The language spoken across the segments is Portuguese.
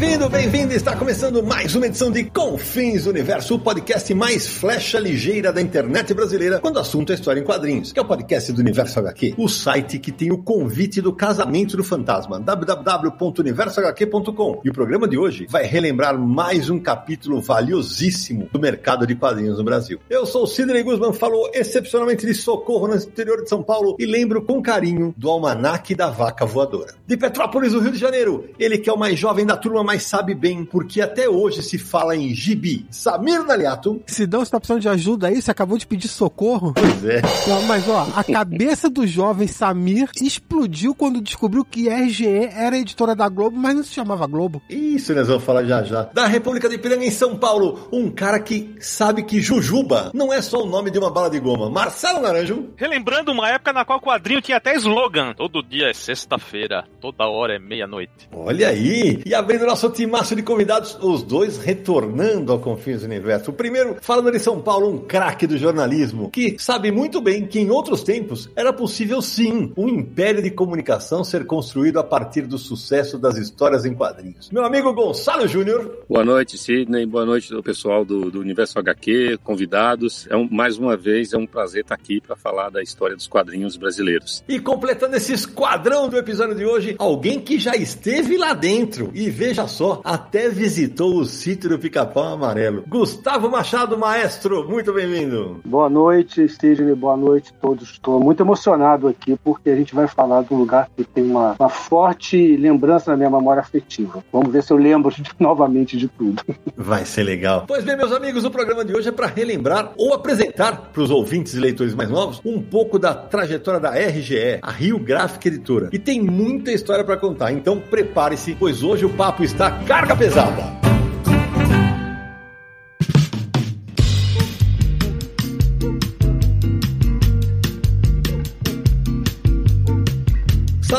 Bem-vindo, bem-vindo! Está começando mais uma edição de Confins Universo, o podcast mais flecha ligeira da internet brasileira quando o assunto é história em quadrinhos, que é o podcast do Universo HQ, o site que tem o convite do casamento do fantasma, www.universohq.com. E o programa de hoje vai relembrar mais um capítulo valiosíssimo do mercado de quadrinhos no Brasil. Eu sou o Sidney Guzman, falou excepcionalmente de socorro no interior de São Paulo e lembro com carinho do Almanaque da Vaca Voadora. De Petrópolis, do Rio de Janeiro, ele que é o mais jovem da turma, mas sabe bem porque até hoje se fala em gibi. Samir Naliato. Sidão, você tá precisando de ajuda aí? Você acabou de pedir socorro? Pois é. Não, mas ó, a cabeça do jovem Samir explodiu quando descobriu que RGE era editora da Globo, mas não se chamava Globo. Isso nós vamos falar já já. Da República de Piranga em São Paulo, um cara que sabe que Jujuba não é só o nome de uma bala de goma. Marcelo Naranjo. Relembrando uma época na qual o quadrinho tinha até slogan. Todo dia é sexta-feira, toda hora é meia-noite. Olha aí. E abrindo nosso timaço de convidados, os dois retornando ao Confins do Universo. O primeiro, falando de São Paulo, um craque do jornalismo, que sabe muito bem que em outros tempos era possível sim um império de comunicação ser construído a partir do sucesso das histórias em quadrinhos. Meu amigo Gonçalo Júnior. Boa noite, Sidney. Boa noite ao pessoal do, do Universo HQ, convidados. É um, mais uma vez, é um prazer estar aqui para falar da história dos quadrinhos brasileiros. E completando esse esquadrão do episódio de hoje, alguém que já esteve lá dentro e veja só, até visitou o sítio do Pica-Pau Amarelo. Gustavo Machado, maestro, muito bem-vindo. Boa noite, Sidney, boa noite a todos. Estou muito emocionado aqui porque a gente vai falar de um lugar que tem uma, uma forte lembrança na minha memória afetiva. Vamos ver se eu lembro de, novamente de tudo. Vai ser legal. Pois bem, meus amigos, o programa de hoje é para relembrar ou apresentar para os ouvintes e leitores mais novos um pouco da trajetória da RGE, a Rio Gráfica Editora. E tem muita história para contar, então prepare-se, pois hoje o papo está carga pesada.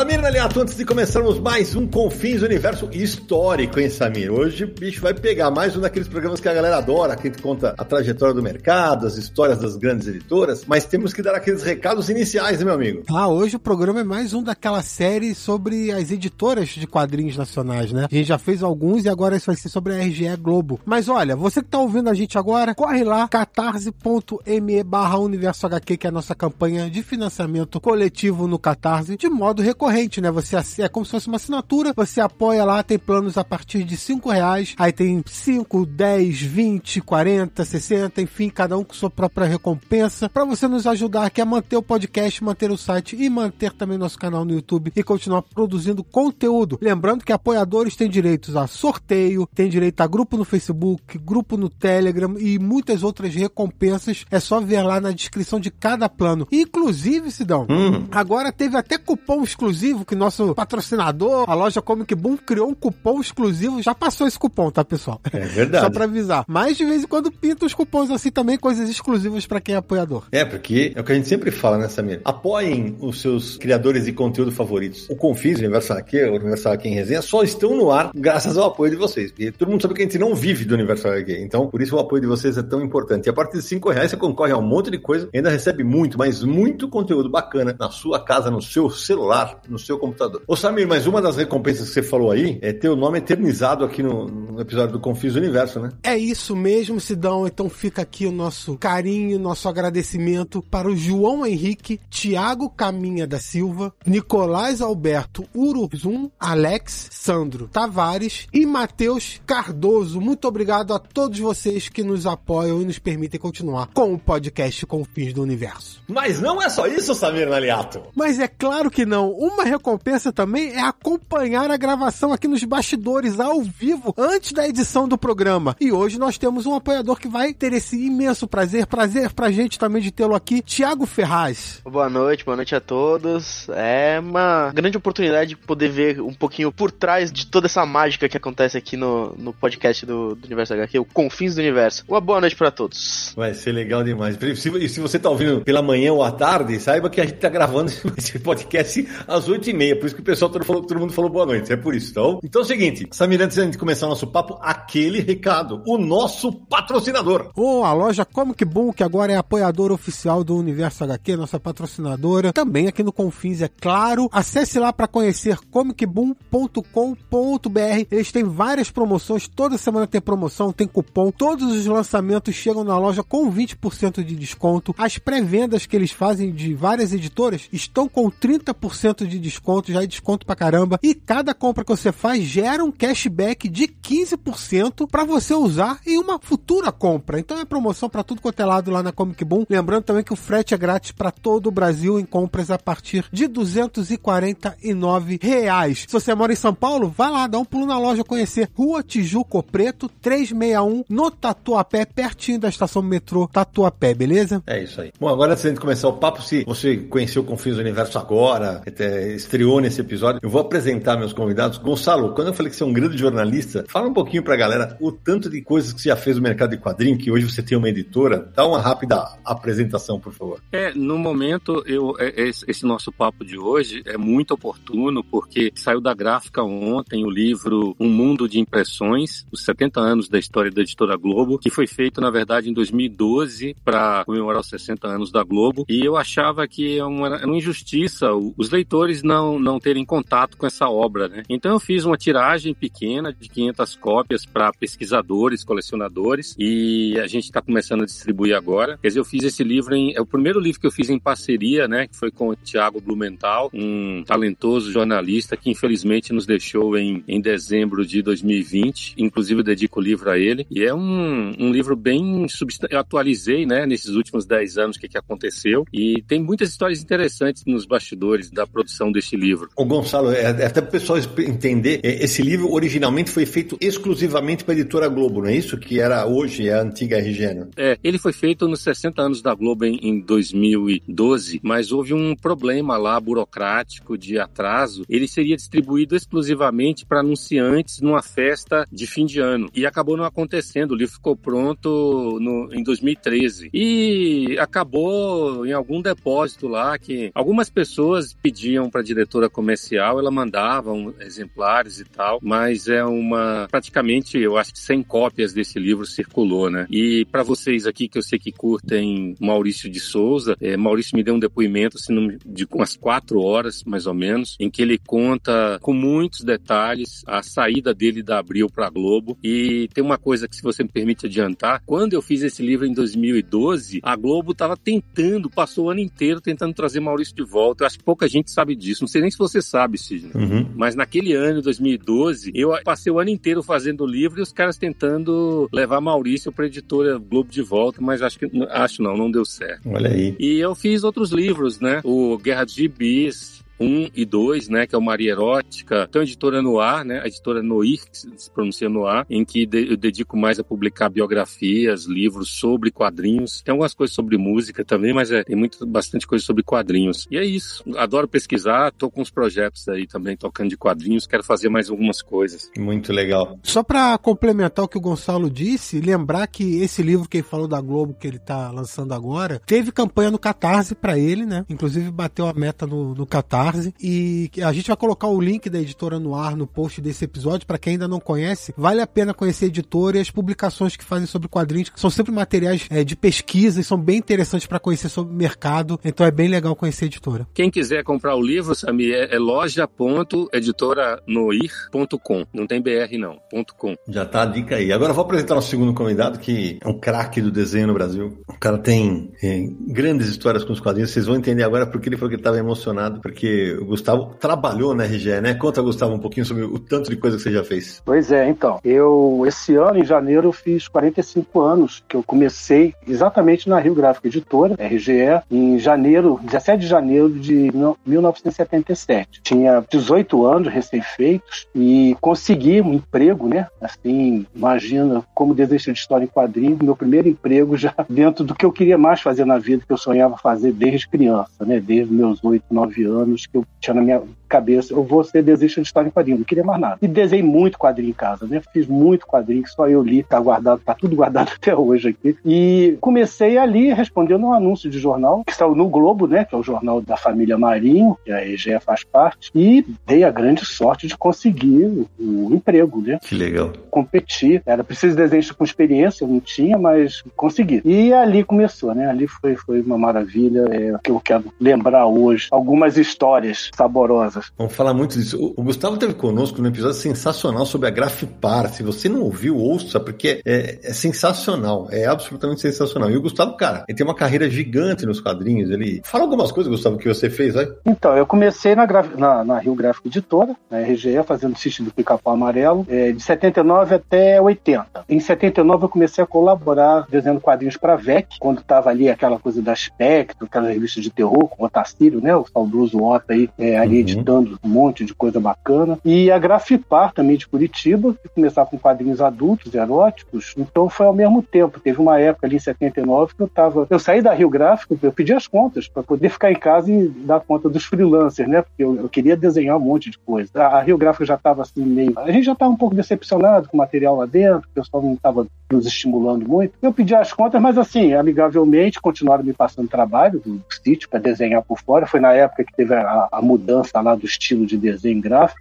Samir Naliato, antes de começarmos mais um Confins Universo histórico, hein, Samir? Hoje o bicho vai pegar mais um daqueles programas que a galera adora, que conta a trajetória do mercado, as histórias das grandes editoras, mas temos que dar aqueles recados iniciais, né, meu amigo? Ah, hoje o programa é mais um daquela série sobre as editoras de quadrinhos nacionais, né? A gente já fez alguns e agora isso vai ser sobre a RGE Globo. Mas olha, você que tá ouvindo a gente agora, corre lá, catarse.me barra Universo HQ, que é a nossa campanha de financiamento coletivo no Catarse, de modo recorrente recorrente, né? Você é como se fosse uma assinatura, você apoia lá, tem planos a partir de 5 reais, aí tem 5, 10, 20, 40, 60, enfim, cada um com sua própria recompensa, para você nos ajudar aqui a manter o podcast, manter o site e manter também nosso canal no YouTube e continuar produzindo conteúdo. Lembrando que apoiadores têm direitos a sorteio, tem direito a grupo no Facebook, grupo no Telegram e muitas outras recompensas. É só ver lá na descrição de cada plano. Inclusive, Sidão, Hum. agora teve até cupom exclusivo que nosso patrocinador, a loja Comic Boom, criou um cupom exclusivo. Já passou esse cupom, tá, pessoal? É verdade. Só pra avisar. Mas de vez em quando pinta os cupons assim também, coisas exclusivas pra quem é apoiador. É, porque é o que a gente sempre fala, né, Samir? Apoiem os seus criadores de conteúdo favoritos. O Confis, o Universal aqui, o Universal aqui em resenha, só estão no ar graças ao apoio de vocês. Porque todo mundo sabe que a gente não vive do Universal aqui. Então, por isso o apoio de vocês é tão importante. E a partir de 5 reais você concorre a um monte de coisa e ainda recebe muito, mas muito conteúdo bacana na sua casa, no seu celular, no seu computador. Ô Samir, mas uma das recompensas que você falou aí é ter o nome eternizado aqui no, no episódio do Confis Universo, né? É isso mesmo, Sidão. Então fica aqui o nosso carinho, nosso agradecimento para o João Henrique, Tiago Caminha da Silva, Nicolás Alberto Uruzum, Alex Sandro Tavares e Matheus Cardoso. Muito obrigado a todos vocês que nos apoiam e nos permitem continuar com o podcast Confins do Universo. Mas não é só isso, Samir Naliato. Mas é claro que não. Uma recompensa também é acompanhar a gravação aqui nos bastidores, ao vivo, antes da edição do programa. E hoje nós temos um apoiador que vai ter esse imenso prazer, prazer pra gente também de tê-lo aqui, Tiago Ferraz. Boa noite, boa noite a todos. É uma grande oportunidade de poder ver um pouquinho por trás de toda essa mágica que acontece aqui no, no podcast do, do Universo HQ, o Confins do Universo. Uma boa noite para todos. Vai ser legal demais. Se, se você tá ouvindo pela manhã ou à tarde, saiba que a gente tá gravando esse podcast às e meia. Por isso que o pessoal todo, falou, todo mundo falou boa noite. É por isso, então. Então é o seguinte, Samir, antes de começar o nosso papo, aquele recado. O nosso patrocinador. Oh, a loja Comic Boom, que agora é apoiadora oficial do Universo HQ, nossa patrocinadora. Também aqui no Confins, é claro. Acesse lá para conhecer comicboom.com.br. Eles têm várias promoções, toda semana tem promoção, tem cupom. Todos os lançamentos chegam na loja com 20% de desconto. As pré-vendas que eles fazem de várias editoras estão com 30% de desconto, já é desconto pra caramba. E cada compra que você faz gera um cashback de 15% para você usar em uma futura compra. Então é promoção para tudo quanto é lado lá na Comic Boom. Lembrando também que o frete é grátis para todo o Brasil em compras a partir de 249 reais. Se você mora em São Paulo, vai lá, dá um pulo na loja conhecer Rua Tijuco Preto 361 no Tatuapé, pertinho da estação metrô Tatuapé, beleza? É isso aí. Bom, agora antes de começar o papo, se você conheceu o Confins do Universo agora, até estreou nesse episódio, eu vou apresentar meus convidados. Gonçalo, quando eu falei que você é um grande jornalista, fala um pouquinho pra galera o tanto de coisas que você já fez no mercado de quadrinho, que hoje você tem uma editora. Dá uma rápida apresentação, por favor. É, no momento, eu, é, esse nosso papo de hoje é muito oportuno, porque saiu da gráfica ontem o livro Um Mundo de Impressões, os 70 anos da história da editora Globo, que foi feito, na verdade, em 2012 para comemorar os 60 anos da Globo. E eu achava que é uma, uma injustiça os leitores não, não terem contato com essa obra, né? Então eu fiz uma tiragem pequena de 500 cópias para pesquisadores, colecionadores e a gente está começando a distribuir agora. Quer dizer, eu fiz esse livro em é o primeiro livro que eu fiz em parceria, né? Que foi com o Tiago Blumenthal, um talentoso jornalista que infelizmente nos deixou em, em dezembro de 2020. Inclusive eu dedico o livro a ele e é um, um livro bem eu atualizei, né? Nesses últimos 10 anos o que, que aconteceu e tem muitas histórias interessantes nos bastidores da produção deste livro. O Gonçalo, é, é até para o pessoal entender, é, esse livro originalmente foi feito exclusivamente para a editora Globo, não é isso? Que era hoje é a antiga RG, né? É, ele foi feito nos 60 anos da Globo em, em 2012, mas houve um problema lá burocrático de atraso. Ele seria distribuído exclusivamente para anunciantes numa festa de fim de ano e acabou não acontecendo. O livro ficou pronto no, em 2013 e acabou em algum depósito lá que algumas pessoas pediam para a diretora comercial, ela mandava exemplares e tal, mas é uma praticamente, eu acho que 100 cópias desse livro circulou, né? E para vocês aqui que eu sei que curtem Maurício de Souza, é, Maurício me deu um depoimento assim, de umas quatro horas, mais ou menos, em que ele conta com muitos detalhes a saída dele da Abril para Globo. E tem uma coisa que, se você me permite adiantar, quando eu fiz esse livro em 2012, a Globo estava tentando, passou o ano inteiro tentando trazer Maurício de volta. Eu acho que pouca gente sabe disso. Não sei nem se você sabe, Sidney. Uhum. Mas naquele ano, 2012, eu passei o ano inteiro fazendo o livro e os caras tentando levar Maurício para a editora Globo de volta, mas acho que acho não, não deu certo. Olha aí. E eu fiz outros livros, né? O Guerra de Gibis, 1 e 2, né, que é o Maria Erótica, tem a editora Noir, né, a editora Noir, que se pronuncia Noir, em que eu dedico mais a publicar biografias, livros sobre quadrinhos. Tem algumas coisas sobre música também, mas é, tem muito, bastante coisa sobre quadrinhos. E é isso. Adoro pesquisar, tô com uns projetos aí também tocando de quadrinhos, quero fazer mais algumas coisas. Muito legal. Só para complementar o que o Gonçalo disse, lembrar que esse livro que ele falou da Globo, que ele tá lançando agora, teve campanha no Catarse para ele, né? Inclusive bateu a meta no, no Catarse Catarse. E a gente vai colocar o link da editora no ar no post desse episódio. para quem ainda não conhece, vale a pena conhecer a editora e as publicações que fazem sobre quadrinhos, que são sempre materiais é, de pesquisa e são bem interessantes para conhecer sobre o mercado. Então é bem legal conhecer a editora. Quem quiser comprar o livro, Sami, é, é loja.editoranoir.com. Não tem BR, não. .com. Já tá a dica aí. Agora eu vou apresentar nosso segundo convidado, que é um craque do desenho no Brasil. O cara tem é, grandes histórias com os quadrinhos. Vocês vão entender agora porque ele falou que ele estava emocionado, porque o Gustavo trabalhou na RGE, né? Conta, Gustavo, um pouquinho sobre o tanto de coisa que você já fez. Pois é, então. Eu, esse ano, em janeiro, eu fiz 45 anos que eu comecei exatamente na Rio Gráfica Editora, RGE, em janeiro, 17 de janeiro de 1977. Tinha 18 anos recém-feitos e consegui um emprego, né? Assim, imagina como desejo de história em quadrinhos, meu primeiro emprego já dentro do que eu queria mais fazer na vida, que eu sonhava fazer desde criança, né? Desde meus 8, 9 anos, que eu tinha na minha cabeça, eu vou ser desejo de história em quadrinho, não queria mais nada. E desenhei muito quadrinho em casa, né? Fiz muito quadrinho que só eu li, tá guardado, tá tudo guardado até hoje aqui. E comecei ali respondendo um anúncio de jornal que saiu no Globo, né? Que é o jornal da família Marinho, que a EGE faz parte, e dei a grande sorte de conseguir o um emprego, né? Que legal. Competir. Era preciso de desenho com experiência, eu não tinha, mas consegui. E ali começou, né? Ali foi, foi uma maravilha, é que eu quero lembrar hoje. Algumas histórias saborosas Vamos falar muito disso. O Gustavo teve conosco num episódio sensacional sobre a Grafipar. Se você não ouviu, ouça, porque é, é, sensacional. É absolutamente sensacional. E o Gustavo, cara, ele tem uma carreira gigante nos quadrinhos. Ele fala algumas coisas, Gustavo, que você fez, vai? Então, eu comecei na, na, na Rio Gráfico Editora, na RGE, fazendo sítio do Pica-Pau Amarelo, é, de 79 até 80. Em 79 eu comecei a colaborar desenhando quadrinhos para VEC, quando tava ali aquela coisa da Spectro, aquela revista de terror com o Otacílio, né? O saudoso Ota aí, é, ali uhum. Um monte de coisa bacana. E a Grafipar também de Curitiba, que começava com quadrinhos adultos, eróticos. Então foi ao mesmo tempo. Teve uma época ali em 79 que eu tava. Eu saí da Rio Gráfico, eu pedi as contas para poder ficar em casa e dar conta dos freelancers, né? Porque eu, eu queria desenhar um monte de coisa. A, a Rio Gráfico já estava assim meio. A gente já estava um pouco decepcionado com o material lá dentro, o pessoal não estava nos estimulando muito. Eu pedi as contas, mas assim, amigavelmente, continuaram me passando trabalho do, do sítio para desenhar por fora. Foi na época que teve a, a mudança lá do estilo de desenho gráfico,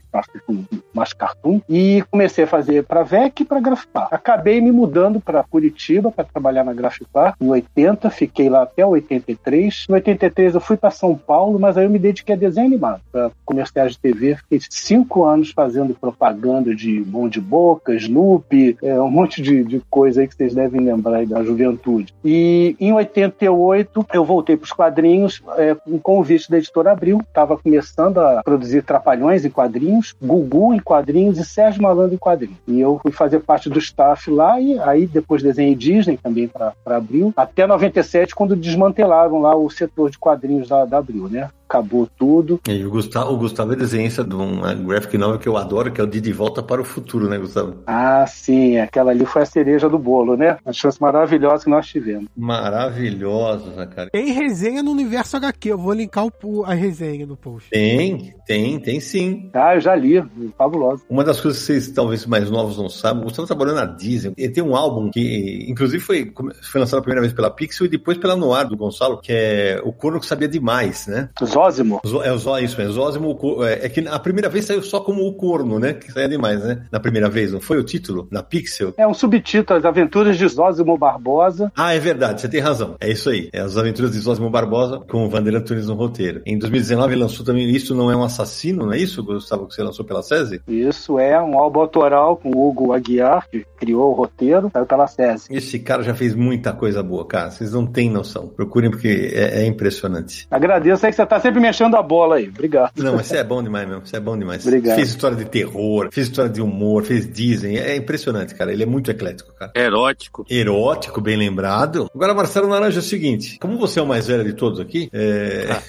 mais cartoon, e comecei a fazer para VEC e para Grafipar. Acabei me mudando para Curitiba para trabalhar na Grafipar em 80, fiquei lá até 83. Em 83 eu fui para São Paulo, mas aí eu me dediquei a desenho animado, para comerciais de TV. Fiquei cinco anos fazendo propaganda de Bom de Boca, Snoopy, é, um monte de, de coisa aí que vocês devem lembrar aí da juventude. E em 88 eu voltei para os quadrinhos é, um convite da editora Abril, estava começando a produzir Trapalhões em quadrinhos, Gugu em quadrinhos e Sérgio Malandro em quadrinhos. E eu fui fazer parte do staff lá e aí depois desenhei Disney também para Abril, até 97 quando desmantelaram lá o setor de quadrinhos da, da Abril, né? Acabou tudo. E o Gustavo, o Gustavo é desenhista de uma graphic novel que eu adoro, que é o de De Volta para o Futuro, né, Gustavo? Ah, sim, aquela ali foi a cereja do bolo, né? Uma chance maravilhosa que nós tivemos. Maravilhosa, cara. Tem resenha no universo HQ, eu vou linkar o, a resenha no post. Tem, tem, tem sim. Ah, eu já li, fabuloso. Uma das coisas que vocês talvez mais novos não sabem, o Gustavo trabalhou na Disney. Ele tem um álbum que, inclusive, foi, foi lançado a primeira vez pela Pixel e depois pela Noir do Gonçalo, que é O Corno que Sabia Demais, né? Zózimo. É o Zó, isso mesmo. Zózimo, é, é, que a primeira vez saiu só como o corno, né? Que saia demais, né? Na primeira vez, não foi o título? Na Pixel? É um subtítulo, As Aventuras de Zózimo Barbosa. Ah, é verdade, você tem razão. É isso aí. É As Aventuras de Zózimo Barbosa com o Vanderlei Antunes no roteiro. Em 2019 lançou também Isso Não É um Assassino, não é isso, Gustavo, que você lançou pela SESI? Isso, é um álbum autoral com o Hugo Aguiar, que criou o roteiro, saiu pela SESI. Esse cara já fez muita coisa boa, cara. Vocês não têm noção. Procurem porque é, é impressionante. Agradeço aí que você tá sempre me achando a bola aí. Obrigado. Não, mas você é bom demais mesmo. Você é bom demais. Obrigado. Fez história de terror, fez história de humor, fez Disney. É impressionante, cara. Ele é muito eclético, cara. Erótico. Erótico, bem lembrado. Agora, Marcelo Naranja, é o seguinte: como você é o mais velho de todos aqui, é. Ah.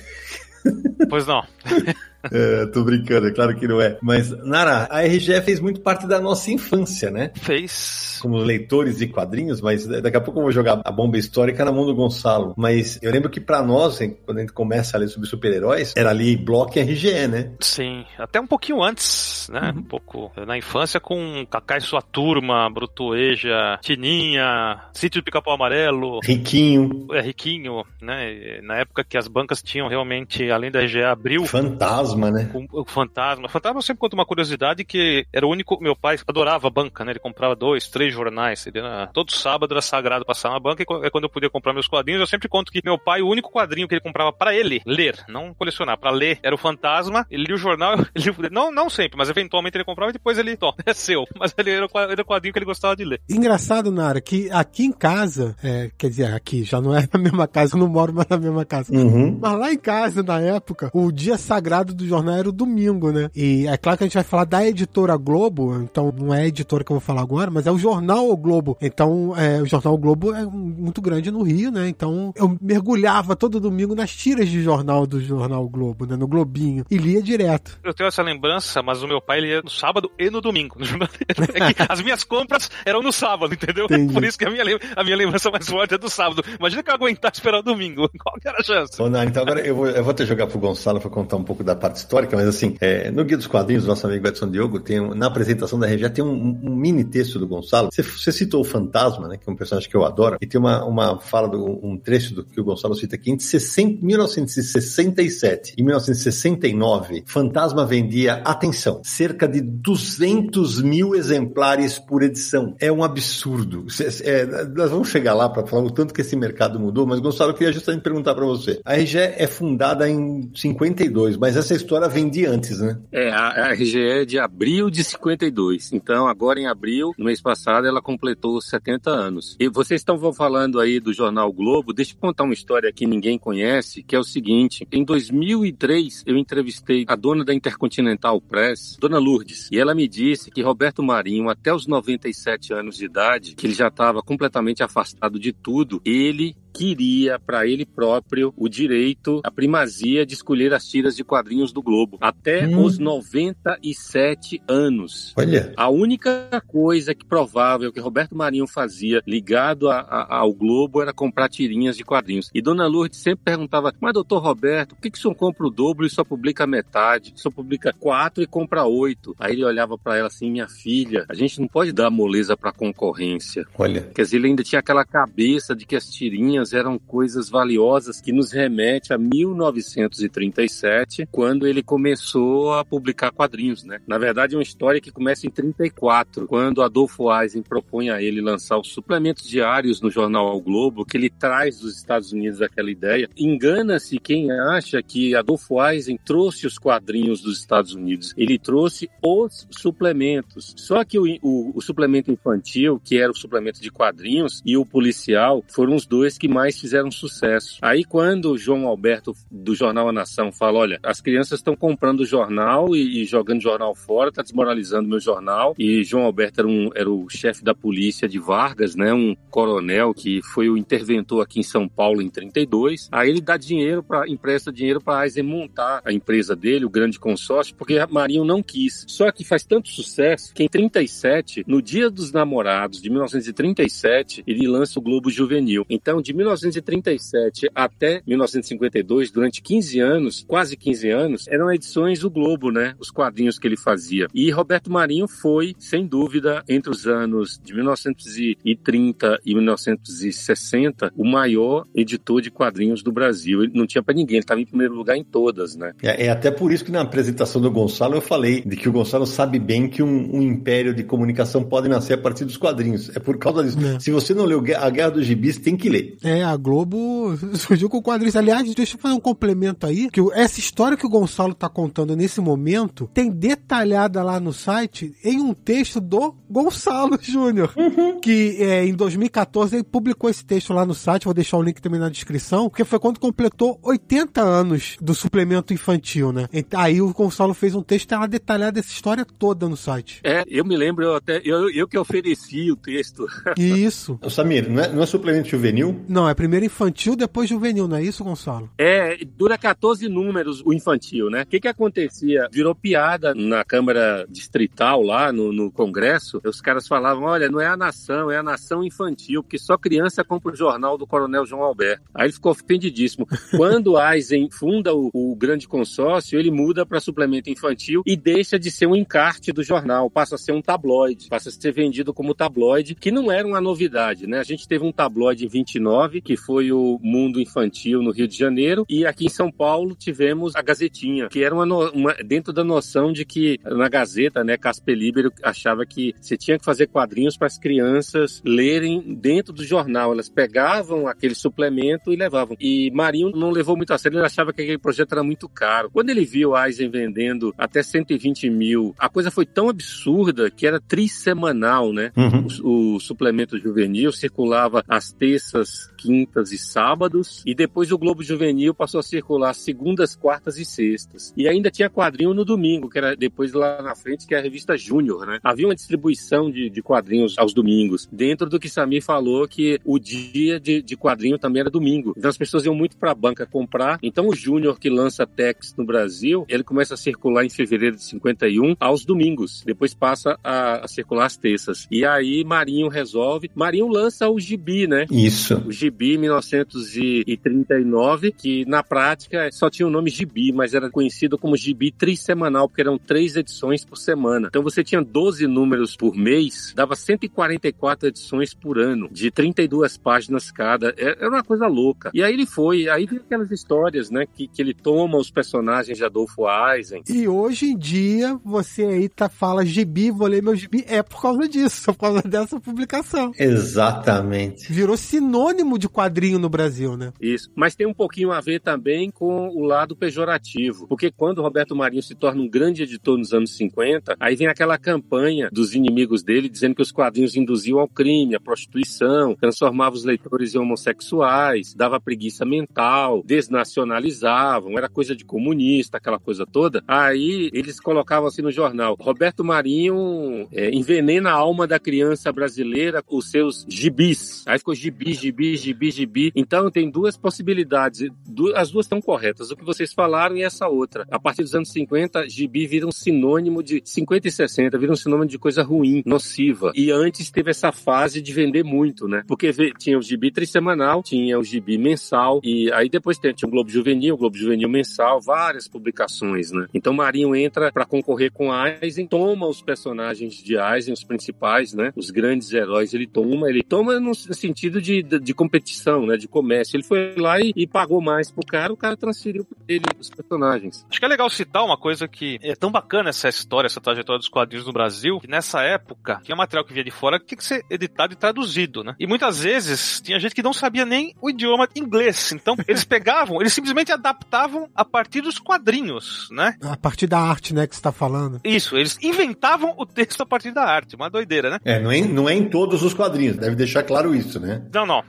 Pois não. É, tô brincando, é claro que não é. Mas, Nara, a RGE fez muito parte da nossa infância, né? Fez. Como leitores de quadrinhos, mas daqui a pouco eu vou jogar a bomba histórica na mão do Gonçalo. Mas eu lembro que para nós, quando a gente começa a ler sobre super-heróis, era ali Block e RGE, né? Sim, até um pouquinho antes, né? Uhum. Um pouco na infância com Kaká e sua turma, Brutueja, Tininha, Sítio do Pica-Pau Amarelo. Riquinho. É, Riquinho, né? Na época que as bancas tinham realmente, além da RGE, abriu. Fantasma fantasma, né? O, o fantasma. O fantasma eu sempre conta uma curiosidade que era o único. Meu pai adorava a banca, né? Ele comprava dois, três jornais. Ele era, todo sábado era sagrado passar na banca e é quando eu podia comprar meus quadrinhos. Eu sempre conto que meu pai, o único quadrinho que ele comprava para ele ler, não colecionar, para ler, era o fantasma. Ele lia o jornal, ele, não, não sempre, mas eventualmente ele comprava e depois ele, ó, é seu. Mas ele era, era o quadrinho que ele gostava de ler. Engraçado, Nara, que aqui em casa, é, quer dizer, aqui já não é na mesma casa, eu não moro mais na mesma casa. Uhum. Mas lá em casa, na época, o dia sagrado do jornal era o domingo, né? E é claro que a gente vai falar da editora Globo, então não é a editora que eu vou falar agora, mas é o jornal O Globo. Então, é, o jornal o Globo é muito grande no Rio, né? Então, eu mergulhava todo domingo nas tiras de jornal do jornal o Globo, né? No Globinho. E lia direto. Eu tenho essa lembrança, mas o meu pai lia no sábado e no domingo. É que as minhas compras eram no sábado, entendeu? Entendi. Por isso que a minha, a minha lembrança mais forte é do sábado. Imagina que eu aguentar esperar o domingo. Qual que era a chance? Ô, então agora eu vou, eu vou te jogar pro Gonçalo para contar um pouco da parte histórica, mas assim, é, no Guia dos Quadrinhos, nosso amigo Edson Diogo, tem, na apresentação da RG, tem um, um mini texto do Gonçalo. Você, citou o Fantasma, né, que é um personagem que eu adoro, e tem uma, uma fala, do, um trecho do que o Gonçalo cita aqui, em 60 1967 e 1969, Fantasma vendia, atenção, cerca de 200 mil exemplares por edição. É um absurdo. É, nós vamos chegar lá para falar o tanto que esse mercado mudou, mas Gonçalo, eu queria justamente perguntar para você. A RGE é fundada em 52, mas essa história vem de antes, né? É, a, a RGE é de abril de 52. Então, agora em abril, no mês passado, ela completou 70 anos. E vocês estão falando aí do jornal Globo, deixa eu contar uma história que ninguém conhece, que é o seguinte: em 2003 eu entrevistei a dona da Intercontinental Press, Dona Lourdes, e ela me disse que Roberto Marinho, até os 97 anos de idade, que ele já estava completamente afastado de tudo, ele queria para ele próprio o direito, a primazia de escolher as tiras de quadrinhos do Globo, até Hum. os 97 anos. Olha. A única coisa que provável que Roberto Marinho fazia ligado a- a- ao Globo era comprar tirinhas de quadrinhos. E Dona Lourdes sempre perguntava: Mas, doutor Roberto, por que, que o senhor compra o dobro e só publica metade? O senhor publica quatro e compra oito. Aí ele olhava para ela assim: Minha filha, a gente não pode dar moleza para concorrência. Olha. Quer dizer, ele ainda tinha aquela cabeça de que as tirinhas eram coisas valiosas que nos remete a 1937, quando ele começou a publicar quadrinhos, né? Na verdade, é uma história que começa em 34, quando Adolfo Eisen propõe a ele lançar os suplementos diários no jornal Ao Globo, que ele traz dos Estados Unidos aquela ideia. Engana-se quem acha que Adolfo Eisen trouxe os quadrinhos dos Estados Unidos. Ele trouxe os suplementos. Só que o, o- o suplemento infantil, que era o suplemento de quadrinhos, e o policial foram os dois que mais fizeram sucesso. Aí, quando o João Alberto, do jornal A Nação, fala: olha, as crianças estão comprando jornal e, e jogando jornal fora, está desmoralizando meu jornal. E João Alberto era, um, era o chefe da polícia de Vargas, né? Um coronel que foi o interventor aqui em São Paulo em 32. Aí ele dá dinheiro para empresta dinheiro para Eisen montar a empresa dele, o grande consórcio, porque Marinho não quis. Só que faz tanto sucesso que em 37, no Dia dos Namorados de 1937, ele lança o Globo Juvenil. Então, de 1937 até 1952, durante 15 anos, quase 15 anos, eram edições do Globo, né? Os quadrinhos que ele fazia. E Roberto Marinho foi, sem dúvida, entre os anos de 1930 e 1960, o maior editor de quadrinhos do Brasil. Ele não tinha para ninguém, ele estava em primeiro lugar em todas, né? É, é até por isso que na apresentação do Gonçalo eu falei de que o Gonçalo sabe bem que um, um império de comunicação pode nascer a partir dos quadrinhos. É por causa disso. É. Se você não leu A Guerra dos Gibis, tem que ler. É, a Globo surgiu com quadrinhos. Aliás, deixa eu fazer um complemento aí, que essa história que o Gonçalo tá contando nesse momento tem detalhada lá no site em um texto do Gonçalo Júnior, que é, em 2014 ele publicou esse texto lá no site, vou deixar o link também na descrição, porque foi quando completou 80 anos do suplemento infantil, né? Aí o Gonçalo fez um texto, lá detalhada essa história toda no site. É, eu me lembro, eu até eu, eu que ofereci o texto. Isso. Ô, Samir, não é, não é suplemento juvenil? Não, é primeiro infantil, depois juvenil, não é isso, Gonçalo? É, dura 14 números o infantil, né? O que que acontecia? Virou piada na Câmara Distrital lá no, no Congresso. Os caras falavam, olha, não é a nação, é a nação infantil, porque só criança compra o jornal do Coronel João Alberto. Aí ele ficou ofendidíssimo. Quando Eisen funda o, o grande consórcio, ele muda para suplemento infantil e deixa de ser um encarte do jornal, passa a ser um tabloide, passa a ser vendido como tabloide, que não era uma novidade, né? A gente teve um tabloide em 29 79, que foi o Mundo Infantil no Rio de Janeiro, e aqui em São Paulo tivemos a Gazetinha, que era uma, uma dentro da noção de que na Gazeta, né, Casper Libero achava que você tinha que fazer quadrinhos para as crianças lerem dentro do jornal. Elas pegavam aquele suplemento e levavam. E Marinho não levou muito a sério, ele achava que aquele projeto era muito caro. Quando ele viu Eisen vendendo até 120 mil, a coisa foi tão absurda que era trissemanal, né? Uhum. O, o suplemento juvenil circulava às terças, quintas e sábados, e depois o Globo Juvenil passou a circular segundas, quartas e sextas. E ainda tinha quadrinho no domingo, que era depois lá na frente, que é a revista Júnior, né? Havia uma distribuição de, de quadrinhos aos domingos, dentro do que Samir falou que o dia de, de quadrinho também era domingo. Então as pessoas iam muito para a banca comprar. Então o Júnior que lança Tex no Brasil, ele começa a circular em fevereiro de 51 aos domingos. Depois passa a, a circular às terças. E aí Marinho resolve. Marinho lança o Gibi, né? Isso. O Gibi 1939, que na prática só tinha o nome Gibi, mas era conhecido como Gibi trissemanal, porque eram três edições por semana. Então você tinha 12 números por mês, dava 144 edições por ano, de 32 páginas cada. É, era uma coisa louca. E aí ele foi, aí tem aquelas histórias, né, que, que ele toma os personagens de Adolfo Eisen. E hoje em dia, você aí tá, fala gibi, vou ler meu gibi, é por causa disso, por causa dessa publicação. Exatamente. Virou sinônimo de quadrinho no Brasil, né? Isso. Mas tem um pouquinho a ver também com o lado pejorativo. Porque quando o Roberto Marinho se torna um grande editor nos anos 50, aí vem aquela campanha dos inimigos dele dizendo que os quadrinhos induziam ao crime, à prostituição, transformavam os leitores em homossexuais, dava preguiça mental, desnacionalizavam, era coisa de comunista, aquela coisa toda. Aí eles colocavam assim no jornal: Roberto Marinho é, envenena a alma da criança brasileira com os seus gibis. Aí ficou gibi, gibi, gibi, gibi. Então tem duas possibilidades. As duas estão corretas. O que vocês falaram e essa outra. A partir dos anos 50, gibi vira um sinônimo de 50 e 60, vira um sinônimo de coisa ruim, nociva. E antes teve essa fase de vender muito, né? Porque tinha o gibi trissemanal, tinha o gibi mensal, e aí depois tinha o Globo Juvenil, o Globo Juvenil mensal, várias publicações, né? Então Marinho entra para concorrer com Eisen, toma os personagens de Eisen, os principais, né? Os grandes heróis, ele toma, ele toma no sentido de, de, de competição, né? De comércio. Ele foi lá e, e pagou mais pro cara, o cara transferiu pra ele os personagens. Acho que é legal citar uma coisa que é tão bacana essa história, essa trajetória dos quadrinhos no Brasil, que nessa época, tinha material que vinha de fora que tinha que ser editado e traduzido, né? E muitas vezes tinha gente que não sabia nem o idioma inglês. Então, eles pegavam, eles simplesmente adaptavam a partir dos quadrinhos, né? A partir da arte, né, que você tá falando. Isso, eles inventavam o texto a partir da arte. Uma doideira, né? É, não é, não é em todos os quadrinhos, deve deixar claro isso, né? Não, não.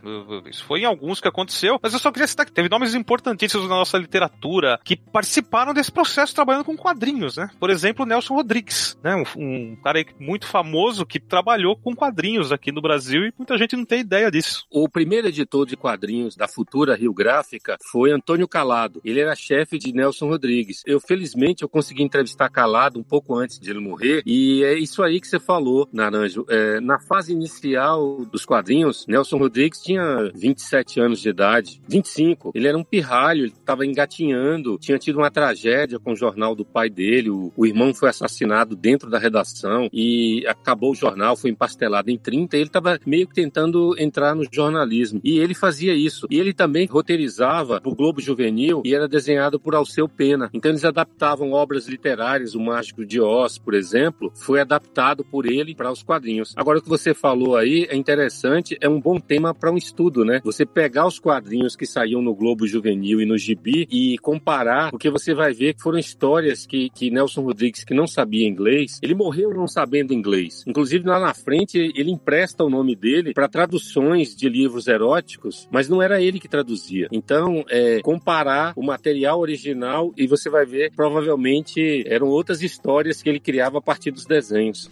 Isso foi em alguns que aconteceu, mas eu só queria citar que teve nomes importantíssimos na nossa literatura que participaram desse processo trabalhando com quadrinhos, né? Por exemplo, Nelson Rodrigues, né? Um, um cara muito famoso que trabalhou com quadrinhos aqui no Brasil e muita gente não tem ideia disso. O primeiro editor de quadrinhos da futura Rio Gráfica foi Antônio Calado. Ele era chefe de Nelson Rodrigues. Eu, felizmente, eu consegui entrevistar Calado um pouco antes de ele morrer e é isso aí que você falou, Naranjo. É, na fase inicial dos quadrinhos, Nelson Rodrigues tinha 27 anos de idade, 25. Ele era um pirralho, ele estava engatinhando, tinha tido uma tragédia com o jornal do pai dele, o, o irmão foi assassinado dentro da redação e acabou o jornal, foi empastelado em 30 e ele estava meio que tentando entrar no jornalismo. E ele fazia isso. E ele também roteirizava o Globo Juvenil e era desenhado por Alceu Pena. Então eles adaptavam obras literárias, o Mágico de Oz, por exemplo, foi adaptado por ele para os quadrinhos. Agora o que você falou aí é interessante, é um bom tema para um estudo, né? Você pegar os quadrinhos que saíam no Globo Juvenil e no Gibi e comparar, porque você vai ver que foram histórias que, que Nelson Rodrigues, que não sabia inglês, ele morreu não sabendo inglês. Inclusive lá na frente ele empresta o nome dele para traduções de livros eróticos, mas não era ele que traduzia. Então, é, comparar o material original e você vai ver, provavelmente eram outras histórias que ele criava a partir dos desenhos.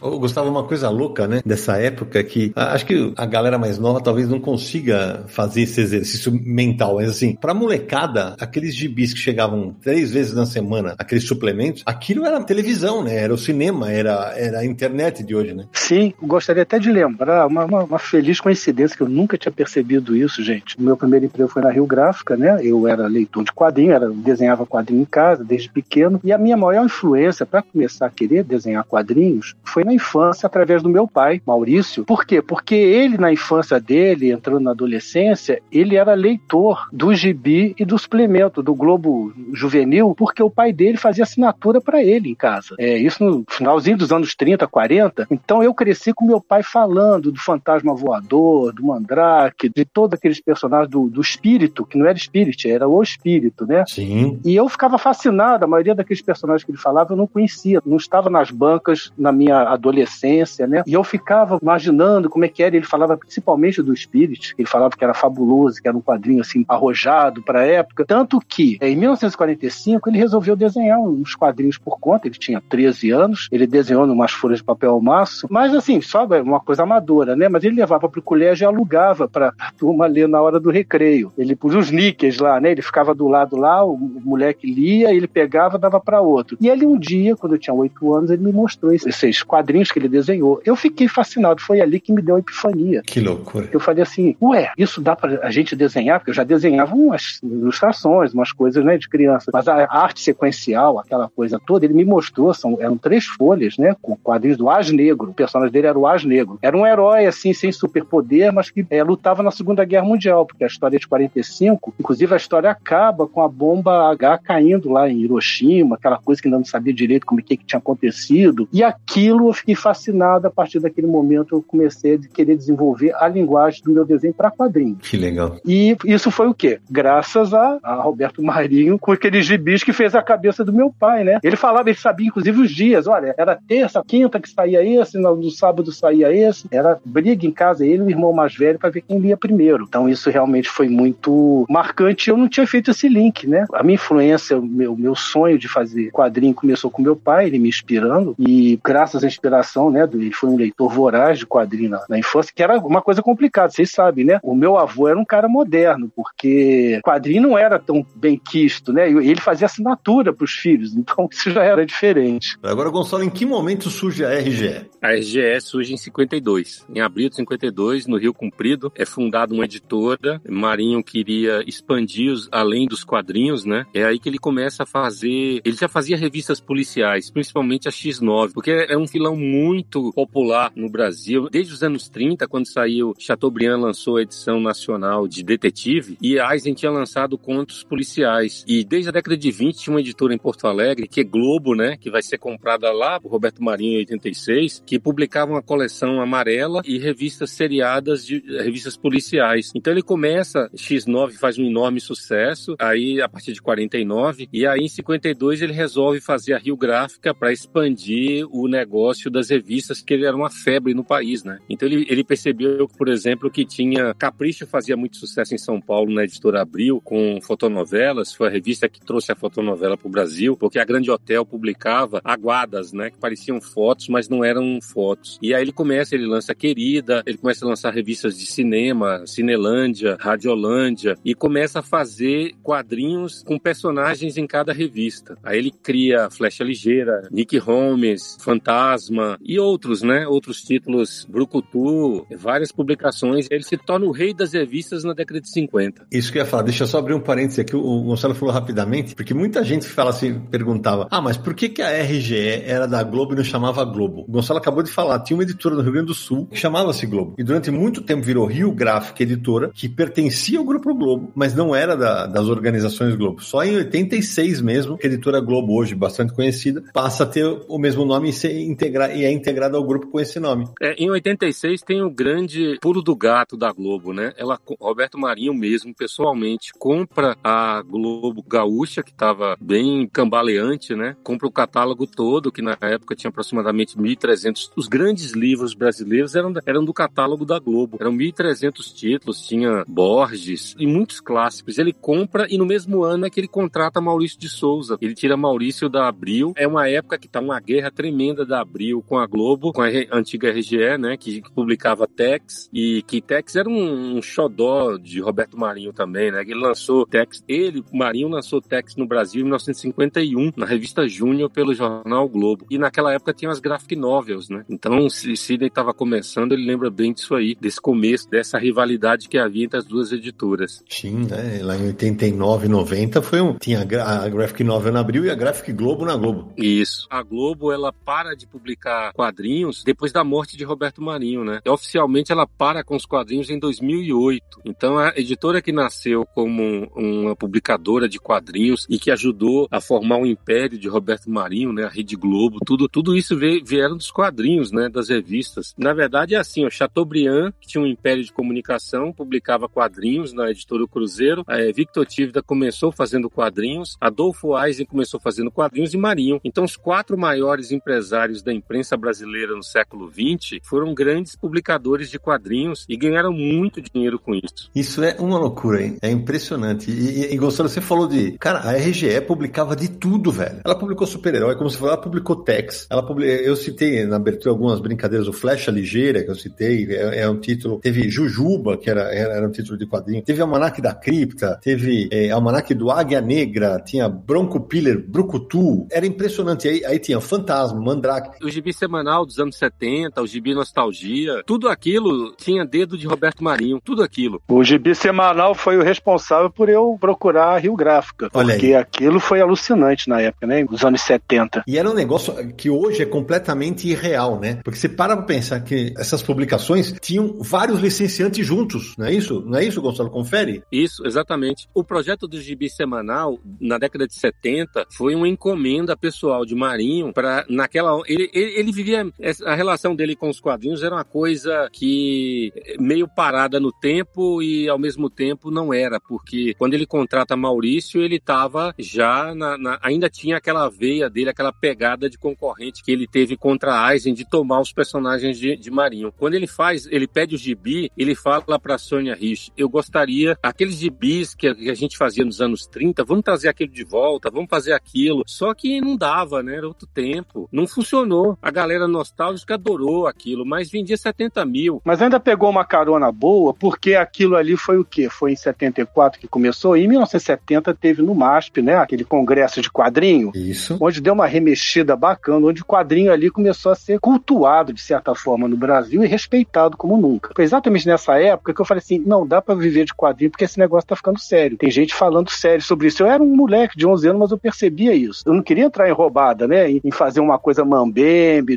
Ô, Gustavo, uma coisa louca, né, dessa época que acho que a galera mais nova talvez não consiga fazer esse exercício mental, mas assim, pra molecada, aqueles gibis que chegavam três vezes na semana, aqueles suplementos, aquilo era televisão, né, era o cinema, era, era a internet de hoje, né? Sim, gostaria até de lembrar uma, uma, uma feliz coincidência que eu nunca tinha percebido isso, gente. O meu primeiro emprego foi na Rio Gráfica, né? Eu era leitor de quadrinho, era, desenhava quadrinho em casa desde pequeno. E a minha maior influência para começar a querer desenhar quadrinhos foi na na infância através do meu pai, Maurício. Por quê? Porque ele, na infância dele, entrando na adolescência, ele era leitor do gibi e do suplemento do Globo Juvenil, porque o pai dele fazia assinatura para ele em casa. É, isso no finalzinho dos anos 30, 40. Então eu cresci com meu pai falando do fantasma voador, do mandrake, de todos aqueles personagens do, do espírito, que não era espírito, era o espírito, né? Sim. E eu ficava fascinado, a maioria daqueles personagens que ele falava eu não conhecia, não estava nas bancas na minha adolescência, né? E eu ficava imaginando como é que era, ele falava principalmente do espírito, ele falava que era fabuloso, que era um quadrinho assim arrojado para a época, tanto que em 1945 ele resolveu desenhar uns quadrinhos por conta, ele tinha 13 anos, ele desenhou numas folhas de papel ao maço, mas assim, só uma coisa amadora, né? Mas ele levava para o colégio e alugava para a turma ler na hora do recreio. Ele pôs os níqueis lá, né? Ele ficava do lado lá, o moleque lia, ele pegava, dava para outro. E ele um dia, quando eu tinha oito anos, ele me mostrou esses quadrinhos que ele desenhou. Eu fiquei fascinado, foi ali que me deu a epifania. Que loucura. Eu falei assim, ué, isso dá para a gente desenhar? Porque eu já desenhava umas ilustrações, umas coisas, né, de criança. Mas a arte sequencial, aquela coisa toda, ele me mostrou, são, eram três folhas, né, com quadrinhos do As Negro. O personagem dele era o As Negro. Era um herói, assim, sem superpoder, mas que é, lutava na Segunda Guerra Mundial, porque a história é de 45, inclusive a história acaba com a bomba H caindo lá em Hiroshima, aquela coisa que ainda não sabia direito como é que, que tinha acontecido. E aquilo eu fiquei fascinado a partir daquele momento eu comecei a querer desenvolver a linguagem do meu desenho para quadrinho. Que legal. E isso foi o quê? Graças a, a Roberto Marinho com aqueles gibis que fez a cabeça do meu pai, né? Ele falava, ele sabia inclusive os dias, olha, era terça, quinta que saía esse, no sábado saía esse, era briga em casa, ele e o irmão mais velho para ver quem lia primeiro. Então isso realmente foi muito marcante. Eu não tinha feito esse link, né? A minha influência, o meu, meu sonho de fazer quadrinho começou com meu pai, ele me inspirando e graças à inspiração, né, ele foi um leitor voraz de quadrinho na, na infância, que era uma coisa complicada, vocês sabem, né? O meu avô era um cara moderno, porque quadrinho não era tão bem quisto, né? Ele fazia assinatura para os filhos, então isso já era diferente. Agora, Gonçalo, em que momento surge a RGE? A RGE surge em 52. Em abril de 52, no Rio Comprido, é fundada uma editora. Marinho queria expandir os, além dos quadrinhos, né? É aí que ele começa a fazer. Ele já fazia revistas policiais, principalmente a X9, porque é um filão muito popular no Brasil. Desde os anos 30, quando saiu Chateaubriand lançou a edição nacional de Detetive, e Eisen tinha lançado contos policiais. E desde a década de 20 tinha uma editora em Porto Alegre, que é Globo, né? Que vai ser comprada lá por Roberto Marinho em 86, que publicava uma coleção amarela e revistas seriadas de revistas policiais. Então ele começa, X9 faz um enorme sucesso, aí a partir de 49, e aí em 52 ele resolve fazer a Rio Gráfica para expandir o negócio das revistas, que ele era uma febre no país, né? Então ele, ele percebeu, por exemplo, que tinha Capricho fazia muito sucesso em São Paulo na editora Abril com fotonovelas, foi a revista que trouxe a fotonovela para o Brasil, porque a Grande Hotel publicava aguadas, né, que pareciam fotos, mas não eram fotos. E aí ele começa, ele lança Querida, ele começa a lançar revistas de cinema, Cinelândia, Radiolândia, e começa a fazer quadrinhos com personagens em cada revista. Aí ele cria Flecha Ligeira, Nick Holmes, Fantasma e outros, né? Outros títulos, Brucutu, várias publicações. Ele se torna o rei das revistas na década de 50. Isso que eu ia falar, deixa eu só abrir um parênteses aqui, o Gonçalo falou rapidamente, porque muita gente fala assim, perguntava, ah, mas por que, que a RGE era da Globo e não chamava Globo? O Gonçalo acabou de falar, tinha uma editora no Rio Grande do Sul que chamava-se Globo. E durante muito tempo virou Rio Gráfica Editora, que pertencia ao Grupo Globo, mas não era da, das organizações Globo. Só em 86 mesmo, que a editora Globo, hoje bastante conhecida, passa a ter o mesmo nome e, ser e é integrada ao grupo com esse nome. É, em 86 tem o grande pulo do gato da Globo, né? Ela, Roberto Marinho mesmo, pessoalmente, compra a Globo Gaúcha, que estava bem cambaleante, né? Compra o catálogo todo, que na época tinha aproximadamente 1.300. Os grandes livros brasileiros eram, eram do catálogo da Globo. Eram 1.300 títulos, tinha Borges e muitos clássicos. Ele compra e no mesmo ano é que ele contrata Maurício de Souza. Ele tira Maurício da Abril. É uma época que tá uma guerra tremenda da Abril com a Globo, com a antiga RGE, né? Que, que publicava Tex. E que Tex era um, um xodó de Roberto Marinho também, né? Ele lançou Tex. Ele, Marinho, lançou Tex no Brasil em 1951, na revista Júnior, pelo jornal Globo. E naquela época tinha as graphic novels, né? Então, se Sidney estava começando, ele lembra bem disso aí, desse começo, dessa rivalidade que havia entre as duas editoras. Sim, né? Lá em 89, 90 foi um. Tinha a Graphic Novel na Abril e a Graphic Globo na Globo. Isso. A Globo, ela para de publicar publicar quadrinhos depois da morte de Roberto Marinho, né? Oficialmente ela para com os quadrinhos em 2008. Então a editora que nasceu como uma publicadora de quadrinhos e que ajudou a formar o império de Roberto Marinho, né? A Rede Globo, tudo, tudo isso veio, vieram dos quadrinhos, né? Das revistas. Na verdade é assim, o Chateaubriand, que tinha um império de comunicação, publicava quadrinhos na editora Cruzeiro. A Victor Tívida começou fazendo quadrinhos, Adolfo Eisen começou fazendo quadrinhos e Marinho. Então os quatro maiores empresários da imprensa brasileira no século XX foram grandes publicadores de quadrinhos e ganharam muito dinheiro com isso. Isso é uma loucura, hein? É impressionante. E, e, e Gonçalo, você falou de. Cara, a RGE publicava de tudo, velho. Ela publicou super-herói, como você falou, ela publicou Tex. Ela publicou, eu citei na abertura algumas brincadeiras, o Flecha Ligeira, que eu citei, é, é um título. Teve Jujuba, que era, era, era, um título de quadrinho. Teve Almanac da Cripta, teve é, Almanac do Águia Negra, tinha Bronco Piller, Brucutu. Era impressionante. Aí, aí tinha Fantasma, Mandrake. O gibi semanal dos anos 70, o gibi Nostalgia, tudo aquilo tinha dedo de Roberto Marinho, tudo aquilo. O gibi semanal foi o responsável por eu procurar a Rio Gráfica. Olha porque aí. aquilo foi alucinante na época, né? Nos anos 70. E era um negócio que hoje é completamente irreal, né? Porque você para pra pensar que essas publicações tinham vários licenciantes juntos, não é isso? Não é isso, Gonçalo? Confere? Isso, exatamente. O projeto do gibi semanal, na década de 70, foi uma encomenda pessoal de Marinho para naquela. Ele, ele, ele vivia. A relação dele com os quadrinhos era uma coisa que meio parada no tempo e ao mesmo tempo não era, porque quando ele contrata Maurício, ele estava já na, na, ainda tinha aquela veia dele, aquela pegada de concorrente que ele teve contra Eisen de tomar os personagens de, de Marinho. Quando ele faz, ele pede o gibi, ele fala para Sônia Rich, eu gostaria aqueles gibis que a, que a gente fazia nos anos 30, vamos trazer aquilo de volta, vamos fazer aquilo. Só que não dava, né? Era outro tempo. Não funcionou. A galera nostálgica adorou aquilo, mas vendia 70 mil. Mas ainda pegou uma carona boa, porque aquilo ali foi o quê? Foi em 74 que começou, e em 1970 teve no MASP, né? Aquele congresso de quadrinho. Isso. Onde deu uma remexida bacana, onde o quadrinho ali começou a ser cultuado, de certa forma, no Brasil e respeitado como nunca. Foi exatamente nessa época que eu falei assim: não dá para viver de quadrinho porque esse negócio tá ficando sério. Tem gente falando sério sobre isso. Eu era um moleque de 11 anos, mas eu percebia isso. Eu não queria entrar em roubada, né? Em fazer uma coisa mambembe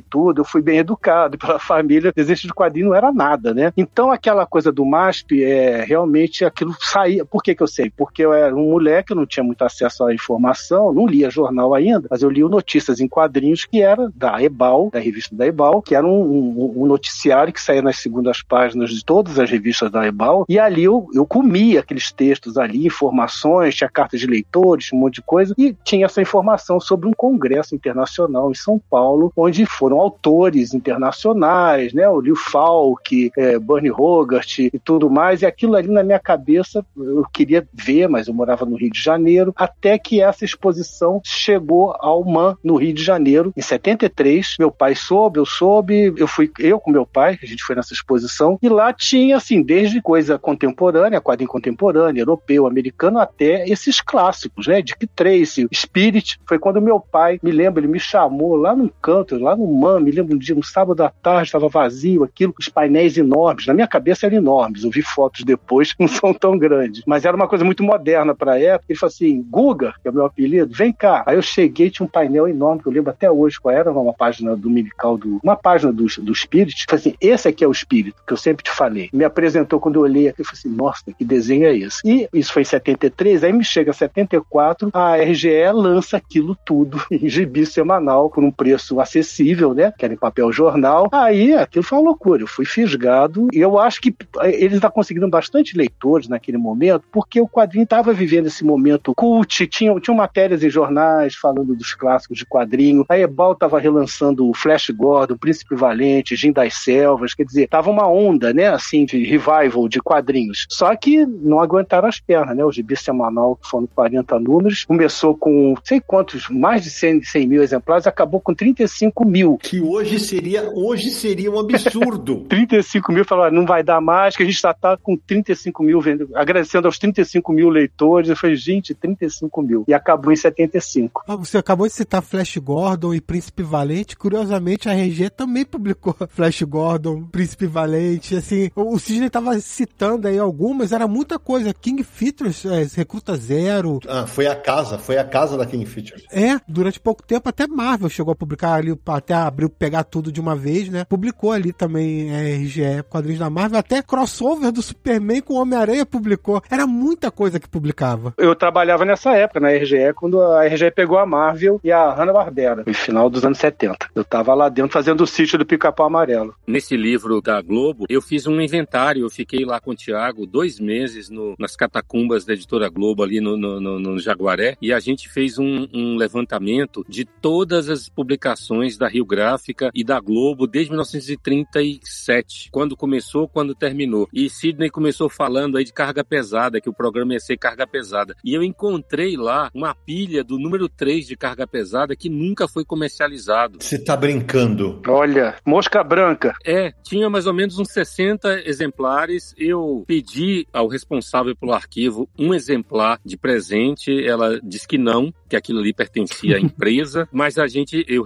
tudo. Eu fui bem educado pela família. Desejo de quadrinho não era nada, né? Então aquela coisa do MASP, é, realmente aquilo saía. Por que, que eu sei? Porque eu era um moleque, eu não tinha muito acesso à informação, não lia jornal ainda, mas eu li notícias em quadrinhos que era da EBAL, da revista da EBAL, que era um, um, um noticiário que saía nas segundas páginas de todas as revistas da EBAL, e ali eu, eu comia aqueles textos ali, informações, tinha cartas de leitores, um monte de coisa, e tinha essa informação sobre um congresso internacional em São Paulo, onde foram autores internacionais, né? O Liu Falk, é, Bernie Hogarth e tudo mais, e aquilo ali na minha cabeça eu queria ver, mas eu morava no Rio de Janeiro, até que essa exposição chegou ao MAN, no Rio de Janeiro, em 73. Meu pai soube, eu soube, eu fui, eu com meu pai, a gente foi nessa exposição, e lá tinha, assim, desde coisa contemporânea, quadrinho contemporâneo, europeu, americano, até esses clássicos, né? Dick Tracy, Spirit. Foi quando meu pai, me lembro, ele me chamou lá num canto, lá no MAN, me lembro um dia, um sábado à tarde, estava vazio, aquilo, os painéis enormes. Na minha cabeça eram enormes, eu vi fotos depois, não são tão grandes. Mas era uma coisa muito moderna para a época. Ele falou assim: Guga, que é o meu apelido, vem cá. Aí eu cheguei, tinha um painel enorme, que eu lembro até hoje qual era, uma página dominical, do, uma página do, do Spirit. Falei assim: esse aqui é o espírito, que eu sempre te falei. Me apresentou quando eu olhei aqui, eu falei assim: nossa, que desenho é esse? E isso foi em 73, aí me chega 74, a RGE lança aquilo tudo em gibi semanal, por um preço acessível, né? Que era em papel jornal. Aí aquilo foi uma loucura. Eu fui fisgado e eu acho que eles estão conseguindo bastante leitores naquele momento, porque o quadrinho estava vivendo esse momento cult, tinha, tinha matérias em jornais falando dos clássicos de quadrinho. A Ebal estava relançando o Flash Gordon, o Príncipe Valente, Jim das Selvas, quer dizer, tava uma onda, né, assim, de revival de quadrinhos. Só que não aguentaram as pernas, né? O gibi semanal, que foram 40 números, começou com sei quantos, mais de 100, 100 mil exemplares, acabou com 35 mil. Que hoje seria, hoje seria um absurdo. 35 mil, falaram, não vai dar mais, que a gente já tá com 35 mil, vendo, agradecendo aos 35 mil leitores. Eu falei, gente, 35 mil. E acabou em 75. Ah, você acabou de citar Flash Gordon e Príncipe Valente. Curiosamente, a RG também publicou Flash Gordon, Príncipe Valente. Assim, o Sidney tava citando aí algumas, era muita coisa. King Features, é, Recruta Zero. Ah, foi a casa, foi a casa da King Features. É, durante pouco tempo até Marvel chegou a publicar ali até abriu pegar tudo de uma vez, né? Publicou ali também é, RGE, quadrinhos da Marvel, até crossover do Superman com o Homem-Aranha publicou. Era muita coisa que publicava. Eu trabalhava nessa época na RGE, quando a RGE pegou a Marvel e a Hanna-Barbera, no final dos anos 70. Eu tava lá dentro fazendo o sítio do Pica-Pau Amarelo. Nesse livro da Globo, eu fiz um inventário, eu fiquei lá com o Tiago dois meses no, nas catacumbas da editora Globo ali no, no, no, no Jaguaré, e a gente fez um, um levantamento de todas as publicações da Rio Gráfica e da Globo desde 1937, quando começou, quando terminou. E Sidney começou falando aí de carga pesada, que o programa ia ser carga pesada. E eu encontrei lá uma pilha do número 3 de carga pesada que nunca foi comercializado. Você tá brincando? Olha, mosca branca. É, tinha mais ou menos uns 60 exemplares. Eu pedi ao responsável pelo arquivo um exemplar de presente. Ela disse que não, que aquilo ali pertencia à empresa, mas a gente, eu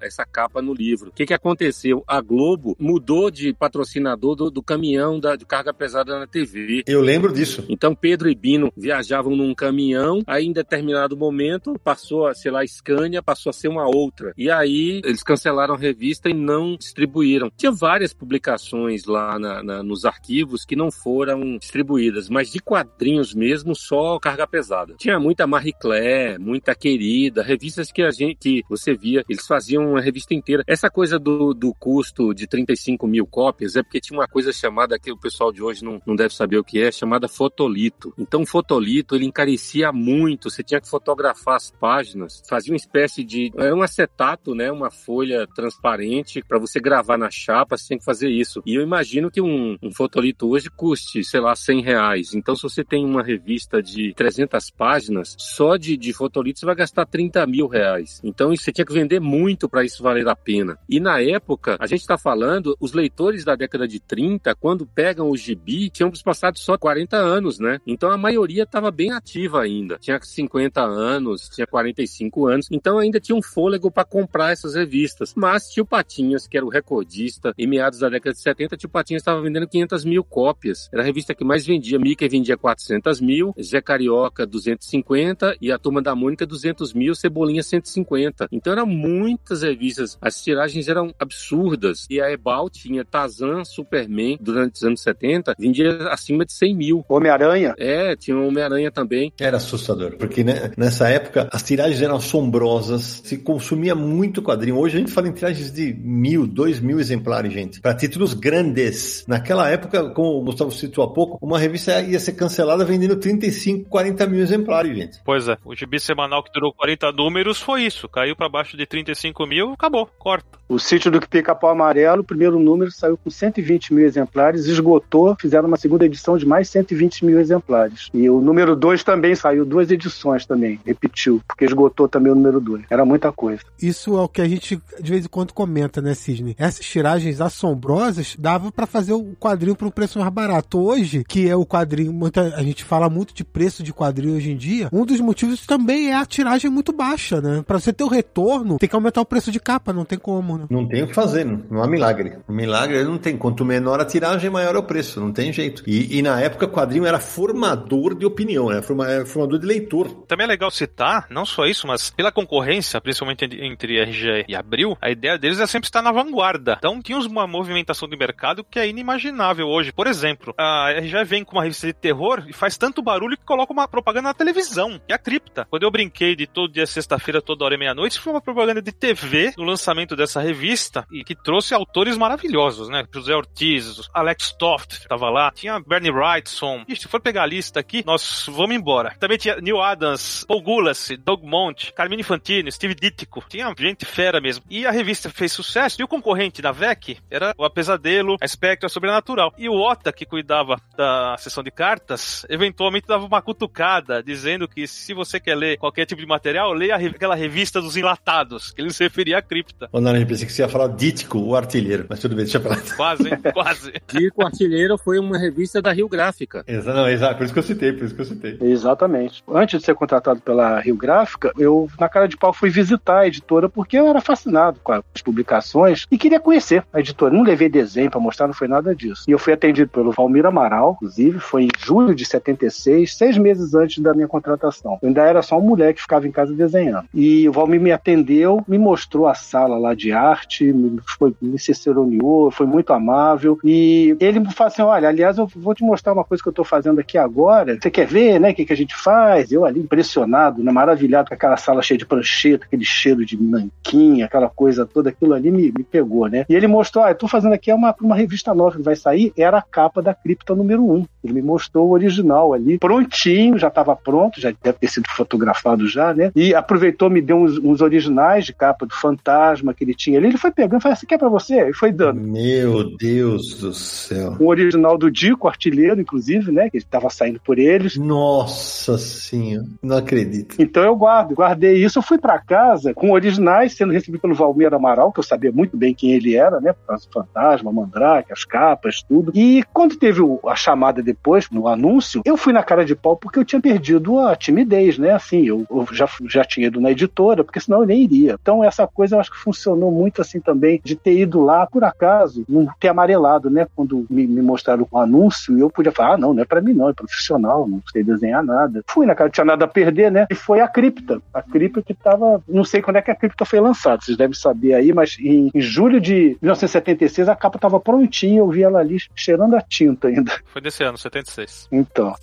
essa capa no livro. O que, que aconteceu? A Globo mudou de patrocinador do, do caminhão da, de carga pesada na TV. Eu lembro disso. Então Pedro e Bino viajavam num caminhão, aí em determinado momento passou a, sei lá, Scania, passou a ser uma outra. E aí eles cancelaram a revista e não distribuíram. Tinha várias publicações lá na, na, nos arquivos que não foram distribuídas, mas de quadrinhos mesmo, só carga pesada. Tinha muita Marie Claire, muita Querida, revistas que a gente, que você via, eles faziam uma revista inteira. Essa coisa do, do custo de 35 mil cópias é porque tinha uma coisa chamada, que o pessoal de hoje não, não deve saber o que é, chamada fotolito. Então, fotolito, ele encarecia muito, você tinha que fotografar as páginas, fazia uma espécie de, era um acetato, né, uma folha transparente para você gravar na chapa, você tem que fazer isso. E eu imagino que um, um fotolito hoje custe, sei lá, 100 reais. Então, se você tem uma revista de 300 páginas, só de, de fotolito você vai gastar 30 mil reais. Então, você tinha que vender muito para isso valer a pena. E na época, a gente está falando, os leitores da década de 30, quando pegam o gibi, tinham passado só 40 anos, né? Então, a maioria estava bem ativa ainda. Tinha 50 anos, tinha 45 anos. Então, ainda tinha um fôlego para comprar essas revistas. Mas tio Patinhas, que era o recordista, em meados da década de 70, tio Patinhas estava vendendo 500 mil cópias. Era a revista que mais vendia. Mickey vendia 400 mil, Zé Carioca 250 e a Turma da Mônica 200 mil, Cebolinha 150. Então eram muitas revistas. As tiragens eram absurdas. E a Ebal tinha Tarzan, Superman, durante os anos 70, vendia acima de 100 mil. Homem-Aranha? É, tinha Homem-Aranha também. Era assustador, porque né, nessa época as tiragens eram assombrosas, se consumia muito quadrinho. Hoje a gente fala em tiragens de mil, dois mil exemplares, gente, para títulos grandes. Naquela época, como o Gustavo citou há pouco, uma revista ia ser cancelada vendendo 35, 40 mil exemplares, gente. Pois é, o gibi semanal que durou 40 números foi isso. Caiu para baixo de 35 mil, acabou, corta. O sítio do Pica-Pau Amarelo, o primeiro número saiu com 120 mil exemplares, esgotou, fizeram uma segunda edição de mais 120 mil exemplares. E o número 2 também saiu, duas edições também, repetiu, porque esgotou também o número 2. Era muita coisa. Isso é o que a gente de vez em quando comenta, né, Sidney? Essas tiragens assombrosas dava para fazer o quadrinho por um preço mais barato. Hoje, que é o quadrinho, muita, a gente fala muito de preço de quadrinho hoje em dia, um dos motivos também é a tiragem muito baixa, né? Para você ter o retorno, tem que aumentar o preço de capa, não tem como, né? Não tem o que fazer, não, não há milagre. O milagre não tem. Quanto menor a tiragem, maior é o preço, não tem jeito. E, e na época, o quadrinho era formador de opinião, era formador de leitor. Também é legal citar, não só isso, mas pela concorrência, principalmente entre RG e Abril, a ideia deles é sempre estar na vanguarda. Então tinha uma movimentação de mercado que é inimaginável hoje. Por exemplo, a RG vem com uma revista de terror e faz tanto barulho que coloca uma propaganda na televisão, que é a cripta. Quando eu brinquei de todo dia sexta-feira, toda hora e meia-noite, foi uma propaganda de TV no lançamento dessa revista e que trouxe autores maravilhosos, né? José Ortiz, Alex Toft estava lá, tinha Bernie Wrightson. E se for pegar a lista aqui, nós vamos embora. Também tinha Neil Adams, Paul Gulas, Doug Monte, Carmine Fantini, Steve Ditko. Tinha gente fera mesmo. E a revista fez sucesso. E o concorrente da VEC era o A Pesadelo, a Spectre, a Sobrenatural. E o Ota, que cuidava da sessão de cartas, eventualmente dava uma cutucada, dizendo que se você quer ler qualquer tipo de material, leia aquela revista dos enlatados, que ele se referia à cripta. Não, eu pensei que você ia falar Dítico, o artilheiro, mas tudo bem, deixa pra lá. Quase, hein? Quase. Dítico Artilheiro foi uma revista da Rio Gráfica. Exato, não, exato, por isso que eu citei, por isso que eu citei. Exatamente. Antes de ser contratado pela Rio Gráfica, eu, na cara de pau, fui visitar a editora porque eu era fascinado com as publicações e queria conhecer a editora. Não levei desenho para mostrar, não foi nada disso. E eu fui atendido pelo Valmir Amaral, inclusive, foi em julho de 76, seis meses antes da minha contratação. Eu ainda era só um moleque que ficava em casa desenhando. E o Valmir me atendeu me mostrou a sala lá de arte, me, foi, me foi muito amável. E ele falou assim: olha, aliás, eu vou te mostrar uma coisa que eu estou fazendo aqui agora. Você quer ver, né? O que, que a gente faz? Eu ali impressionado, né, maravilhado com aquela sala cheia de prancheta, aquele cheiro de nanquim, aquela coisa toda, aquilo ali me, me pegou, né? E ele mostrou: ah, eu tô fazendo aqui uma, uma revista nova que vai sair, era a capa da Cripta número 1. Ele me mostrou o original ali, prontinho, já estava pronto, já deve ter sido fotografado já, né? E aproveitou, me deu uns, uns originais de capa do Fantasma que ele tinha ali. Ele foi pegando, falou: Isso aqui é pra você? E foi dando. Meu Deus do céu. Um original do Dico, artilheiro, inclusive, né? Que estava saindo por eles. Nossa senhora, não acredito. Então eu guardo, guardei isso. Eu fui para casa com originais, sendo recebido pelo Valmir Amaral, que eu sabia muito bem quem ele era, né? Por causa do Fantasma, Mandrake, as capas, tudo. E quando teve a chamada depois, no anúncio, eu fui na cara de pau porque eu tinha perdido a timidez, né? Assim, eu, eu já, já tinha ido na editora, porque senão eu nem iria. Então essa coisa eu acho que funcionou muito assim também, de ter ido lá, por acaso, não ter amarelado, né? Quando me, me mostraram o anúncio, eu podia falar, ah, não, não é para mim não, é profissional, não sei desenhar nada. Fui na cara, não tinha nada a perder, né? E foi a cripta. A cripta que tava, não sei quando é que a cripta foi lançada, vocês devem saber aí, mas em, em julho de 1976 a capa tava prontinha, eu vi ela ali cheirando a tinta ainda. Foi desse ano, 76. Então.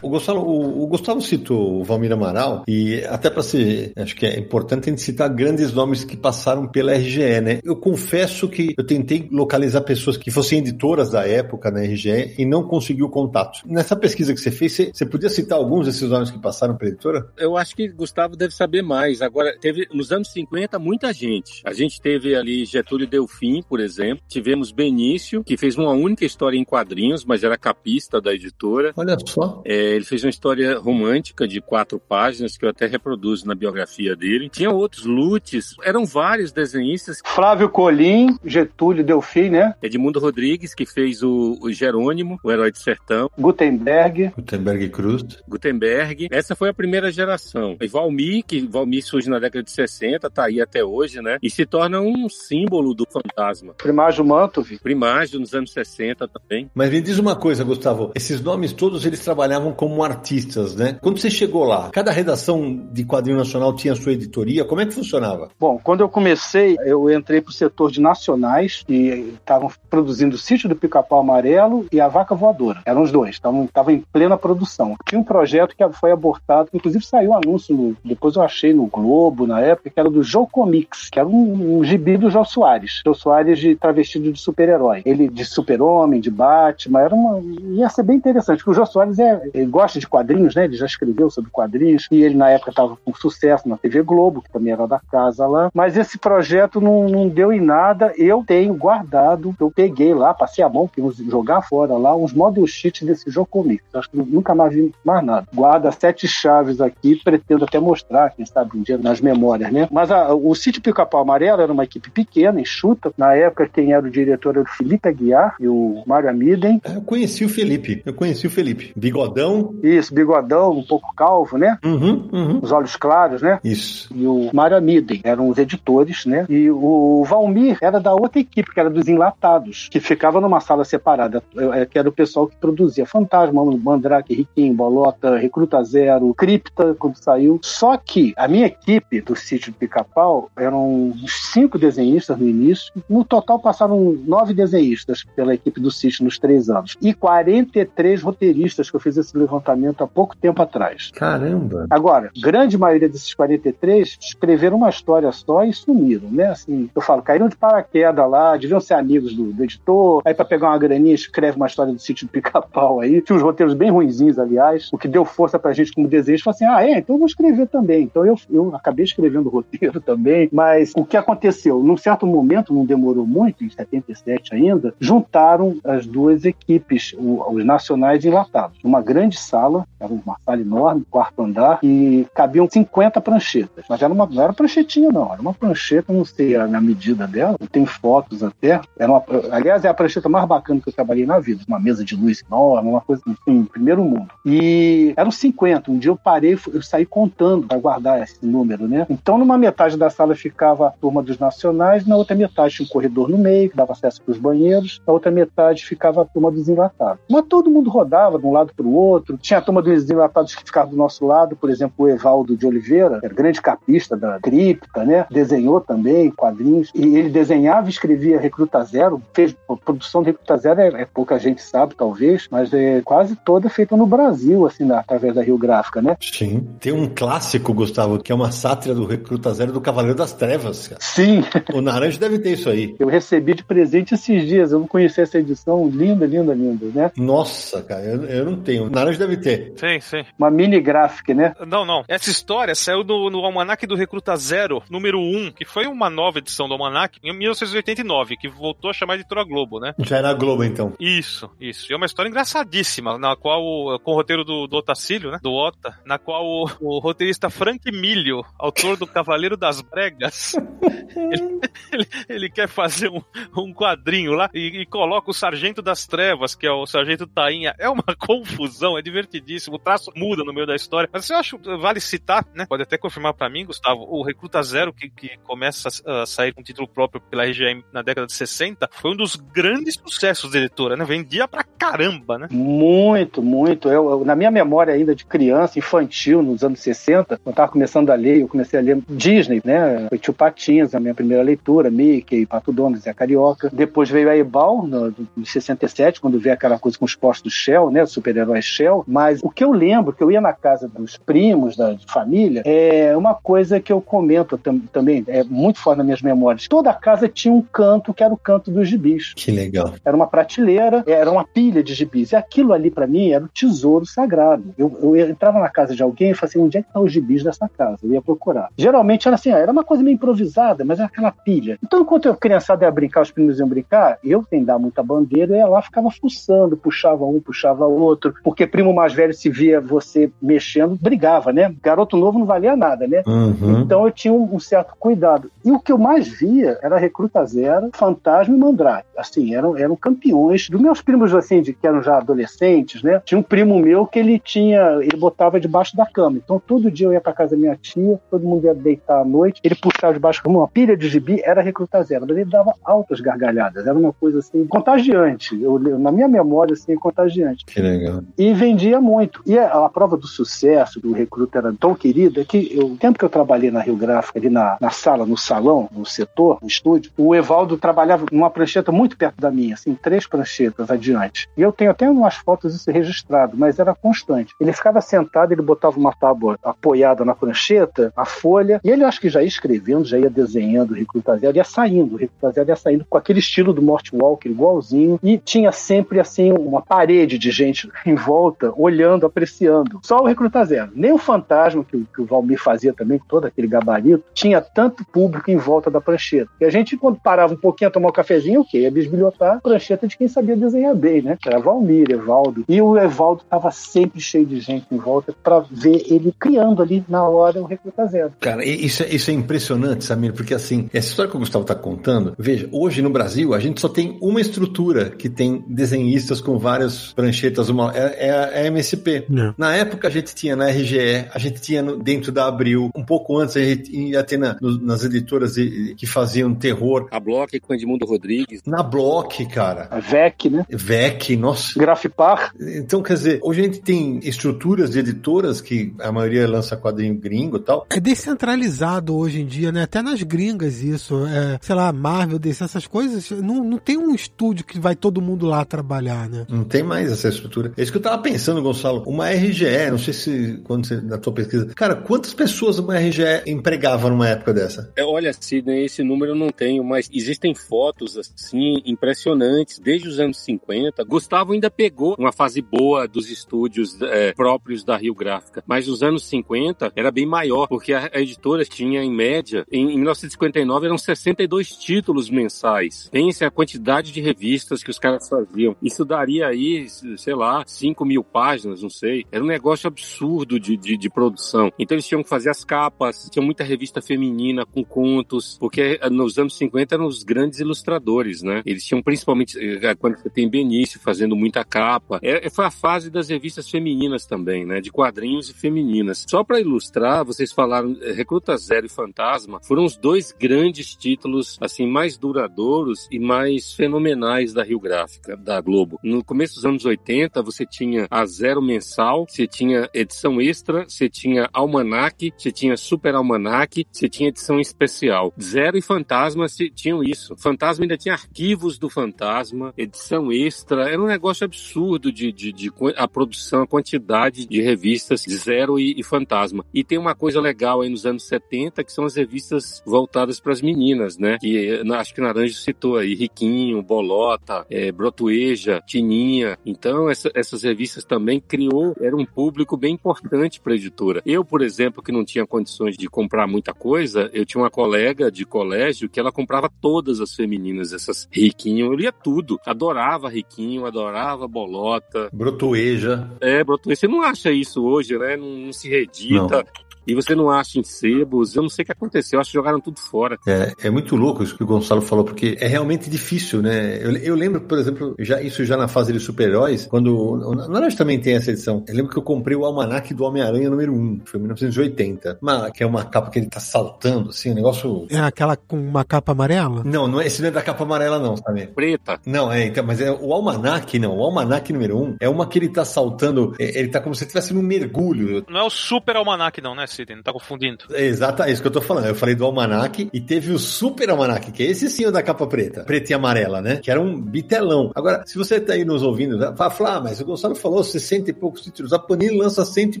O Gustavo, o, o Gustavo citou o Valmir Amaral e até para ser, acho que é importante a gente citar grandes nomes que passaram pela RGE, né? Eu confesso que eu tentei localizar pessoas que fossem editoras da época na RGE e não consegui o contato. Nessa pesquisa que você fez, você, você podia citar alguns desses nomes que passaram pela editora? Eu acho que Gustavo deve saber mais. Agora, teve nos anos 50 muita gente. A gente teve ali Getúlio Delfim, por exemplo. Tivemos Benício, que fez uma única história em quadrinhos, mas era capista da editora. Olha só. É, ele fez uma história romântica de quatro páginas que eu até reproduzo na biografia dele. Tinha outros Lutes, eram vários desenhistas. Flávio Colim, Getúlio Delfim, né? Edmundo Rodrigues, que fez o, o Jerônimo, o Herói de Sertão. Gutenberg. Gutenberg Cruz. Gutenberg. Essa foi a primeira geração. E Valmir, que Valmir surge na década de 60, tá aí até hoje, né? E se torna um símbolo do fantasma. Primágio Mantov. Primágio nos anos 60 também. Mas me diz uma coisa, Gustavo. Esses nomes todos eles trabalhavam como artistas, né? Quando você chegou lá, cada redação de quadrinho nacional tinha sua editoria. Como é que funcionava? Bom, quando eu comecei, eu entrei para o setor de nacionais que estavam produzindo o Sítio do Pica-Pau Amarelo e a Vaca Voadora. Eram os dois, estavam em plena produção. Tinha um projeto que foi abortado, inclusive saiu um anúncio, no, depois eu achei no Globo, na época, que era do Joe Comics, que era um, um gibi do Jô Soares. Jô Soares de travestido de super-herói. Ele de super-homem, de Batman, era uma... ia ser bem interessante, porque o Jô Soares é, ele gosta de quadrinhos, né? Ele já escreveu sobre quadrinhos e ele na época estava com sucesso na TV Globo, que também era da casa lá. Mas esse projeto não, não deu em nada. Eu tenho guardado, eu peguei lá, passei a mão, que jogar fora lá, uns model sheets desse jogo comigo. Acho que nunca mais vi mais nada. Guarda sete chaves aqui, pretendo até mostrar, quem sabe um dia nas memórias, né? Mas a, o sítio Pica-Pau Amarelo era uma equipe pequena, enxuta. Na época, quem era o diretor era o Felipe Aguiar e o Mário Amiden. Eu conheci o Felipe, eu conheci o Felipe. Bigodão. Isso, bigodão, um pouco calvo, né? Uhum, uhum. Os olhos claros, né? Isso. E o Mário Amiden eram os editores, né? E o Valmir era da outra equipe, que era dos enlatados, que ficava numa sala separada, é, que era o pessoal que produzia Fantasma, Mandrake, Riquim, Bolota, Recruta Zero, Cripta, quando saiu. Só que a minha equipe do sítio do Pica-Pau eram cinco desenhistas no início. No total passaram nove desenhistas pela equipe do sítio nos três anos. E 43 roteiristas que eu fiz esse levantamento há pouco tempo atrás. Caramba! Agora, grande maioria desses 43 escreveram uma história só e sumiram, né? Assim, eu falo, caíram de paraquedas lá, deviam ser amigos do, do editor, aí para pegar uma graninha escreve uma história do sítio do pica-pau aí. Tinha uns roteiros bem ruinzinhos, aliás, o que deu força pra gente como desejo. Falei assim, ah, é, então eu vou escrever também. Então eu, eu acabei escrevendo o roteiro também, mas o que aconteceu? Num certo momento, não demorou muito, em 77 ainda, juntaram as duas equipes, os nacionais enlatados, numa grande sala, era uma sala enorme, quarto andar, e cabiam 50 pranchetas. Mas era uma, não era pranchetinha, não, era uma prancheta, não sei a, medida dela, tem fotos até. Era uma, aliás, é a prancheta mais bacana que eu trabalhei na vida, uma mesa de luz enorme, uma coisa, enfim, primeiro mundo. E eram 50. Um dia eu parei, eu saí contando para guardar esse número, né? Então, numa metade da sala ficava a turma dos nacionais, na outra metade tinha um corredor no meio, que dava acesso para os banheiros, na outra metade ficava a turma dos enlatados. Mas todo mundo rodava de um lado para o outro, outro. Tinha a turma dos enlatados que ficava do nosso lado, por exemplo, o Evaldo de Oliveira, era grande capista da cripta, né? Desenhou também quadrinhos. E ele desenhava e escrevia Recruta Zero. Fez a produção de Recruta Zero, é, é, pouca gente sabe, talvez, mas é quase toda feita no Brasil, assim, na, através da Rio Gráfica, né? Sim. Tem um clássico, Gustavo, que é uma sátira do Recruta Zero do Cavaleiro das Trevas, cara. Sim. O Naranja deve ter isso aí. Eu recebi de presente esses dias. Eu não conhecia essa edição. Linda, linda, linda, né? Nossa, cara, eu, eu não tenho. O Deve ter. Sim, sim. Uma mini gráfica, né? Não, não. Essa história saiu no, no Almanac do Recruta Zero, número 1, que foi uma nova edição do Almanac, em 1989, que voltou a chamar de Editora Globo, né? Já era a Globo, então. Isso, isso. E é uma história engraçadíssima, na qual, com o roteiro do, do Otacílio, né? Do Ota, na qual o, o roteirista Frank Milho, autor do Cavaleiro das Bregas, ele, ele, ele, quer fazer um, um quadrinho lá e, e, coloca o Sargento das Trevas, que é o Sargento Tainha. É uma confusão, é divertidíssimo. O traço muda no meio da história. Mas eu acho, vale citar, né? Pode até confirmar para mim, Gustavo, o Recruta Zero, que, que começa a sair com título próprio pela RGM na década de 60, foi um dos grandes sucessos da editora, né? Vendia pra caramba, né? Muito, muito. Eu, eu, na minha memória ainda de criança, infantil, nos anos 60, eu tava começando a ler, eu comecei a ler Disney, né? Foi Tio Patinhas, a minha primeira leitura, Mickey, Pato Donald, Zé Carioca. Depois veio a Ebal, no, em 67, quando veio aquela coisa com os postos Shell, né? Super-herói Shell. Mas o que eu lembro, que eu ia na casa dos primos, da família, é uma coisa que eu comento tam, também, é muito forte nas minhas memórias. Toda a casa tinha um canto que era o canto dos gibis. Que legal. Era uma prateleira, era uma pilha de gibis. E aquilo ali, para mim, era o tesouro sagrado. Eu, eu entrava na casa de alguém e falava assim, onde é que estão tá os gibis dessa casa? Eu ia procurar. Geralmente era assim, era uma coisa meio improvisada, mas era aquela pilha. Então, enquanto eu criançada ia brincar, os primos iam brincar, eu, sem dar muita bandeira, eu ia lá, ficava fuçando, puxava um, puxava outro, porque primo mais velho se via você mexendo, brigava, né? Garoto novo não valia nada, né? Uhum. Então eu tinha um, um, certo cuidado. E o que eu mais via era Recruta Zero, Fantasma e Mandrake. Assim, eram, eram campeões. Dos meus primos, assim, de, que eram já adolescentes, né? Tinha um primo meu que ele tinha, ele botava debaixo da cama. Então todo dia eu ia pra casa da minha tia, todo mundo ia deitar à noite, ele puxava debaixo da cama uma pilha de gibi, era Recruta Zero. Mas ele dava altas gargalhadas, era uma coisa assim, contagiante. Eu, na minha memória, assim, contagiante. Que legal. E vendia muito. E a, a prova do sucesso do Recruta era tão querida que eu, o tempo que eu trabalhei na Rio Gráfica, ali na, na sala, no salão, no setor, no estúdio, o Evaldo trabalhava numa prancheta muito perto da minha, assim, três pranchetas adiante. E eu tenho até umas fotos isso registrado, mas era constante. Ele ficava sentado, ele botava uma tábua apoiada na prancheta, a folha, e ele acho que já ia escrevendo, já ia desenhando o Recruta Zero, ia saindo, o Recruta Zero ia saindo com aquele estilo do Mort Walker, igualzinho, e tinha sempre, assim, uma parede de gente em volta, olhando, apreciando. Só o Recruta Zero. Nem o fantasma que, que o Valmir fazia também, todo aquele gabarito, tinha tanto público em volta da prancheta. E a gente, quando parava um pouquinho a tomar um cafezinho, o quê? Ia bisbilhotar a prancheta de quem sabia desenhar bem, né? Era Valmir, Evaldo. E o Evaldo estava sempre cheio de gente em volta para ver ele criando ali na hora o Recruta Zero. Cara, isso é, isso é impressionante, Samir, porque assim, essa história que o Gustavo está contando, veja, hoje no Brasil a gente só tem uma estrutura que tem desenhistas com várias pranchetas, uma, é, é a MSP. É. Na época a gente tinha na RGE, a gente tinha no, dentro da Abril, um pouco antes a gente ia ter na, no, nas editoras de, que faziam terror. A Block com Edmundo Rodrigues. Na Block, cara. A VEC, né? VEC, nossa. Grafipar. Então, quer dizer, hoje a gente tem estruturas de editoras que a maioria lança quadrinho gringo e tal. É descentralizado hoje em dia, né? Até nas gringas isso. É, sei lá, Marvel, DC, essas coisas. Não, não tem um estúdio que vai todo mundo lá trabalhar, né? Não tem mais essa estrutura. É isso que eu tava pensando, Gonçalo. Uma RGE, não sei se quando você, na tua pesquisa. Cara, quantas pessoas uma RGE empregava numa época dessa? É, olha, Sidney, esse número eu não tenho, mas existem fotos assim impressionantes desde os anos 50. Gustavo ainda pegou uma fase boa dos estúdios é, próprios da Rio Gráfica, mas nos anos 50 era bem maior, porque a, a editora tinha, em média, em, em 1959 eram 62 títulos mensais. Pense a quantidade de revistas que os caras faziam. Isso daria aí, sei lá, 5 mil páginas, não sei. Era um negócio absurdo de, de, de produção. Então eles tinham que fazer as capas, tinha muita revista feminina com contos, porque eh, nos anos 50 eram os grandes ilustradores, né? Eles tinham principalmente, eh, quando você tem Benício fazendo muita capa, é, foi a fase das revistas femininas também, né? De quadrinhos e femininas. Só para ilustrar, vocês falaram eh, Recruta Zero e Fantasma, foram os dois grandes títulos, assim, mais duradouros e mais fenomenais da Rio Gráfica, da Globo. No começo dos anos 80, você tinha a Zero mensal, você tinha edição extra, você tinha almanac, você tinha super almanac, você tinha edição especial. Zero e Fantasma tinham isso. Fantasma ainda tinha arquivos do Fantasma, edição extra, era um negócio absurdo de, de, de a produção, a quantidade de revistas Zero e, e Fantasma. E tem uma coisa legal aí nos anos 70 que são as revistas voltadas para as meninas, né? Que acho que Naranjo citou aí, Riquinho, Bolota, é, Brotueja, Tininha. Então, essa, essas revistas também criou, era um público bem importante para a editora. Eu, por exemplo, que não tinha condições de comprar muita coisa, eu tinha uma colega de colégio que ela comprava todas as femininas, essas Riquinho, eu lia tudo. Adorava Riquinho, adorava Bolota. Brotueja. É, Brotueja. Você não acha isso hoje, né? Não, não se redita. Não e você não acha em sebos. Eu não sei o que aconteceu, eu acho que jogaram tudo fora. É, é muito louco isso que o Gonçalo falou, porque é realmente difícil, né? Eu, eu lembro, por exemplo, já, isso já na fase de super-heróis, quando. O Naranjo também tem essa edição. Eu lembro que eu comprei o Almanac do Homem-Aranha número 1, foi em 1980. Uma, que é uma capa que ele tá saltando, assim, um negócio. É aquela com uma capa amarela? Não, não é, esse não é da capa amarela, não, sabe? Preta. Não, é, então, mas é o Almanac, não. O Almanac número 1 é uma que ele tá saltando, é, ele tá como se estivesse num mergulho. Não é o Super Almanac, não, né, Sidney? Não tá confundindo. Exato, é isso que eu tô falando. Eu falei do Almanac e teve o Super Almanac, que é esse sim o da capa preta, preta e amarela, né? Que era um bitelão. Agora, se você tá aí nos ouvindo, vai falar, ah, mas o Gonçalo falou 60 e poucos títulos. A Panini lança cento e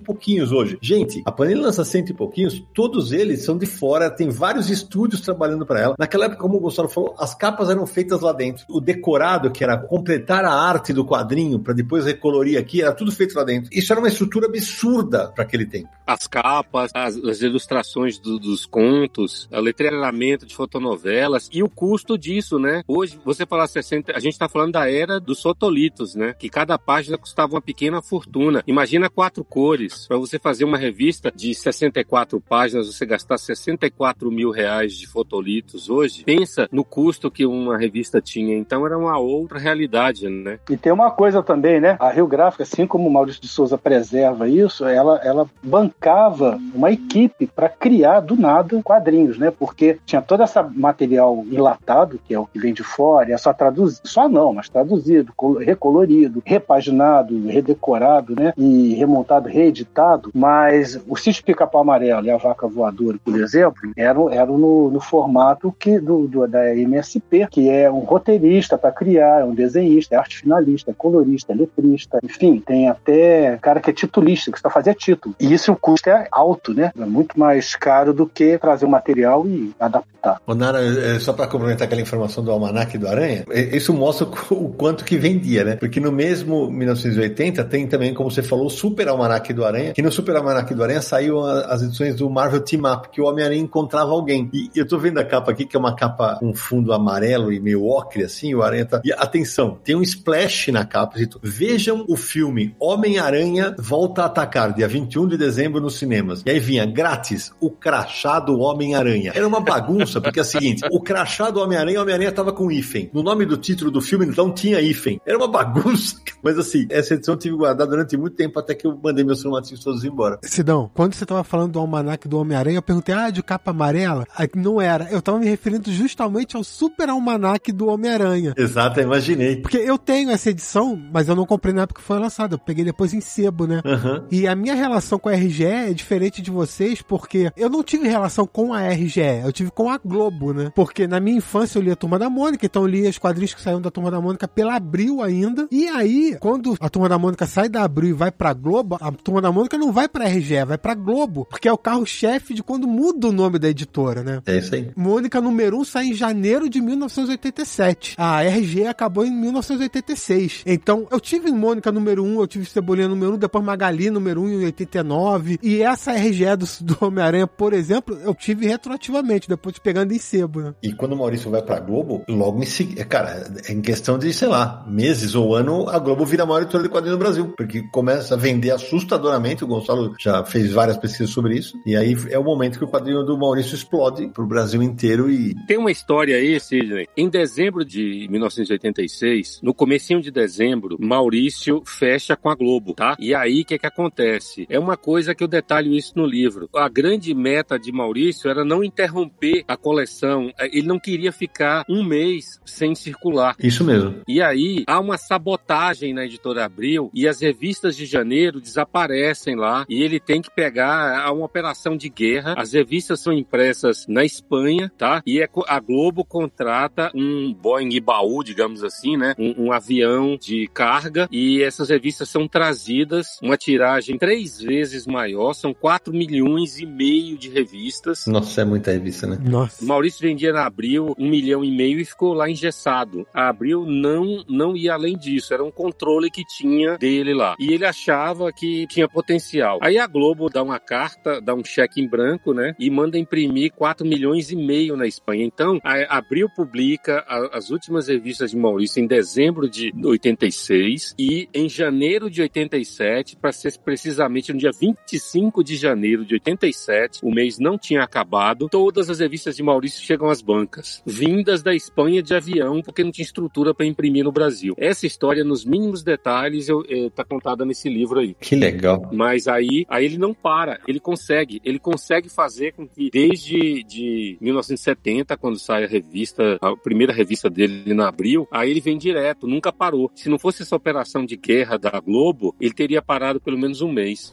pouquinhos hoje. Gente, a Panini lança cento e pouquinhos, todos eles são de fora, tem vários estúdios trabalhando para ela. Naquela época, como o Gonçalo falou, as capas eram feitas lá dentro. O decorado, que era completar a arte do quadrinho para depois recolorir aqui, era tudo feito lá dentro. Isso era uma estrutura absurda para aquele tempo. As capas, as, as ilustrações do, dos contos, o letreiramento de fotonovelas e o custo disso, né? Hoje, você falar 60, a gente tá falando da era dos fotolitos, né? Que cada página custava uma pequena fortuna. Imagina quatro cores. Para você fazer uma revista de 64 páginas, você gastar 64 mil reais de fotolitos hoje. Pensa no custo que uma revista tinha. Então era uma outra realidade, né? E tem uma coisa também, né? A Rio Gráfica, assim como o Maurício de Souza preserva isso, ela, ela bancava uma equipe para criar do nada quadrinhos, né? Porque tinha todo esse material enlatado, que é o que vem de fora, é só traduzido, só não, mas traduzido, recolorido, repaginado, redecorado, né? E remontado, reeditado. Mas o Sítio Pica-Pau Amarelo e a Vaca Voadora, por exemplo, eram, eram no, no formato que do, do, da MSP, que é um roteirista para criar, é um desenhista, é arte finalista, é colorista, é letrista, enfim, tem até cara que é titulista, que está fazer título. E isso o custo é alto, né? É muito mais caro do que trazer o material e adaptar. Ô Nara, é, só para complementar aquela informação do almanac do Aranha, é, isso mostra o quanto que vendia, né? Porque no mesmo 1980 tem também, como você falou, o Super Almanac do Aranha, que no Super Almanac do Aranha saiu as edições do Marvel Team Up, que o Homem-Aranha encontrava alguém. E eu tô vendo a capa aqui, que é uma capa com fundo amarelo e meio ocre, assim, o Aranha tá... E atenção, tem um splash na capa, escrito, vejam o filme Homem-Aranha Volta a Atacar, dia 21 de dezembro nos cinemas. E aí vinha, grátis, o crachá do Homem-Aranha. Era uma bagunça, porque é o seguinte: o crachá do Homem-Aranha, o Homem-Aranha tava com hífen. No nome do título do filme, então tinha hífen. Era uma bagunça. Mas assim, essa edição eu tive guardada durante muito tempo até que eu mandei meus formatinhos todos embora. Sidão, quando você tava falando do almanac do Homem-Aranha, eu perguntei, ah, de capa amarela? Não era. Eu tava me referindo justamente ao super almanac do Homem-Aranha. Exato, eu imaginei. Porque eu tenho essa edição, mas eu não comprei na época que foi lançada. Eu peguei depois em sebo, né? Uhum. E a minha relação com a RGE é diferente de vocês, porque eu não tive relação com a RGE, eu tive com a Globo, né? Porque na minha infância eu lia a Turma da Mônica, então eu lia os quadrinhos que saíam da Turma da Mônica pela Abril ainda. E aí, quando a Turma da Mônica sai da Abril e vai pra Globo, a Turma da Mônica não vai pra RGE, vai pra Globo, porque é o carro-chefe de quando muda o nome da editora, né? É isso aí. Mônica número 1 sai em janeiro de 1987. A RGE acabou em 1986. Então, eu tive Mônica número 1, eu tive Cebolinha número 1, depois Magali número 1 em 89. E essa RGE do, do Homem-Aranha, por exemplo, eu tive retroativamente, depois de pegando em sebo, né? E quando o Maurício vai pra Globo, logo em seguida, cara, em questão de, sei lá, meses ou ano, a Globo vira a maior editora de quadrinhos no Brasil, porque começa a vender assustadoramente, o Gonçalo já fez várias pesquisas sobre isso, e aí é o momento que o quadrinho do Maurício explode pro Brasil inteiro e... Tem uma história aí, Sidney. Em dezembro de 1986, no comecinho de dezembro, Maurício fecha com a Globo, tá? E aí, o que que acontece? É uma coisa que eu detalho isso isso no livro. A grande meta de Maurício era não interromper a coleção. Ele não queria ficar um mês sem circular. Isso mesmo. E aí há uma sabotagem na editora Abril e as revistas de janeiro desaparecem lá e ele tem que pegar uma operação de guerra. As revistas são impressas na Espanha, tá? E é a Globo contrata um Boeing baú, digamos assim, né? Um, um avião de carga e essas revistas são trazidas, uma tiragem três vezes maior, são 4 milhões e meio de revistas. Nossa, é muita revista, né? Nossa. Maurício vendia na Abril um milhão e meio e ficou lá engessado. A Abril não, não ia além disso, era um controle que tinha dele lá. E ele achava que tinha potencial. Aí a Globo dá uma carta, dá um cheque em branco, né? E manda imprimir 4 milhões e meio na Espanha. Então, a Abril publica a, as últimas revistas de Maurício em dezembro de 86 e em janeiro de 87, para ser precisamente no dia 25 de janeiro de 87, o mês não tinha acabado, todas as revistas de Maurício chegam às bancas, vindas da Espanha de avião, porque não tinha estrutura para imprimir no Brasil. Essa história, nos mínimos detalhes, eu, eu, tá contada nesse livro aí. Que legal. Mas aí, aí ele não para, ele consegue, ele consegue fazer com que desde de 1970, quando sai a revista, a primeira revista dele na Abril, aí ele vem direto, nunca parou. Se não fosse essa operação de guerra da Globo, ele teria parado pelo menos um mês.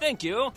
Thank you.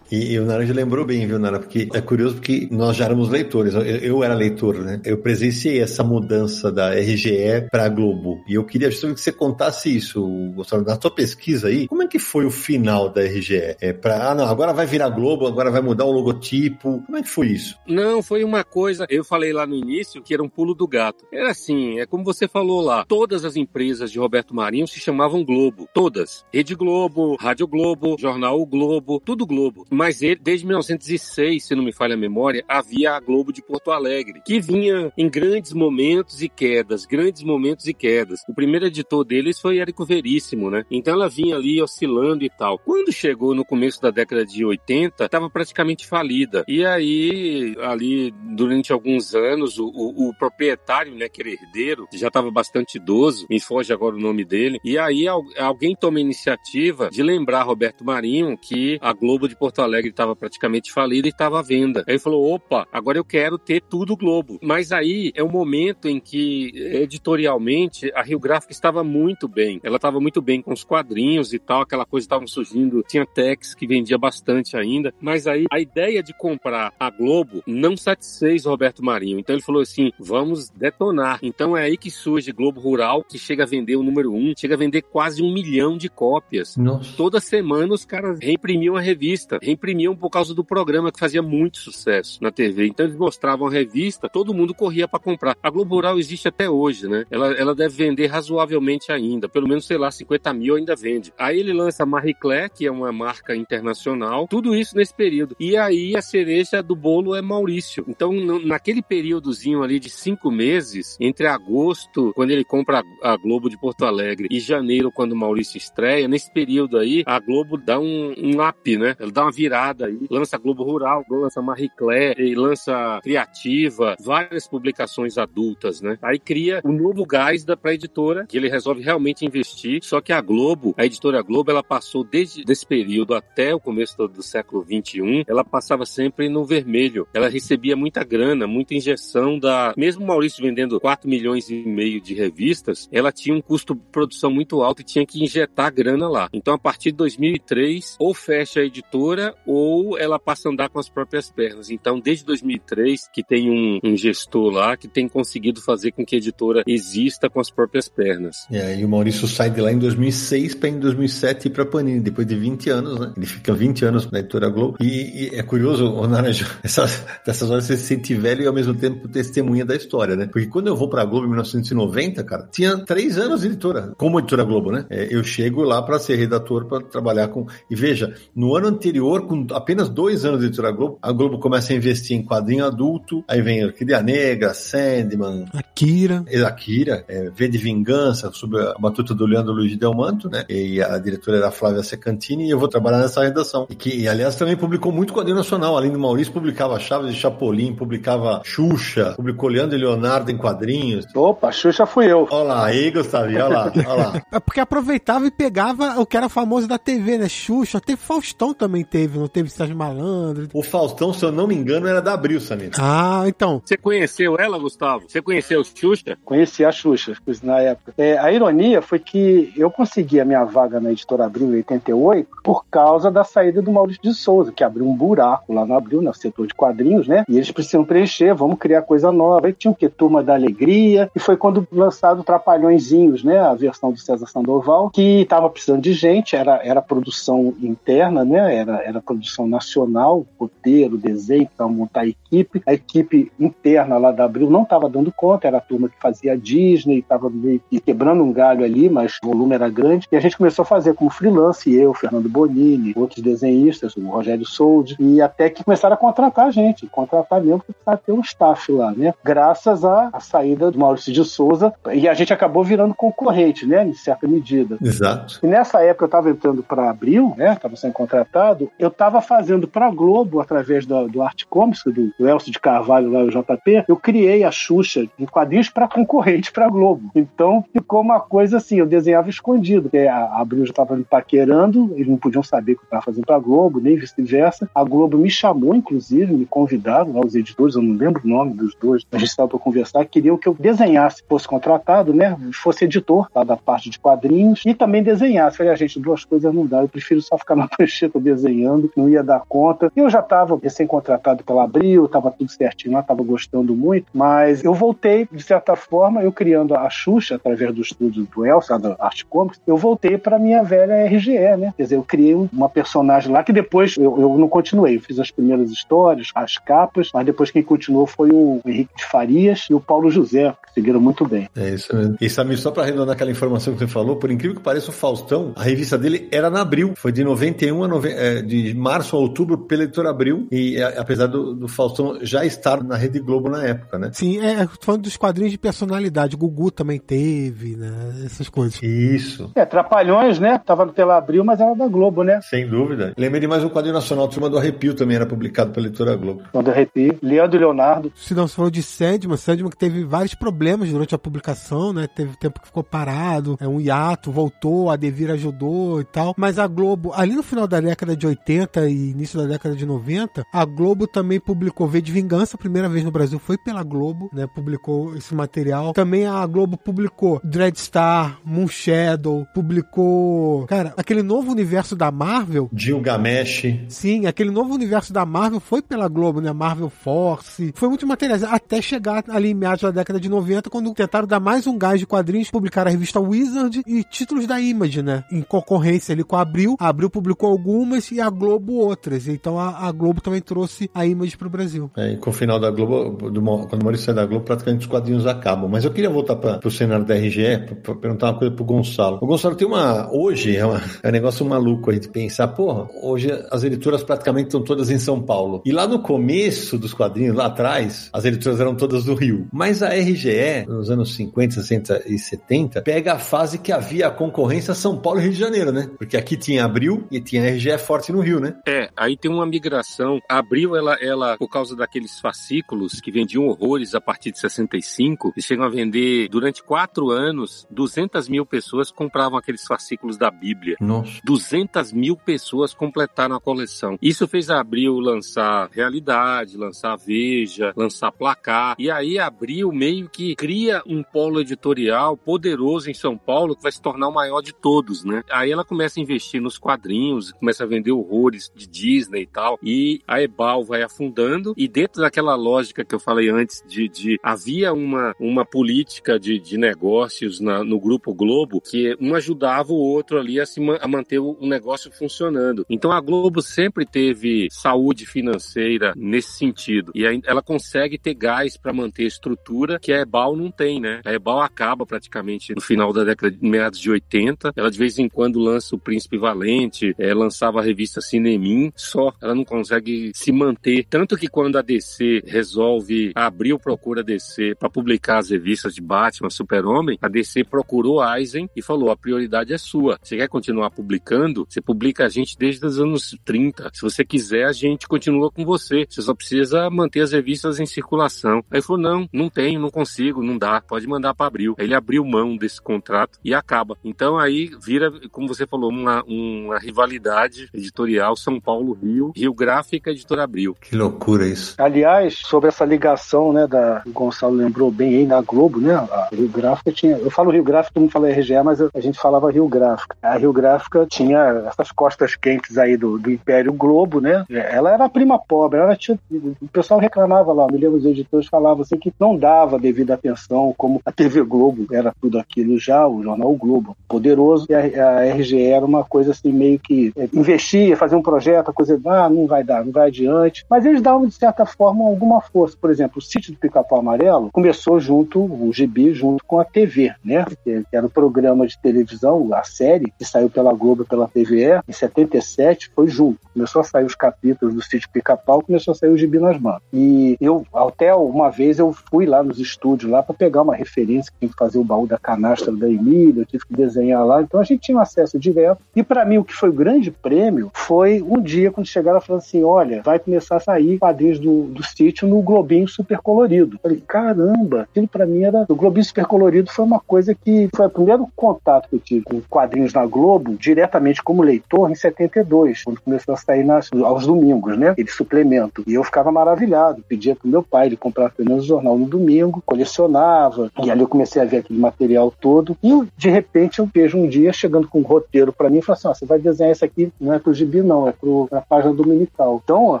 E, e, o Nara já lembrou bem, viu, Nara? Porque é curioso porque nós já éramos leitores. Eu, eu era leitor, né? Eu presenciei essa mudança da RGE para Globo. E eu queria justamente que você contasse isso, Gustavo, na sua pesquisa aí. Como é que foi o final da RGE? É para ah, não, agora vai virar Globo, agora vai mudar o logotipo. Como é que foi isso? Não, foi uma coisa. Eu falei lá no início que era um pulo do gato. Era assim, é como você falou lá. Todas as empresas de Roberto Marinho se chamavam Globo. Todas. Rede Globo, Rádio Globo, Jornal o Globo, tudo Globo. Mas mas ele, desde 1906, se não me falha a memória, havia a Globo de Porto Alegre, que vinha em grandes momentos e quedas, grandes momentos e quedas. O primeiro editor deles foi Érico Veríssimo, né? Então ela vinha ali oscilando e tal. Quando chegou no começo da década de 80, estava praticamente falida. E aí, ali, durante alguns anos, o, o, o proprietário, né, que era herdeiro, já estava bastante idoso, me foge agora o nome dele, e aí alguém toma a iniciativa de lembrar Roberto Marinho que a Globo de Porto Alegre estava praticamente falida e estava à venda. Aí ele falou: opa, agora eu quero ter tudo Globo. Mas aí é o um momento em que, editorialmente, a Rio Gráfica estava muito bem. Ela estava muito bem com os quadrinhos e tal, aquela coisa estava surgindo. Tinha Tex que vendia bastante ainda. Mas aí a ideia de comprar a Globo não satisfez Roberto Marinho. Então ele falou assim: vamos detonar. Então é aí que surge Globo Rural, que chega a vender o número um, chega a vender quase um milhão de cópias. Nossa. Toda semana os caras reimprimiam a revista, reimprimiam por causa do programa que fazia muito sucesso na TV. Então eles mostravam a revista, todo mundo corria para comprar. A Globo Rural existe até hoje, né? Ela, ela deve vender razoavelmente ainda, pelo menos, sei lá, 50 mil ainda vende. Aí ele lança a Marie Claire, que é uma marca internacional, tudo isso nesse período. E aí a cereja do bolo é Maurício. Então, naquele períodozinho ali de cinco meses, entre agosto, quando ele compra a Globo de Porto Alegre, e janeiro, quando Maurício estreia, nesse período aí, a Globo dá um, um up, né? Ela dá uma virada aí, lança Globo Rural, lança Marie Claire, lança Criativa, várias publicações adultas, né? Aí cria um novo gás da pra editora, que ele resolve realmente investir, só que a Globo, a editora Globo, ela passou desde esse período até o começo do, do século 21, ela passava sempre no vermelho. Ela recebia muita grana, muita injeção da... Mesmo Maurício vendendo 4 milhões e meio de revistas, ela tinha um custo de produção muito alto e tinha que injetar grana lá. Então, a partir de 2003, ou fecha a editora, ou ela passa a andar com as próprias pernas. Então, desde 2003, que tem um, um gestor lá que tem conseguido fazer com que a editora exista com as próprias pernas. É, e o Maurício sai de lá em 2006 para em 2007 ir para Panini, depois de 20 anos, né? Ele fica 20 anos na editora Globo. E, e é curioso, Naranjo, essas, dessas horas você se sente velho e ao mesmo tempo testemunha da história, né? Porque quando eu vou para a Globo em 1990, cara, tinha três anos de editora, como editora Globo, né? É, eu chego lá para ser redator, para trabalhar com. E veja, no ano anterior, com apenas dois anos de editora Globo, a Globo começa a investir em quadrinho adulto, aí vem Orquídea Negra, Sandman, Akira. Akira, é, V de Vingança, sob a batuta do Leandro Luiz Del Manto, né? E a diretora era a Flávia Secantini, e eu vou trabalhar nessa redação. E que, e, aliás, também publicou muito quadrinho nacional. Além do Maurício, publicava Chaves de Chapolin, publicava Xuxa, publicou Leandro e Leonardo em quadrinhos. Opa, Xuxa fui eu. Olha lá, aí, Gustavo, olha lá, olha lá. É porque aproveitava e pegava o que era famoso da TV, né? Xuxa, até Faustão também teve, não teve Sérgio Malandro. O Faustão, se eu não me engano, era da Abril, Samir. Ah, então. Você conheceu ela, Gustavo? Você conheceu Xuxa? Conheci a Xuxa na época. É, a ironia foi que eu consegui a minha vaga na editora Abril em 88 por causa da saída do Maurício de Souza, que abriu um buraco lá no Abril, no setor de quadrinhos, né? E eles precisam preencher, vamos criar coisa nova. Aí tinha o que? Turma da Alegria, e foi quando lançado Trapalhõezinhos, né? A versão do César Sandoval, que estava precisando de gente, era, era produção interna, né? Era, era produção nacional, roteiro, desenho, para montar a equipe. A equipe interna lá da Abril não estava dando conta, era a turma que fazia a Disney, estava meio que quebrando um galho ali, mas o volume era grande. E a gente começou a fazer como freelance, eu, Fernando Bonini, outros desenhistas, o Rogério Sold, e até que começaram a contratar a gente, contratar mesmo, porque precisava ter um staff lá, né? Graças à, à saída do Maurício de Souza, e a gente acabou virando concorrente, né? Em certa medida. Exato. E nessa época eu estava entrando para Abril, né? Estava sendo contratado, eu estava fazendo para Globo, através do, do Art Comics, do, Elcio de Carvalho lá, o JP, eu criei a Xuxa em quadrinhos para concorrente para Globo. Então ficou uma coisa assim, eu desenhava escondido, porque a Abril já estava me paquerando, eles não podiam saber que eu estava fazendo para Globo, nem vice-versa. A Globo me chamou, inclusive, me convidaram, lá, os editores, eu não lembro o nome dos dois, a gente estava para conversar, queriam que eu desenhasse, fosse contratado, né? Fosse editor lá da parte de quadrinhos e também desenhasse. Falei, a ah, gente, duas coisas não dá, eu prefiro só ficar na prancheta desenhando, não ia dar conta. Eu já estava recém-contratado pela Abril, estava tudo certinho lá, estava gostando muito, mas eu voltei, de certa forma, eu criando a Xuxa, através do estúdio do Elsa, da Art Comics, eu voltei para minha velha RGE, né? Quer dizer, eu criei uma personagem lá que depois eu, eu não continuei, eu fiz as primeiras histórias, as capas, mas depois quem continuou foi o Henrique de Farias e o Paulo José, que seguiram muito bem. É isso mesmo. E Samir, só para arredondar aquela informação que você falou, por incrível que pareça, o Faustão, a revista dele era na Abril, foi de 91 a nove... é, de março a outubro pela editora Abril, e é, apesar do, do, Faustão já estar na Rede Globo na época, né? Sim, é, falando dos quadrinhos de personalidade, Gugu também teve, né? Essas coisas. Isso. É, Trapalhões, né? Tava pela Abril, mas era da Globo, né? Sem dúvida. Lembrei de mais um quadrinho nacional, Turma do Arrepio também era publicado pela editora Globo. Turma do Arrepio, Leandro e Leonardo. Se não, você falou de Sandman, Sandman que teve vários problemas durante a publicação, né? Teve tempo que ficou parado, é um hiato, voltou, a Devir ajudou e tal. Mas a Globo, ali no final da década de 80 e início da década de 90, a Globo também publicou V de Vingança, primeira vez no Brasil foi pela Globo, né? Publicou esse material. Também a Globo publicou Dreadstar, Moonshadow, publicou, cara, aquele novo universo da Marvel. Gilgamesh. Sim, aquele novo universo da Marvel foi pela Globo, né? Marvel Force. Foi muitos materiais, até chegar ali em meados da década de 90, quando tentaram dar mais um gás de quadrinhos, publicaram a revista Wizard e títulos da Image, né? Em concorrência ali com a Abril. A Abril publicou algumas e a Globo outras. Então a, a Globo também trouxe a Image pro Brasil. É, com o final da Globo, do, quando o Maurício sai da Globo, praticamente os quadrinhos acabam. Mas eu queria voltar para o cenário da RGE para perguntar uma coisa pro Gonçalo. O Gonçalo tem uma. Hoje é, uma, é um negócio maluco a gente pensar, porra, hoje as editoras praticamente estão todas em São Paulo. E lá no começo dos quadrinhos, lá atrás, as editoras eram todas do Rio. Mas a RGE, nos anos 50, 60 e 70, pega a fase que havia a concorrência São Paulo e Rio de Janeiro, né? Porque aqui tinha Abril e tinha a RGE forte no Rio, né? É, aí tem uma migração. A Abril, ela, ela, por causa daqueles fascículos que vendiam horrores a partir de 65, eles chegam a vender durante quatro anos, 200 mil pessoas compravam aqueles fascículos da Bíblia. Nossa. 200 mil pessoas completaram a coleção. Isso fez a Abril lançar Realidade, lançar Veja, lançar Placar. E aí Abril meio que cria um polo editorial poderoso em São Paulo que vai se tornar o maior de todos, né? Aí ela começa a investir nos quadrinhos, começa a vender horrores de Disney e tal. E a Ebal vai afundando. E dentro daquela lógica que eu falei antes de, de havia uma, uma política de, de negócios na, no Grupo Globo que um ajudava o outro ali a, se, a manter o, negócio funcionando. Então a Globo sempre teve saúde financeira nesse sentido. E ela consegue ter gás para manter a estrutura que a Ebal não tem, né? A Ebal acaba praticamente no final da década de meados de 80. Ela de vez em quando lança o Príncipe Valente, é, lançava a revista cinemin só. Ela não consegue se manter. Tanto que quando a DC resolve abrir o Procura DC para publicar as revistas de Batman, Super-Homem, a DC procurou Eisen e falou: a prioridade é sua. Você quer continuar publicando? Você publica a gente desde os anos 30. Se você quiser, a gente continua com você. Você só precisa manter as revistas em circulação. Aí falou: não, não tenho, não consigo, não dá. Pode mandar para abril. Aí ele abriu mão desse contrato e acaba. Então aí vira, como você falou, uma, uma rivalidade editorial São Paulo-Rio, Rio Gráfica, Editora Abril. Que loucura isso. Aliás, sobre essa ligação, né, da o Gonçalo lembrou bem aí na Globo, né? A Rio Gráfica tinha. Eu falo Rio Gráfica, todo mundo fala RGE, mas a gente falava Rio Gráfica. A Rio Gráfica tinha essas costas quentes aí do, do Império Globo, né? Ela era prima pobre, ela tinha, o pessoal reclamava lá, me lembro os editores falavam assim que não dava devida atenção, como a TV Globo era tudo aquilo já, o jornal Globo, poderoso, e a, a RGE era uma coisa assim meio que é, investia, fazia um projeto, a coisa, ah, não vai dar, não vai adiante. Mas eles davam, de certa forma, alguma força. Por exemplo, o sítio do Pica-Pau Amarelo começou junto, o gibi, junto com a TV, né? Que era o programa de televisão, a série, que saiu pela Globo pela TVE, em 77, foi junto. Começou a sair os capítulos do sítio Pica-Pau, começou a sair o gibi nas mãos. E eu, até uma vez, eu fui lá nos estúdios lá para pegar uma referência, tinha que fazer o baú da canastra da Emília, eu tive que desenhar lá. Então a gente tinha um acesso direto. E para mim, o que foi o grande prêmio foi um dia quando chegaram falando assim: olha, vai começar a sair quadrinhos do, do sítio no Globinho Super Colorido. Eu falei, caramba, aquilo para mim era. O Globinho Super Colorido foi uma coisa que foi o primeiro contato que eu tive com quadrinhos na Globo, diretamente como leitor, em 72, quando começou a sair nas, aos domingos, né? Aquele suplemento. E eu ficava maravilhado. Pedia pro meu pai, ele comprava pelo menos o jornal no domingo, colecionava. E ali eu comecei a ver aquele material todo. E de repente eu vejo um dia chegando com um roteiro para mim e falo assim: ó, você vai desenhar isso aqui, não é pro gibi, não, é pro, pra página dominical. Então,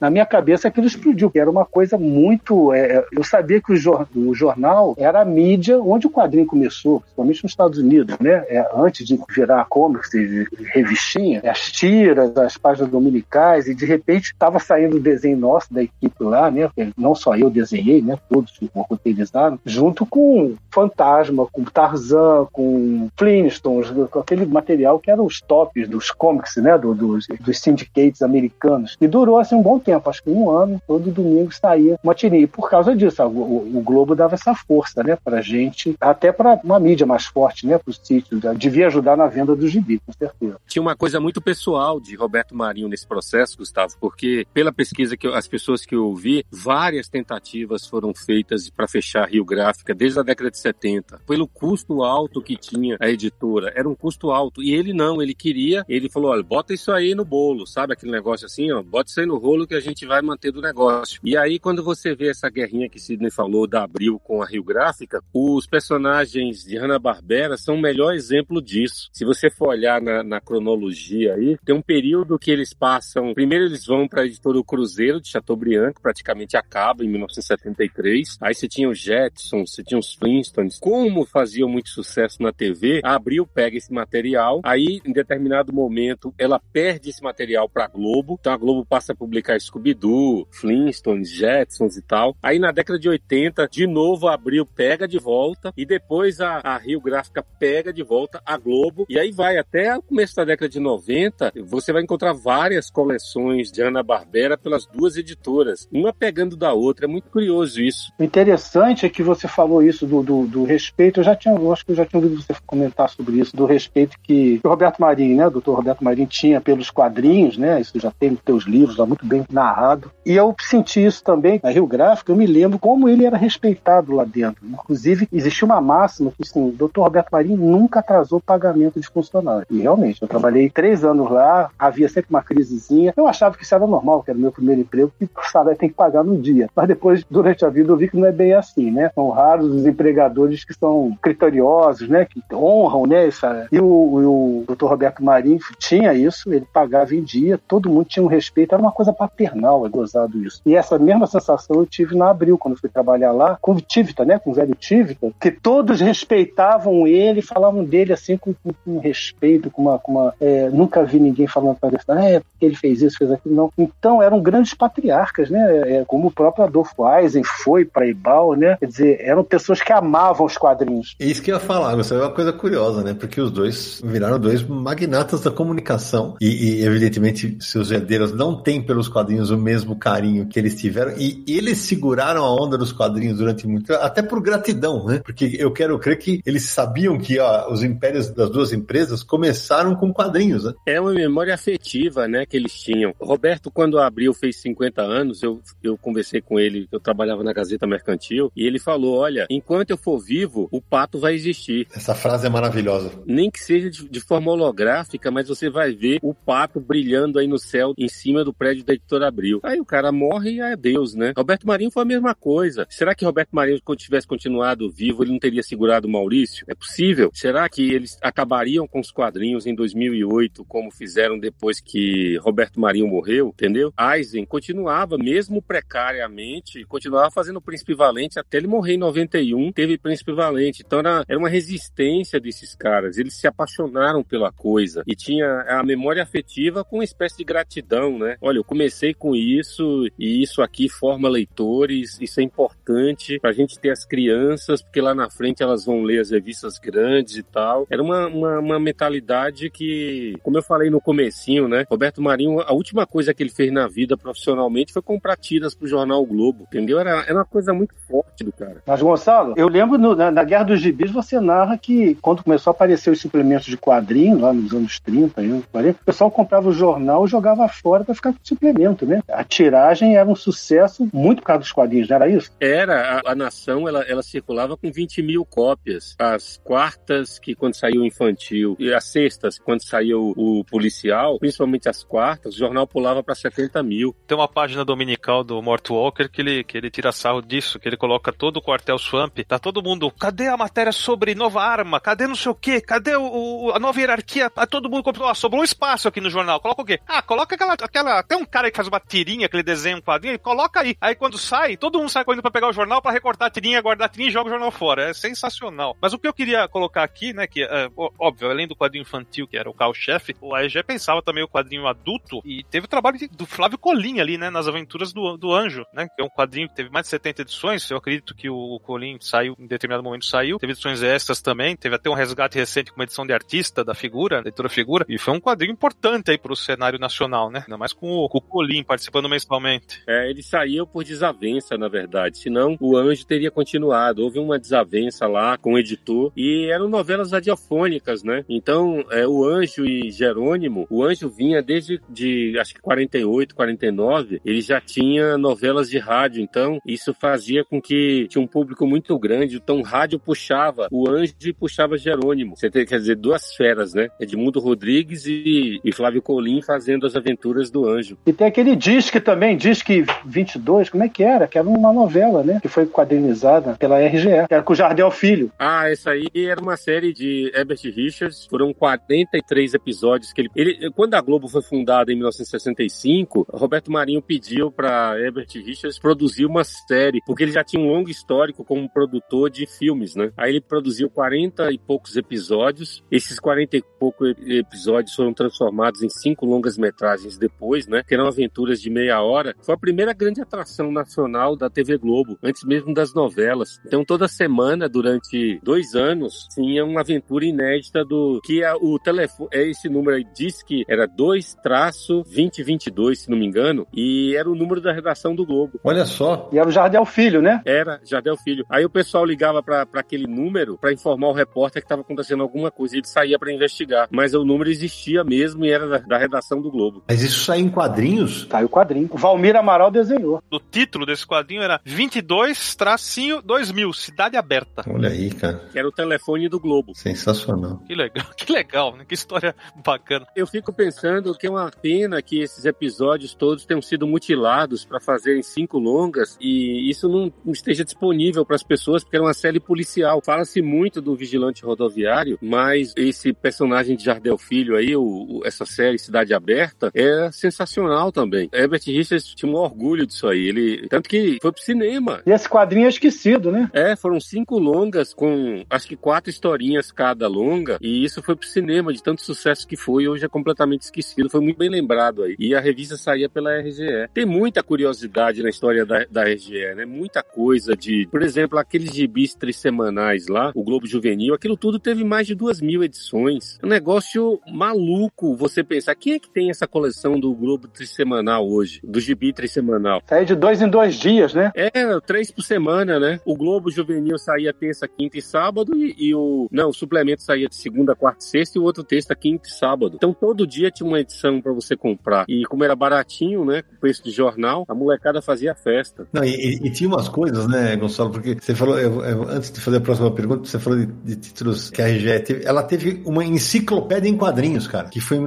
na minha cabeça aquilo explodiu, que era uma coisa muito. É, eu sabia que o, jor, o, jornal era a mídia onde o quadrinho começou, principalmente nos Estados Unidos, né? É, antes de virar comics, de revistinha, as tiras, as páginas dominicais, e de repente estava saindo o desenho nosso da equipe lá, né? Não só eu desenhei, né? Todos roteirizaram, junto com Fantasma, com Tarzan, com Flintstones, com aquele material que eram os tops dos comics, né? Do, dos, dos syndicates americanos. E durou assim um bom tempo, acho que um ano, todo domingo saía uma tirinha. E por causa disso, o, o Globo dava essa força, né? Pra gente, até para uma mídia mais forte, né? Pro sítio. Devia ajudar na venda do gibi, com certeza. Tinha uma coisa muito pessoal de Roberto Marinho nesse processo, Gustavo, porque pela pesquisa que eu, as pessoas que eu ouvi, várias tentativas foram feitas para fechar a Rio Gráfica desde a década de 70. Pelo custo alto que tinha a editora, era um custo alto. E ele não, ele queria, ele falou: olha, bota isso aí no bolo, sabe aquele negócio assim, ó, bota isso aí no rolo que a gente vai manter do negócio. E aí, quando você vê essa guerrinha que Sidney falou da Abril com a Rio Gráfica, os personagens de Hanna-Barbera são o melhor exemplo disso. Se você for olhar na, na cronologia aí, tem um período que eles passam. Primeiro, eles vão para a editora O Cruzeiro de Chateaubriand, que praticamente acaba em 1973. Aí você tinha os Jetsons, você tinha os Flintstones. Como faziam muito sucesso na TV, a Abril pega esse material, aí em determinado momento ela perde esse material para a Globo. Então a Globo passa a publicar Scooby-Doo, Flintstones, Jetsons e tal. Aí na década de 80, de novo a Abril pega de volta e depois a, a Rio Gráfica pega de volta a Globo. E aí vai até o começo da década de 90, você vai encontrar várias coleções de Hanna-Barbera pelas duas editoras, uma pegando da outra. É muito curioso isso. O interessante é que você falou isso do, do, do respeito. Eu já tinha, eu acho que eu já tinha ouvido você comentar sobre isso, do respeito que o Roberto Marinho, né, o doutor Roberto Marinho tinha pelos quadrinhos, né? Isso já tem nos teus livros, lá muito bem narrado. E eu senti isso também na Rio Gráfico. Eu me lembro como ele era respeitado lá dentro. Inclusive, existia uma máxima que, assim, o doutor Roberto Marinho nunca atrasou pagamento de funcionário. E realmente, eu trabalhei três anos lá, havia sempre uma crisezinha. Eu achava que isso era normal, que era o meu primeiro emprego, que o salário tem que pagar no dia. Mas depois, durante a vida, eu vi que não é bem assim, né? São raros os empregadores que são criteriosos, né? Que honram, né? E o, o doutor Roberto Marinho tinha isso, ele pagava em dia, todo mundo tinha um respeito, era uma coisa paternal, é gozado isso. E essa mesma sensação eu tive na Abril, quando fui trabalhar lá, com o Tivita, né? Com o velho Tivita, que todos respeitavam ele, falavam dele assim com, com, com respeito, com uma. Com uma é, nunca vi ninguém falando para ele, ah, é porque ele fez isso, fez aquilo, não. Então eram grandes patriarcas, né? É, como o próprio Adolfo Eisen foi para Ibal, né? Quer dizer, eram pessoas que amavam os quadrinhos. É isso que eu ia falar, isso é uma coisa curiosa, né? Porque os dois viraram dois magnatas da comunicação e, e evidentemente evidentemente, seus herdeiros não têm pelos quadrinhos o mesmo carinho que eles tiveram e eles seguraram a onda dos quadrinhos durante muito tempo, até por gratidão, né? Porque eu quero crer que eles sabiam que ó, os impérios das duas empresas começaram com quadrinhos, né? É uma memória afetiva, né, que eles tinham. Roberto, quando abriu, fez 50 anos, eu, eu conversei com ele, eu trabalhava na Gazeta Mercantil, e ele falou: olha, enquanto eu for vivo, o pato vai existir. Essa frase é maravilhosa. Nem que seja de, de forma holográfica, mas você vai ver o pato brilhando aí no céu, em cima do prédio da editora Abril. Aí o cara morre e é Deus, né? Roberto Marinho foi a mesma coisa. Será que Roberto Marinho, se tivesse continuado vivo, ele não teria segurado o Maurício? É possível? Será que eles acabariam com os quadrinhos em 2008, como fizeram depois que Roberto Marinho morreu? Entendeu? Eisen continuava, mesmo precariamente, continuava fazendo Príncipe Valente até ele morrer em 91, teve Príncipe Valente. Então era, era uma resistência desses caras. Eles se apaixonaram pela coisa e tinha a memória afetiva com uma espécie de gratidão, né? Olha, eu comecei com isso e isso aqui forma leitores, isso é importante pra gente ter as crianças, porque lá na frente elas vão ler as revistas grandes e tal. Era uma, uma, uma mentalidade que, como eu falei no comecinho, né? Roberto Marinho, a última coisa que ele fez na vida profissionalmente foi comprar tiras pro jornal o Globo, entendeu? Era, era uma coisa muito forte do cara. Mas, Gonçalo, eu lembro no, na, na, Guerra dos Gibis, você narra que quando começou a aparecer os suplementos de quadrinho, lá nos anos 30, anos 40, o pessoal comprava o jornal jogava fora para ficar com suplemento, né? A tiragem era um sucesso muito por causa dos quadrinhos, não era isso? Era. A, a Nação, ela, ela circulava com 20 mil cópias. As quartas, que quando saiu o infantil, e as sextas, quando saiu o policial, principalmente as quartas, o jornal pulava para 70 mil. Tem uma página dominical do Mort Walker que ele, que ele tira sarro disso, que ele coloca todo o quartel Swamp, tá todo mundo, cadê a matéria sobre nova arma? Cadê não sei o quê? Cadê o, o a nova hierarquia? Ah, todo mundo comprou, sobrou um espaço aqui no jornal, coloca o quê? Ah, coloca aquela, aquela, tem um cara que faz uma tirinha, aquele desenho, um quadrinho, coloca aí. Aí quando sai, todo mundo sai correndo pra pegar o jornal, para recortar a tirinha, guardar a tirinha e joga o jornal fora. É sensacional. Mas o que eu queria colocar aqui, né, que é, óbvio, além do quadrinho infantil, que era o carro-chefe, o AEG pensava também o quadrinho adulto e teve o trabalho do Flávio Colim ali, né, nas aventuras do, do Anjo, né, que é um quadrinho que teve mais de 70 edições. Eu acredito que o Colim saiu, em determinado momento saiu. Teve edições extras também, teve até um resgate recente com uma edição de artista da figura, da editora figura, e foi um quadrinho importante aí pro cenário nacional, né, ainda mais com o, com o Colim participando mensalmente. É, ele saiu por desavença, na verdade, senão o Anjo teria continuado. Houve uma desavença lá com o editor e eram novelas radiofônicas, né? Então, é, o Anjo e Jerônimo, o Anjo vinha desde de, acho que 48, 49, ele já tinha novelas de rádio, então isso fazia com que tinha um público muito grande, então o rádio puxava o Anjo e puxava Jerônimo. Você tem, quer dizer, duas feras, né? Edmundo Rodrigues e, e Flávio Colim fazendo as aventuras do Anjo. E tem aquele disque também, disque 22, como é que era? Que era uma novela, né? Que foi quadrinizada pela RGE, que era com o Jardel Filho. Ah, essa aí era uma série de Herbert Richards, foram 43 episódios que ele, ele quando a Globo foi fundada em 1965, Roberto Marinho pediu para Herbert Richards produzir uma série, porque ele já tinha um longo histórico como produtor de filmes, né? Aí ele produziu 40 e poucos episódios. Esses 40 e poucos episódios foram transformados em cinco longas metragens depois, né? Que eram aventuras de meia hora. Foi a primeira grande atração nacional da TV Globo, antes mesmo das novelas. Então toda semana, durante dois anos, tinha uma aventura inédita do que a, o telefone, é esse número aí diz que era 2-2022, se não me engano, e era o número da redação do Globo. Olha só. E era o Jardel Filho, né? Era Jardel Filho. Aí o pessoal ligava para aquele número para informar o repórter que estava acontecendo alguma coisa e ele saía para investigar. Mas o número existia mesmo e era da, da redação do Globo. Mas isso saiu em quadrinhos? Saiu quadrinho. O Valmir Amaral desenhou. O título desse quadrinho era 22 tracinho 2000, Cidade Aberta. Olha aí, cara. Era o telefone do Globo. Sensacional. Que legal, que legal, né? Que história bacana. Eu fico pensando que é uma pena que esses episódios todos tenham sido mutilados para fazerem cinco longas e isso não esteja disponível para as pessoas, porque era uma série policial. Fala-se muito do vigilante rodoviário, mas esse personagem de Jardel Filho aí, o, o, essa série Cidade Aberta, é sensacional também. Herbert Richards tinha um orgulho disso aí. Ele, tanto que foi pro cinema. E esse quadrinho é esquecido, né? É, foram cinco longas com acho que quatro historinhas cada longa, e isso foi pro cinema, de tanto sucesso que foi, hoje é completamente esquecido. Foi muito bem lembrado aí. E a revista saía pela RGE. Tem muita curiosidade na história da, da RGE, né? Muita coisa de, por exemplo, aqueles gibis trissemanais lá, o Globo Juvenil, aquilo tudo teve mais de duas mil edições. É um negócio maluco você pensar quem é que tem essa coleção do Globo Trisemanal hoje? Do Gibi Trisemanal? Sai de dois em dois dias, né? É, três por semana, né? O Globo Juvenil saía terça, quinta e sábado e, e o... Não, o suplemento saía de segunda, quarta e sexta e o outro terça, quinta e sábado. Então todo dia tinha uma edição para você comprar. E como era baratinho, né? Com preço de jornal, a molecada fazia festa. Não, e, e, tinha umas coisas, né, Gonçalo? Porque você falou, eu, eu, antes de fazer a próxima pergunta, você falou de, de títulos que a RGE teve. Ela teve uma enciclopédia em quadrinhos, cara, que foi em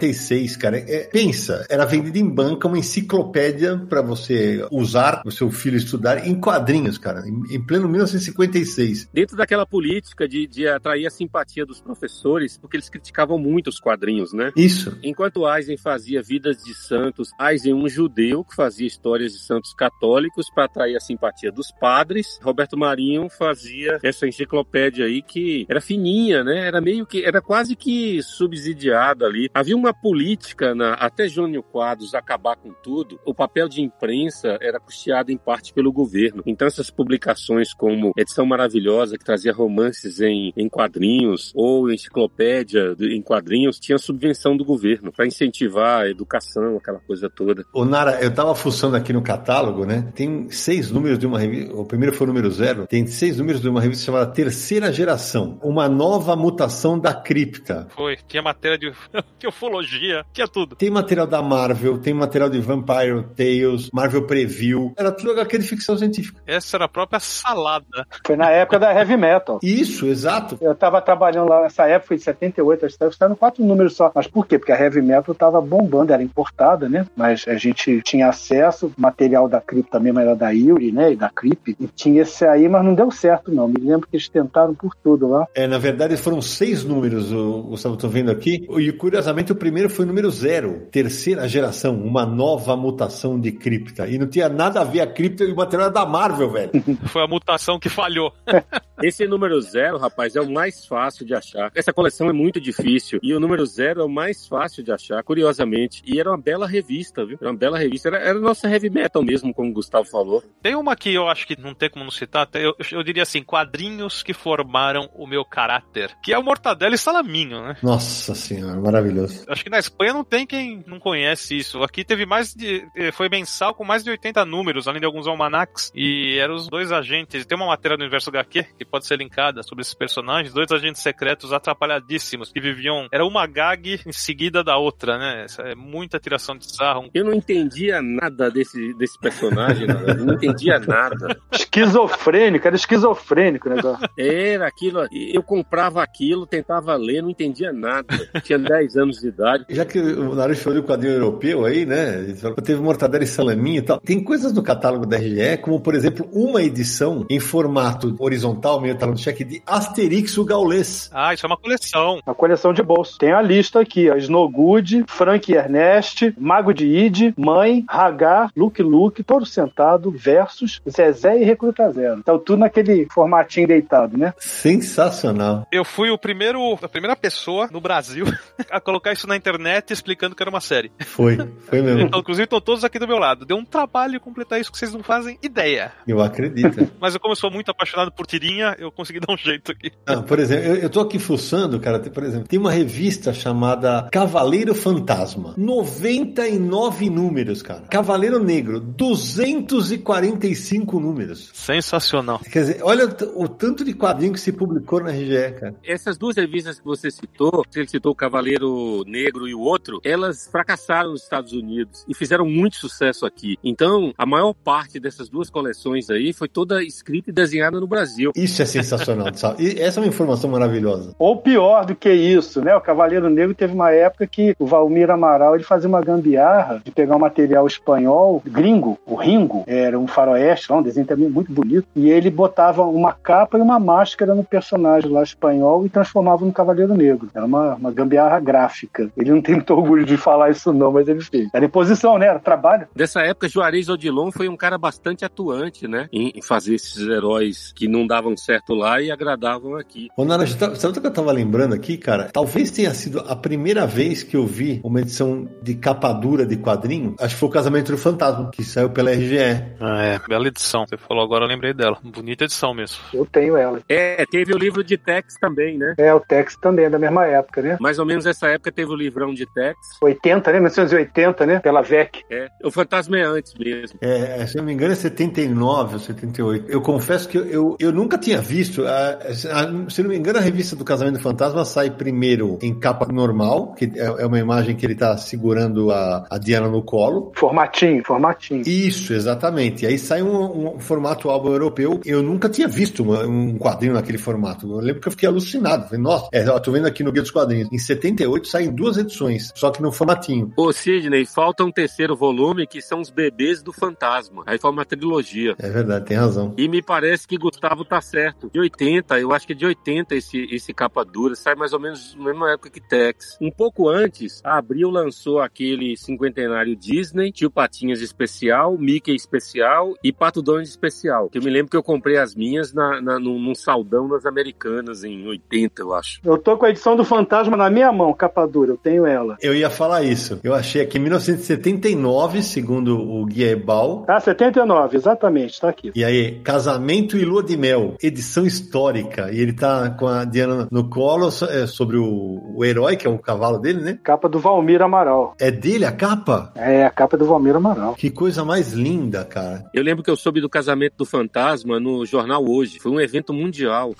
1956, cara. É, pensa, era vendida em banca uma enciclopédia para você usar, o seu filho estudar em quadrinhos, cara, em, em pleno 1956. Dentro daquela política de, de atrair a simpatia dos professores, porque eles criticavam muito os quadrinhos, né? Isso. Enquanto Eisen fazia Vidas de Santos, Eisen, um judeu que fazia histórias de santos católicos para atrair a simpatia dos padres, Roberto Marinho fazia essa enciclopédia aí que era fininha, né? Era meio que, era quase que subsidiada ali. Havia uma política, na, até Jônio Quadros acabar com tudo, o papel de imprensa era custeado em parte pelo governo. Então essas publicações como Edição Maravilhosa, que trazia romances em, em quadrinhos, ou enciclopédia em quadrinhos, tinha subvenção do governo para incentivar a educação, aquela coisa toda. Ô Nara, eu tava fuçando aqui no catálogo, né? Tem seis números de uma revista, o primeiro foi o número zero, tem seis números de uma revista chamada Terceira Geração, uma nova mutação da cripta. Foi, tinha matéria de, de ufologia, tinha tudo. Tem material da Marvel, tem material de Vampire Tales, Marvel Preview, era tudo HQ de ficção científica. Essa era a própria salada. Foi na época da Heavy Metal. Isso, exato. Eu tava trabalhando lá nessa época, foi de 78, acho que estava quatro números só. Mas por quê? Porque a Heavy Metal tava bombando, era importada, né? Mas a gente tinha acesso, material da cripta mesmo era da Yuri, né? E da Crip. E tinha esse aí, mas não deu certo, não. Me lembro que eles tentaram por tudo lá. É, na verdade foram seis números, o Gustavo, tô vendo aqui. E curiosamente o primeiro foi o número zero, terceira geração, uma nova mutação de cripta. E não tinha nada a ver a cripta e o material da Marvel, velho. Foi a mutação que falhou. Esse número zero, rapaz, é o mais fácil de achar. Essa coleção é muito difícil. E o número zero é o mais fácil de achar, curiosamente. E era uma bela revista, viu? Era uma bela revista. Era, era nossa heavy metal mesmo, como o Gustavo falou. Tem uma que eu acho que não tem como não citar. Eu, eu diria assim, quadrinhos que formaram o meu caráter. Que é o Mortadelo e Salaminho, né? Nossa senhora, maravilhoso. Acho que na Espanha não tem quem não conhece isso. Aqui teve mais de. Foi mensal com mais de 80 números, além de alguns almanacs. E eram os dois agentes. Tem uma matéria do universo HQ que pode ser linkada sobre esses personagens. Dois agentes secretos atrapalhadíssimos que viviam. Era uma gag em seguida da outra, né? Essa é muita tiração de sarro. Eu não entendia nada desse, desse personagem, nada. não entendia nada. Esquizofrênico, era esquizofrênico o negócio. Era aquilo. Eu comprava aquilo, tentava ler, não entendia nada. Tinha 10 anos de idade. Já que o Naruto falou do quadrinho europeu aí, né? Teve Mortadela e Salaminho e tal. Tem coisas no catálogo da RGE, como por exemplo, uma edição em formato horizontal, meio talão de cheque, de Asterix o Gaulês. Ah, isso é uma coleção. Uma coleção de bolso. Tem a lista aqui, ó. Snowgood, Frank e Ernest, Mago de Id, Mãe, Hagar, Luke Luke, Todo Sentado, Versus, Zezé e Recruta Zero. Então tudo naquele formatinho deitado, né? Sensacional. Eu fui o primeiro, a primeira pessoa no Brasil a colocar isso na internet explicando que era uma série. Foi, foi mesmo. Então, inclusive estão todos aqui do meu lado. Deu um trabalho completar isso que vocês não fazem ideia. Eu acredito. Mas eu, como eu sou muito apaixonado por tirinha, eu consegui dar um jeito aqui. Ah, por exemplo, eu, eu tô aqui fuçando, cara, tem, por exemplo, tem uma revista chamada Cavaleiro Fantasma. 99 números, cara. Cavaleiro Negro, 245 números. Sensacional. Quer dizer, olha o, o tanto de quadrinho que se publicou na RGE, cara. Essas duas revistas que você citou, ele citou o Cavaleiro Negro e o outro, elas fracassaram nos Estados Unidos e fizeram muito sucesso aqui. Então, a maior parte dessas duas coleções aí foi toda escrita e desenhada no Brasil. Isso é sensacional, sabe? E essa é uma informação maravilhosa. Ou pior do que isso, né? O Cavaleiro Negro teve uma época que o Valmir Amaral ele fazia uma gambiarra de pegar um material espanhol, gringo, o Ringo, era um faroeste, um desenho também muito bonito, e ele botava uma capa e uma máscara no personagem lá espanhol e transformava no Cavaleiro Negro. Era uma, uma gambiarra gráfica. Ele não tem muito orgulho de falar isso não, mas ele fez. Era imposição, né? Era trabalho. Dessa época, Juarez Odilon foi um cara bastante atuante, né? Em fazer esses heróis que não davam certo lá e agradavam aqui. Ô, Nara, sabe o que eu tava lembrando aqui, cara? Talvez tenha sido a primeira vez que eu vi uma edição de capa dura de quadrinho. Acho que foi o Casamento do Fantasma, que saiu pela RGE. Ah, é. Bela edição. Você falou agora, eu lembrei dela. Bonita edição mesmo. Eu tenho ela. É, teve o livro de Tex também, né? É, o Tex também é da mesma época, né? Mais ou menos essa época teve o livrão de Tex. 80, né? 1980, né? Pela VEC. É, o Fantasma é antes mesmo. É, se eu não me engano é 79 ou 78. Eu confesso que eu, eu, eu nunca tinha visto, a, a, se não me engano a revista do Casamento do Fantasma sai primeiro em capa normal, que é, é uma imagem que ele tá segurando a, a Diana no colo. Formatinho, formatinho. Isso, exatamente. E aí sai um, um formato álbum europeu. Eu nunca tinha visto uma, um quadrinho naquele formato. Eu lembro que eu fiquei alucinado. Falei, Nossa, é, eu tô vendo aqui no Guia dos Quadrinhos. Em 78 saem duas edições, só que no formatinho. Ô, Sidney, falta um terceiro volume que são os bebês do fantasma. Aí foi uma trilogia. É verdade, tem razão. E me parece que Gustavo tá certo. De 80, eu acho que é de 80 esse, esse capa dura. Sai mais ou menos na mesma época que Tex. Um pouco antes, a Abril lançou aquele cinquentenário Disney, Tio Patinhas especial, Mickey especial e Pato Donald especial. Que eu me lembro que eu comprei as minhas na, na, num, num saldão nas Americanas em 80, eu acho. Eu tô com a edição do Fantasma na minha mão, capa dura. Eu tenho ela. Eu ia falar isso. Eu achei aqui em 1979, segundo o Guia Ebal. Ah, 79, exatamente, tá aqui. E aí, Casamento e Lua de Mel, edição histórica. E ele tá com a Diana no colo é, sobre o, o herói, que é o cavalo dele, né? Capa do Valmir Amaral. É dele a capa? É, a capa do Valmir Amaral. Que coisa mais linda, cara. Eu lembro que eu soube do casamento do fantasma no jornal hoje. Foi um evento mundial.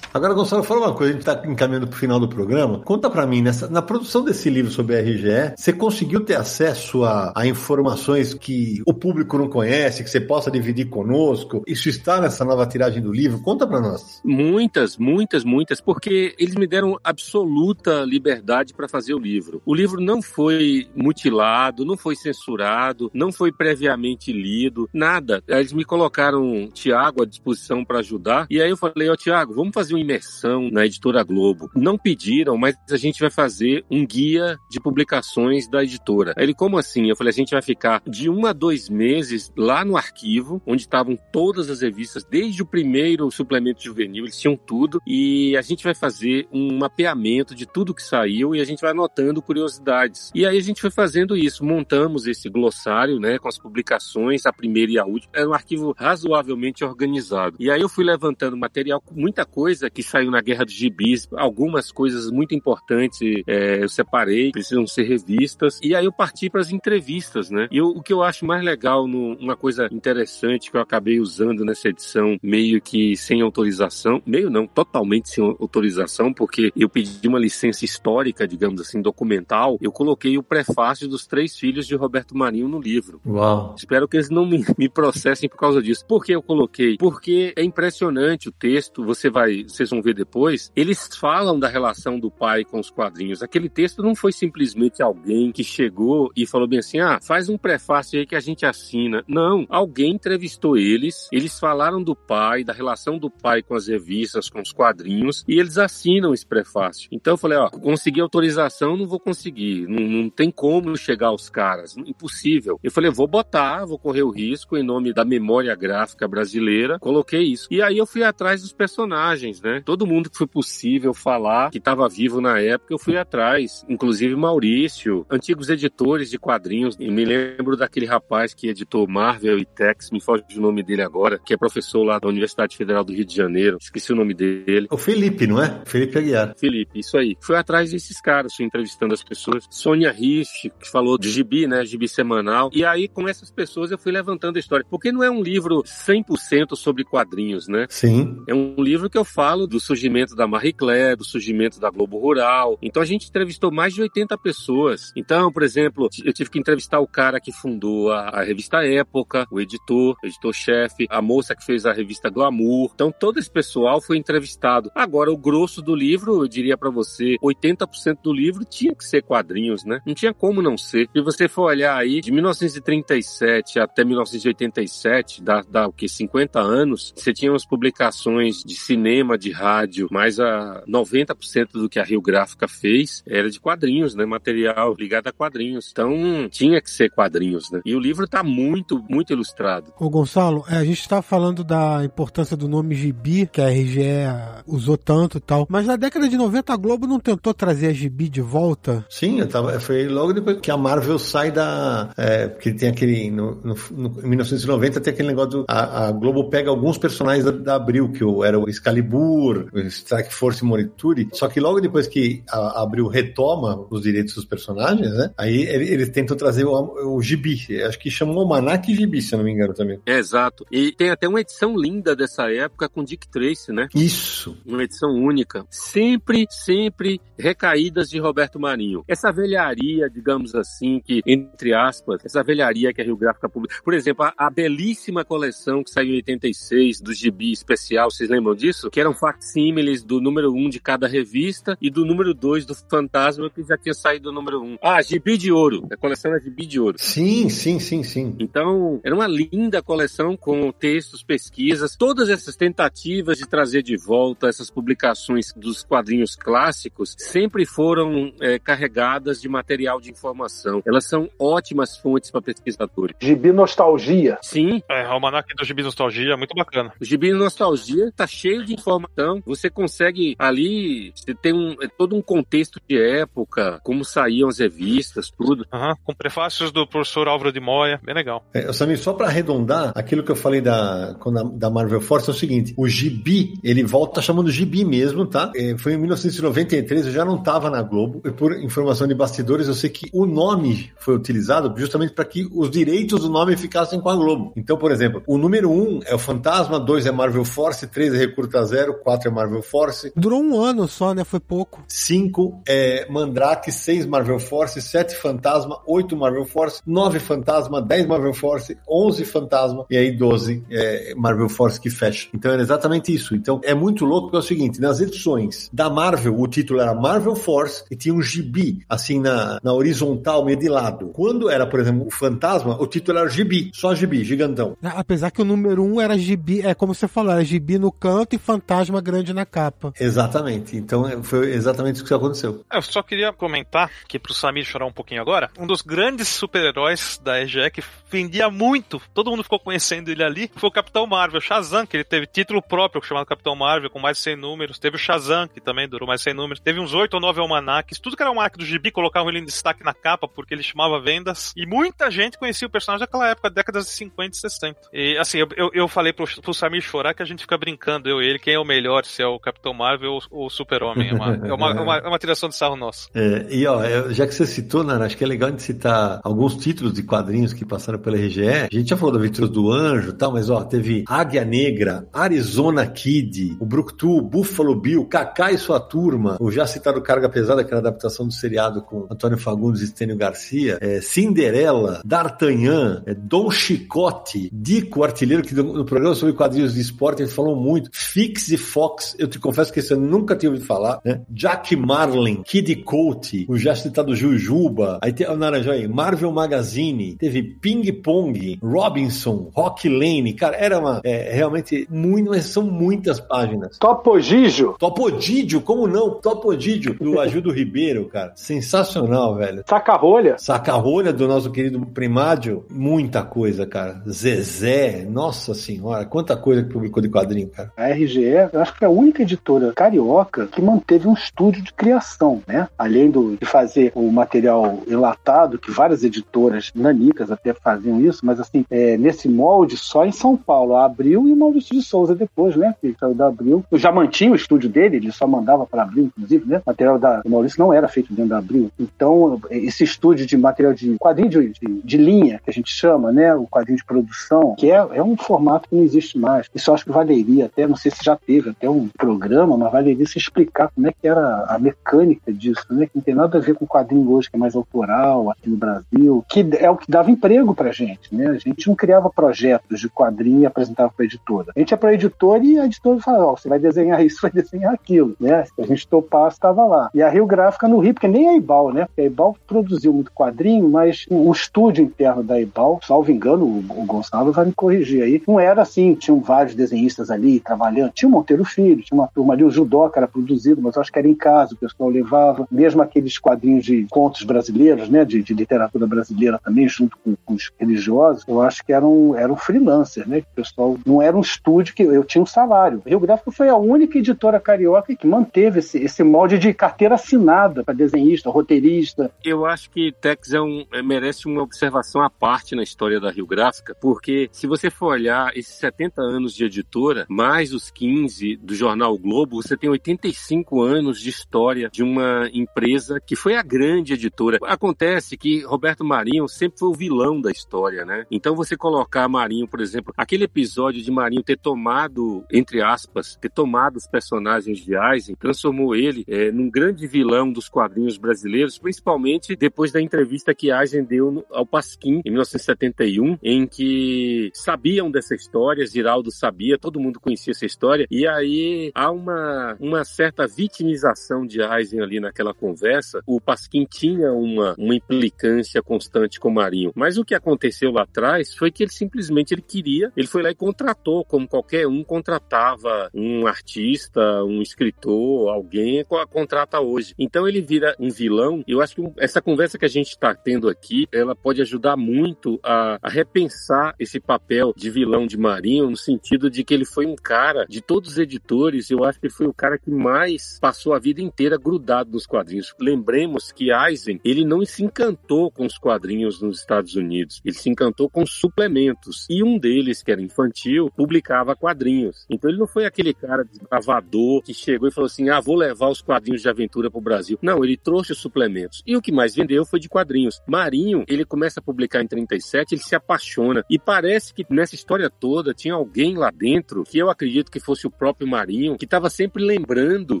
Agora, Gonçalo, fala uma coisa, a gente está encaminhando para o final do programa. Conta para mim, nessa, na produção desse livro sobre a RGE, você conseguiu ter acesso a, a, informações que o público não conhece, que você possa dividir conosco? Isso está nessa nova tiragem do livro? Conta para nós. Muitas, muitas, muitas, porque eles me deram absoluta liberdade para fazer o livro. O livro não foi mutilado, não foi censurado, não foi previamente lido, nada. Eles me colocaram Tiago à disposição para ajudar, e aí eu falei, ó, oh, Tiago, vamos fazer um imersão na editora Globo. Não pediram, mas a gente vai fazer um guia de publicações da editora. Aí ele, como assim? Eu falei, a gente vai ficar de um a dois meses lá no arquivo, onde estavam todas as revistas, desde o primeiro suplemento juvenil, eles tinham tudo, e a gente vai fazer um mapeamento de tudo que saiu e a gente vai anotando curiosidades. E aí a gente foi fazendo isso, montamos esse glossário, né, com as publicações, a primeira e a última. Era um arquivo razoavelmente organizado. E aí eu fui levantando material, muita coisa que saiu na Guerra dos Gibis, algumas coisas muito importantes é, eu separei, precisam ser revistas, e aí eu parti para as entrevistas, né? E eu, o que eu acho mais legal, no, uma coisa interessante que eu acabei usando nessa edição, meio que sem autorização, meio não, totalmente sem autorização, porque eu pedi uma licença histórica, digamos assim, documental, eu coloquei o prefácio dos três filhos de Roberto Marinho no livro. Uau! Espero que eles não me, me processem por causa disso. Por que eu coloquei? Porque é impressionante o texto, você vai, vocês vão ver depois, eles falam da relação do pai com os quadrinhos. Aquele texto não foi simplesmente alguém que chegou e falou bem assim: ah, faz um prefácio aí que a gente assina. Não, alguém entrevistou eles, eles falaram do pai, da relação do pai com as revistas, com os quadrinhos, e eles assinam esse prefácio. Então eu falei: ó, conseguir autorização, não vou conseguir, não, não tem como chegar aos caras, impossível. Eu falei: vou botar, vou correr o risco em nome da memória gráfica brasileira, coloquei isso. E aí eu fui atrás dos personagens, né? Todo mundo que foi possível falar, que estava vivo na época, eu fui atrás. Inclusive Maurício, antigos editores de quadrinhos. E me lembro daquele rapaz que editou Marvel e Tex, me foge o nome dele agora, que é professor lá da Universidade Federal do Rio de Janeiro. Esqueci o nome dele. O Felipe, não é? Felipe Aguiar. Felipe, isso aí. Fui atrás desses caras, fui entrevistando as pessoas. Sônia Rich, que falou de gibi, né? Gibi semanal. E aí, com essas pessoas, eu fui levantando a história. Porque não é um livro 100% sobre quadrinhos, né? Sim. É um livro que eu falo do surgimento da Marie Claire, do surgimento da Globo Rural. Então a gente entrevistou mais de 80 pessoas. Então, por exemplo, eu tive que entrevistar o cara que fundou a, a revista Época, o editor, o editor-chefe, a moça que fez a revista Glamour. Então todo esse pessoal foi entrevistado. Agora, o grosso do livro, eu diria para você, 80% do livro tinha que ser quadrinhos, né? Não tinha como não ser. Se você for olhar aí, de 1937 até 1987, dá, dá o que, 50 anos, você tinha umas publicações de cinema, de de rádio, mas a 90% do que a Rio Gráfica fez era de quadrinhos, né? Material ligado a quadrinhos. Então tinha que ser quadrinhos, né? E o livro tá muito, muito ilustrado. Ô Gonçalo, é, a gente está falando da importância do nome Gibi, que a RGE usou tanto e tal, mas na década de 90 a Globo não tentou trazer a Gibi de volta? Sim, eu tava, foi logo depois que a Marvel sai da. É, porque tem aquele. No, no, no, em 1990 tem aquele negócio do. A, a Globo pega alguns personagens da, da Abril, que era o Excalibur, o Strike Force Morituri, só que logo depois que a, Abril retoma os direitos dos personagens, né? Aí eles, tentam trazer o, o Gibi. Acho que chamou Almanac Gibi, se eu não me engano também. É, exato. E tem até uma edição linda dessa época com Dick Tracy, né? Isso. Uma edição única. Sempre, sempre recaídas de Roberto Marinho. Essa velharia, digamos assim, que, entre aspas, essa velharia que a Rio Gráfica publica. Por exemplo, a, a belíssima coleção que saiu em 86 do Gibi especial, vocês lembram disso? Que eram facsímiles do número 1 um de cada revista e do número 2 do Fantasma, que já tinha saído do número 1. Um. Ah, Gibi de Ouro. A coleção é Gibi de Ouro. Sim, sim, sim, sim. Então, era uma linda coleção com textos, pesquisas, todas essas tentativas de trazer de volta essas publicações dos quadrinhos clássicos sempre foram é, carregadas de material de informação. Elas são ótimas fontes para pesquisadores. Gibi Nostalgia. Sim. É, o Almanac do Gibi Nostalgia é muito bacana. O Gibi Nostalgia tá cheio de informação. Você consegue ali, você tem um, é todo um contexto de época, como saíam as revistas, tudo. Uhum. Com prefácios do professor Álvaro de Moya, bem legal. É, Samir, só para arredondar, aquilo que eu falei da, da Marvel Force é o seguinte: o Gibi, ele volta tá chamando Gibi mesmo, tá? É, foi em 1993, eu já não tava na Globo. E por informação de bastidores, eu sei que o nome foi utilizado justamente para que os direitos do nome ficassem com a Globo. Então, por exemplo, o número 1 um é o Fantasma, 2 é Marvel Force, 3 é Recruta Zero, 4 é Marvel Force. Durou um ano só, né? Foi pouco. 5 é Mandrake, 6 Marvel Force, 7 Fantasma, 8 Marvel Force, 9 Fantasma, 10 Marvel Force, 11 Fantasma e aí 12 é Marvel Force que fecha. Então era exatamente isso. Então é muito louco porque é o seguinte, nas edições da Marvel, o título era Marvel Force e tinha um gibi assim na, na horizontal, meio de lado. Quando era, por exemplo, o Fantasma, o título era gibi, só gibi, gigantão. Apesar que o número 1 um era gibi, é como você falou, era gibi no canto e fantasma grande na capa. Exatamente. Então foi exatamente isso que aconteceu. Eu só queria comentar que pro Samir chorar um pouquinho agora, um dos grandes super-heróis da EGE que vendia muito, todo mundo ficou conhecendo ele ali, foi o Capitão Marvel, Shazam, que ele teve título próprio chamado Capitão Marvel, com mais de 100 números. Teve o Shazam, que também durou mais de 100 números. Teve uns 8 ou 9 almanacs. Tudo que era almanac do Gibi colocavam ele em destaque na capa, porque ele chamava vendas. E muita gente conhecia o personagem naquela época, décadas de 50 e 60. E assim, eu, eu, eu falei pro, pro Samir chorar que a gente fica brincando, eu e ele, quem é o melhor, se é o Capitão Marvel ou o Super-Homem. É uma, é uma, é uma, é uma tiração de sarro nossa. É, e ó, já que você citou, Nara, acho que é legal de citar alguns títulos de quadrinhos que passaram pela RGE. A gente já falou da Aventuras do Anjo e tal, mas ó, teve Águia Negra, Arizona Kid, o Brucutu, Buffalo Bill, Kaká e sua turma, o já citado Carga Pesada, que era adaptação do seriado com Antônio Fagundes e Stênio Garcia, é, Cinderela, D'Artagnan, é, Dom Chicote, Dico, artilheiro, que no, no, programa sobre quadrinhos de esporte ele falou muito, Fix e Fox, eu te confesso que esse eu nunca tinha ouvido falar, né? Jack Marlin, Kid Coat, o já citado Jujuba, aí tem o Naranjão aí, Marvel Magazine, teve Ping Pong, Robinson, Rock Lane, cara, era uma, é, realmente, muito, mas são muitas páginas. Topogígio. Topodídio, como não? Topodídio, do Ajudo Ribeiro, cara. Sensacional, velho. Saca-rolha. Saca-rolha do nosso querido Primádio. Muita coisa, cara. Zezé, nossa senhora, quanta coisa que publicou de quadrinho, cara. A RGE, eu acho que é a única editora carioca que manteve um estúdio de criação, né? Além do, de fazer o material enlatado, que várias editoras nanicas até faziam isso, mas assim, é, nesse molde só em São Paulo, a Abril e o Maurício de Souza depois, né? Que saiu da Abril. Eu já mantinha o estúdio dele, ele só mandava para Abril, inclusive, né? O material da do Maurício não era feito dentro da Abril. Então, esse estúdio de material de quadrinho de, de, de linha, que a gente chama, né? O quadrinho de produção, que é, é um formato que não existe mais. Isso eu acho que valeria até, não sei se já teve até um programa, mas valeria se explicar como é que era a mecânica disso, né? Que não tem nada a ver com o quadrinho hoje, que é mais autoral aqui no Brasil, que é o que dava emprego pra gente, né? A gente não criava projetos de quadrinho e apresentava pra editora. A gente ia pra editora e a editora falava, ó, oh, você vai desenhar isso, vai desenhar aquilo, né? Se a gente topasse, estava lá. E a Rio Gráfica no Rio, porque nem a Ibal, né? Porque a Ibal produziu muito quadrinho, mas o estúdio interno da Ibal, salvo engano, o, Gonçalo vai me corrigir aí, não era assim, tinham vários desenhistas ali trabalhando. Tinha o Monteiro Ribeiro Filho, tinha uma turma ali, o Judó, que era produzido, mas acho que era em casa, o pessoal levava, mesmo aqueles quadrinhos de contos brasileiros, né, de, de literatura brasileira também, junto com, com, os religiosos, eu acho que eram, eram freelancers, né, que o pessoal, não era um estúdio que eu tinha um salário. O Rio Gráfico foi a única editora carioca que manteve esse, esse molde de carteira assinada para desenhista, roteirista. Eu acho que Tex é um, é, merece uma observação à parte na história da Rio Gráfica, porque se você for olhar esses 70 anos de editora, mais os 15 do jornal Globo, você tem 85 anos de história de uma empresa que foi a grande editora. Acontece que Roberto Marinho sempre foi o vilão da história, né? Então você colocar Marinho, por exemplo, aquele episódio de Marinho ter tomado, entre aspas, ter tomado os personagens de Eisen, transformou ele é, num grande vilão dos quadrinhos brasileiros, principalmente depois da entrevista que Eisen deu ao Pasquim em 1971, em que sabiam dessa história, Ziraldo sabia, todo mundo conhecia essa história, e aí há uma, uma certa vitimização de Eisen ali naquela conversa. O Pasquim tinha uma, uma implicância constante com o Marinho. Mas o que aconteceu lá atrás foi que ele simplesmente ele queria, ele foi lá e contratou, como qualquer um contratava um artista, um escritor, alguém contrata hoje. Então ele vira um vilão. Eu acho que essa conversa que a gente está tendo aqui, ela pode ajudar muito a, a repensar esse papel de vilão de Marinho, no sentido de que ele foi um cara de todos editores, eu acho que foi o cara que mais passou a vida inteira grudado nos quadrinhos. Lembremos que Eisen, ele não se encantou com os quadrinhos nos Estados Unidos, ele se encantou com suplementos. E um deles, que era infantil, publicava quadrinhos. Então ele não foi aquele cara desbravador que chegou e falou assim: ah, vou levar os quadrinhos de aventura para o Brasil. Não, ele trouxe os suplementos. E o que mais vendeu foi de quadrinhos. Marinho, ele começa a publicar em 37, ele se apaixona. E parece que nessa história toda tinha alguém lá dentro, que eu acredito que fosse o próprio Marinho, que estava sempre lembrando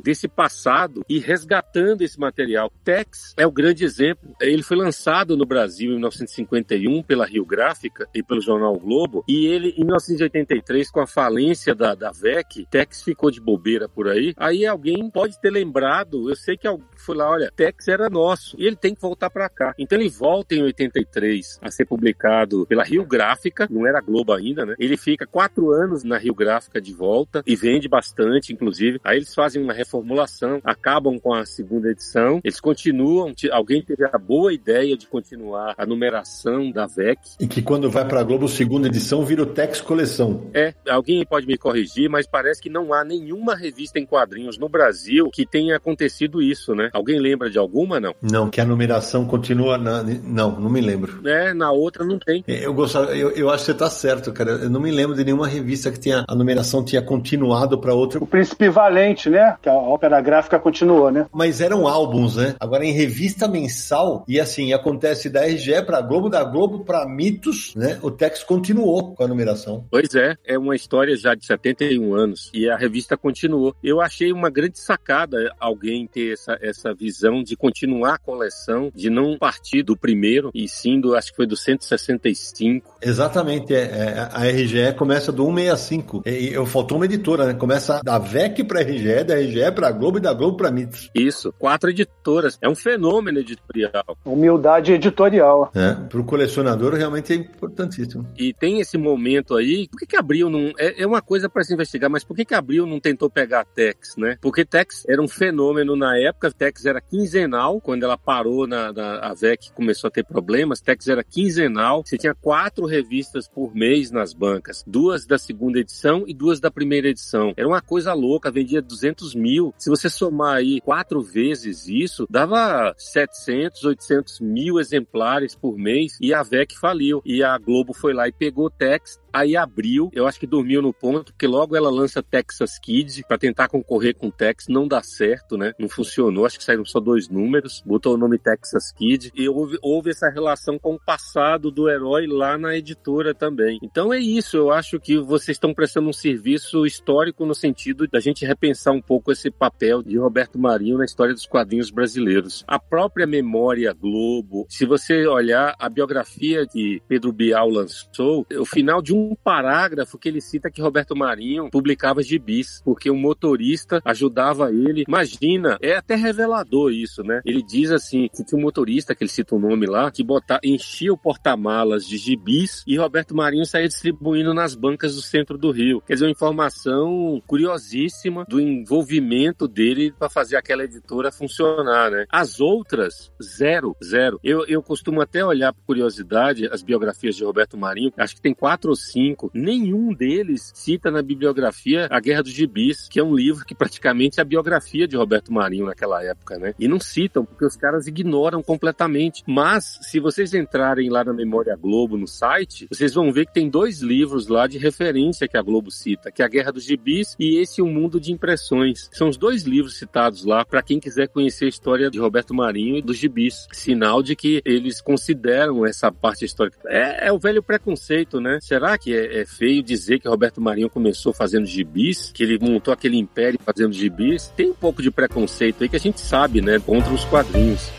desse passado e resgatando esse material. Tex é o grande exemplo. Ele foi lançado no Brasil em 1951 pela Rio Gráfica e pelo jornal o Globo, e ele, em 1983, com a falência da, da VEC, Tex ficou de bobeira por aí. Aí alguém pode ter lembrado, eu sei que alguém foi lá, olha, Tex era nosso, e ele tem que voltar para cá. Então ele volta em 83 a ser publicado pela Rio Gráfica, não era Globo ainda, né? Ele fica quatro anos na Rio Gráfica de volta e vende bastante, inclusive. Aí eles fazem uma reformulação, acabam com a segunda edição, eles continuam, alguém teve a boa ideia de continuar a numeração da VEC. E que quando vai para Globo, segunda edição, vira o Tex Coleção. É, alguém pode me corrigir, mas parece que não há nenhuma revista em quadrinhos no Brasil que tenha acontecido isso, né? Alguém lembra de alguma, não? Não, que a numeração continua na... Não, não me lembro. É, na outra não tem. Eu gostava, eu, eu acho que você tá certo, cara. Eu não me lembro de nenhuma revista que tenha a numeração tinha continuado para outra. O Príncipe Valente, né? Que a ópera gráfica continuou, né? Mas eram álbuns, né? Agora em revista mensal e assim acontece da RGE para Globo, da Globo para Mitos, né? O Tex continuou com a numeração. Pois é, é uma história já de 71 anos e a revista continuou. Eu achei uma grande sacada alguém ter essa, essa visão de continuar a coleção, de não partir do primeiro e sim do, acho que foi do 165. Exatamente, é, é a RGE começa do 165. E, e faltou uma editora, né? Começa da VEC para RGE, da RGE para Globo e da Globo para Mitos. Isso, quatro editoras. É um fenômeno editorial. Humildade editorial. É, para o colecionador realmente é importantíssimo. E tem esse momento aí. Por que, que Abril não. É, é uma coisa para se investigar, mas por que, que Abril não tentou pegar a Tex, né? Porque Tex era um fenômeno na época. Tex era quinzenal, quando ela parou na, na a VEC começou a ter problemas. Tex era quinzenal. Você tinha quatro revistas por mês nas bancas: duas da segunda edição e duas da primeira edição. Era uma coisa louca, vendia 200 mil. Se você somar aí quatro vezes isso, dava 700, 800 mil exemplares por mês e a VEC faliu. E a Globo foi lá e pegou Tex, Aí abriu, eu acho que dormiu no ponto, porque logo ela lança Texas Kids para tentar concorrer com o Tex, não dá certo, né? Não funcionou, acho que saíram só dois números, botou o nome Texas Kid e houve, houve essa relação com o passado do herói lá na editora também. Então é isso, eu acho que vocês estão prestando um serviço histórico no sentido da gente repensar um pouco esse papel de Roberto Marinho na história dos quadrinhos brasileiros. A própria memória Globo, se você olhar a biografia que Pedro Bial lançou, o final de um um parágrafo que ele cita que Roberto Marinho publicava gibis, porque um motorista ajudava ele. Imagina, é até revelador isso, né? Ele diz assim, que tinha um motorista, que ele cita o um nome lá, que botar, enchia o porta-malas de gibis e Roberto Marinho saía distribuindo nas bancas do centro do Rio. Quer dizer, uma informação curiosíssima do envolvimento dele para fazer aquela editora funcionar, né? As outras, zero, zero. Eu, eu costumo até olhar por curiosidade as biografias de Roberto Marinho, acho que tem quatro ou cinco, nenhum deles cita na bibliografia A Guerra dos Gibis, que é um livro que praticamente é a biografia de Roberto Marinho naquela época, né? E não citam, porque os caras ignoram completamente. Mas, se vocês entrarem lá na Memória Globo, no site, vocês vão ver que tem dois livros lá de referência que a Globo cita, que é A Guerra dos Gibis e esse Um Mundo de Impressões. São os dois livros citados lá para quem quiser conhecer a história de Roberto Marinho e dos gibis. Sinal de que eles consideram essa parte histórica. É, é o velho preconceito, né? Será que é, é, feio dizer que Roberto Marinho começou fazendo gibis, que ele montou aquele império fazendo gibis? Tem um pouco de preconceito aí que a gente sabe, né? Contra os quadrinhos.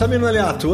Amigo Samir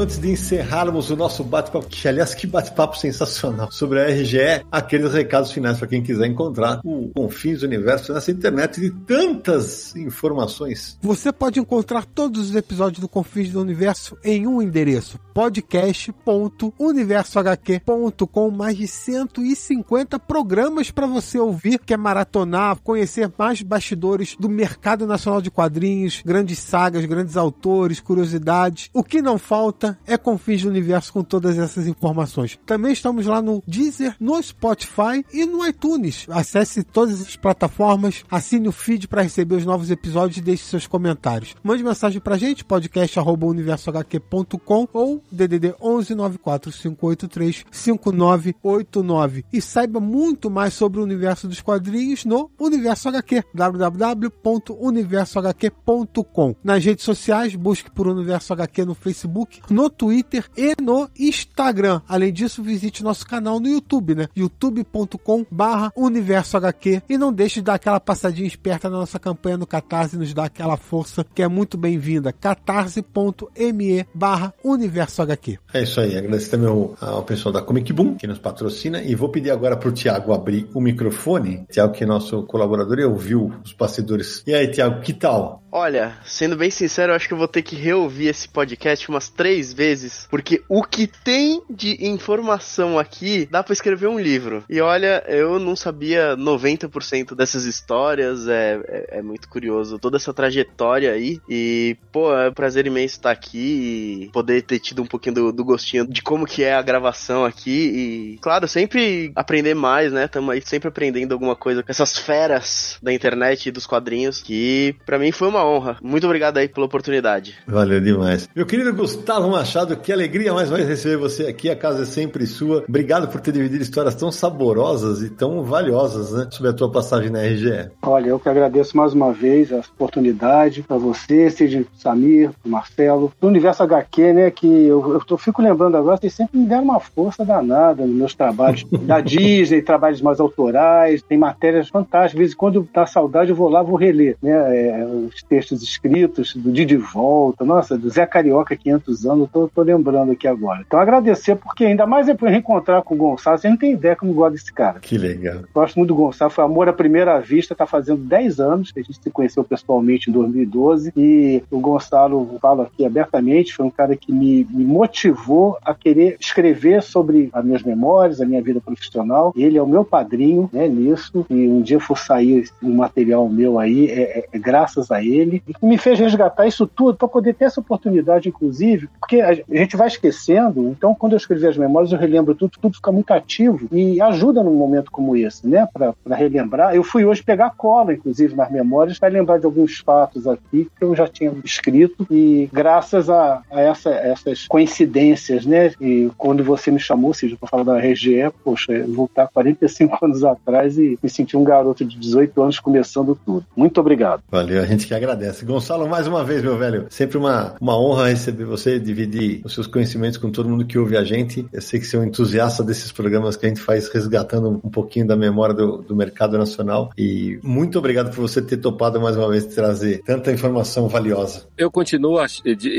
antes de encerrarmos o nosso bate-papo, que aliás que bate-papo sensacional sobre a RGE, aqueles recados finais para quem quiser encontrar o Confins do Universo nessa internet de tantas informações. Você pode encontrar todos os episódios do Confins do Universo em um endereço: podcast.universohq.com. Mais de 150 programas para você ouvir, que é maratonar, conhecer mais bastidores do mercado nacional de quadrinhos, grandes sagas, grandes autores, curiosidades o que não falta é Confins do Universo com todas essas informações. Também estamos lá no Deezer, no Spotify e no iTunes. Acesse todas as plataformas, assine o feed para receber os novos episódios e deixe seus comentários. Mande mensagem pra gente, podcast@universohq.com ou DDD 11 94583 5989 e saiba muito mais sobre o universo dos quadrinhos no Universo HQ, www.universohq.com. Nas redes sociais, busque por Universo HQ no Facebook, no Twitter e no Instagram. Além disso, visite nosso canal no YouTube, né? youtube.com barra Universo HQ e não deixe de dar aquela passadinha esperta na nossa campanha no Catarse e nos dar aquela força que é muito bem-vinda. catarse.me barra Universo HQ. É isso aí. Agradeço também ao, ao pessoal da Comic Boom que nos patrocina e vou pedir agora para o Tiago abrir o microfone. Tiago, que é nosso colaborador e ouviu os bastidores. E aí, Tiago, que tal? Olha, sendo bem sincero, eu acho que eu vou ter que reouvir esse podcast umas três vezes, porque o que tem de informação aqui dá para escrever um livro. E olha, eu não sabia 90% dessas histórias, é, é, é, muito curioso toda essa trajetória aí. E, pô, é um prazer imenso estar aqui e poder ter tido um pouquinho do, do gostinho de como que é a gravação aqui. E, claro, sempre aprender mais, né? Tamo aí sempre aprendendo alguma coisa com essas feras da internet e dos quadrinhos, que para mim foi uma honra. Muito obrigado aí pela oportunidade. Valeu demais. Meu querido Gustavo Machado, que alegria mais uma vez receber você aqui. A casa é sempre sua. Obrigado por ter dividido histórias tão saborosas e tão valiosas, né? Sobre a tua passagem na RGE. Olha, eu que agradeço mais uma vez a oportunidade para você, Cid Samir, Marcelo, do Universo HQ, né? Que eu, eu, eu fico lembrando agora, vocês sempre me deram uma força danada nos meus trabalhos da Disney, trabalhos mais autorais, tem matérias fantásticas. De vez em quando dá saudade, eu vou lá, vou reler, né? É, os textos escritos do Didi Volta, nossa, do Zé Carioca, 500 anos, tô, tô lembrando aqui agora. Então agradecer, porque ainda mais depois de reencontrar com o Gonçalo, você não tem ideia como gosta desse cara. Que legal. Gosto muito do Gonçalo, foi amor à primeira vista, tá fazendo 10 anos que a gente se conheceu pessoalmente em 2012, e o Gonçalo, falo aqui abertamente, foi um cara que me, me motivou a querer escrever sobre as minhas memórias, a minha vida profissional. Ele é o meu padrinho, né, nisso, e um dia for sair um material meu aí, é, é, é graças a ele e que me fez resgatar isso tudo para poder ter essa oportunidade, inclusive, porque a gente vai esquecendo, então quando eu escrevi as memórias eu relembro tudo, tudo fica muito ativo e ajuda num momento como esse, né, para relembrar. Eu fui hoje pegar cola, inclusive, nas memórias, para lembrar de alguns fatos aqui que eu já tinha escrito e graças a, a, essa, essas coincidências, né, e quando você me chamou, seja para falar da RGE, poxa, voltar 45 anos atrás e me senti um garoto de 18 anos começando tudo. Muito obrigado. Valeu, a gente que agradece. Gonçalo, mais uma vez, meu velho, sempre uma, uma honra receber você, dividir os seus conhecimentos com todo mundo que ouve a gente. Eu sei que você é um entusiasta desses programas que a gente faz resgatando um pouquinho da memória do, do mercado nacional. E muito obrigado por você ter topado mais uma vez trazer tanta informação valiosa. Eu continuo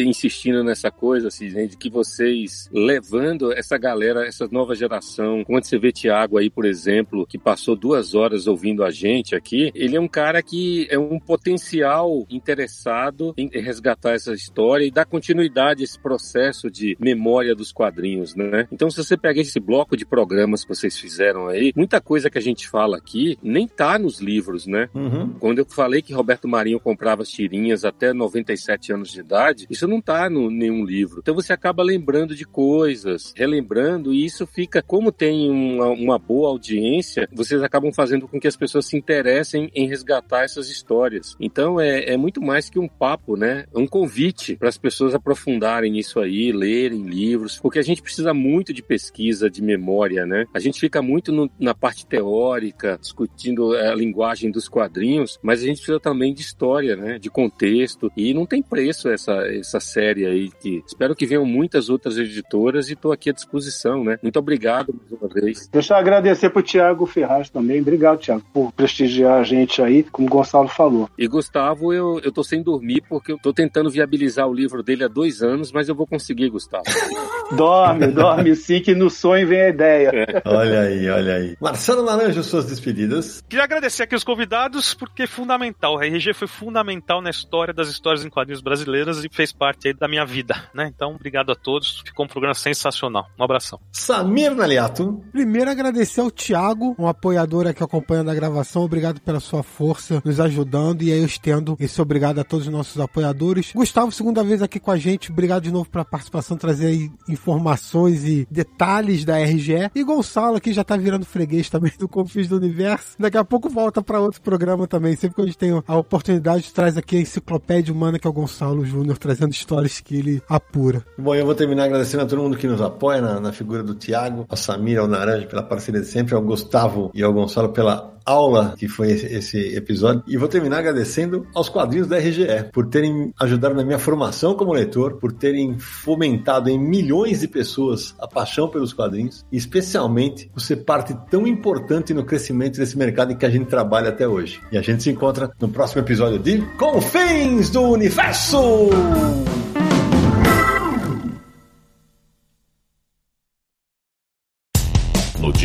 insistindo nessa coisa, assim, de que vocês levando essa galera, essa nova geração, quando você vê Tiago aí, por exemplo, que passou duas horas ouvindo a gente aqui, ele é um cara que é um potencial interessado em resgatar essa história e dar continuidade a esse processo de memória dos quadrinhos, né? Então, se você pega esse bloco de programas que vocês fizeram aí, muita coisa que a gente fala aqui nem tá nos livros, né? Uhum. Quando eu falei que Roberto Marinho comprava as tirinhas até 97 anos de idade, isso não tá no nenhum livro. Então você acaba lembrando de coisas, relembrando, e isso fica, como tem uma, uma boa audiência, vocês acabam fazendo com que as pessoas se interessem em resgatar essas histórias. Então é, é muito mais que um papo, né? Um convite para as pessoas aprofundarem isso aí, lerem livros, porque a gente precisa muito de pesquisa, de memória, né? A gente fica muito no, na parte teórica, discutindo a linguagem dos quadrinhos, mas a gente precisa também de história, né? De contexto. E não tem preço essa, essa série aí, que espero que venham muitas outras editoras e estou aqui à disposição, né? Muito obrigado mais uma vez. Deixa eu agradecer pro Tiago Ferraz também. Obrigado, Tiago, por prestigiar a gente aí, como o Gonçalo falou. E Gustavo, eu, eu tô sem dormir porque eu tô tentando viabilizar o livro dele dois anos, mas eu vou conseguir, Gustavo. dorme, dorme sim, que no sonho vem a ideia. É. Olha aí, olha aí. Marcelo Naranjo, suas despedidas. Queria agradecer aqui os convidados, porque é fundamental. A RG foi fundamental na história das histórias em quadrinhos brasileiras e fez parte aí da minha vida, né? Então, obrigado a todos. Ficou um programa sensacional. Um abração. Samir Naliato. Primeiro, agradecer ao Thiago, um apoiador aqui acompanhando a gravação. Obrigado pela sua força, nos ajudando. E aí eu estendo esse obrigado a todos os nossos apoiadores. Gustavo, segunda vez aqui com a gente. Obrigado de novo pela participação, trazer aí informações e detalhes da RGE. E Gonçalo, que já tá virando freguês também do Confis do Universo. Daqui a pouco volta para outro programa também. Sempre que a gente tem a oportunidade, traz aqui a enciclopédia humana, que é o Gonçalo Júnior, trazendo histórias que ele apura. Bom, eu vou terminar agradecendo a todo mundo que nos apoia na, na figura do Tiago, ao Samir, ao Naranja pela parceria de sempre, ao Gustavo e ao Gonçalo pela aula que foi esse, episódio. E vou terminar agradecendo aos quadrinhos da RGE por terem ajudado na minha formação como leitor, por terem fomentado em milhões de pessoas a paixão pelos quadrinhos e especialmente por ser parte tão importante no crescimento desse mercado em que a gente trabalha até hoje. E a gente se encontra no próximo episódio de Confins do Universo!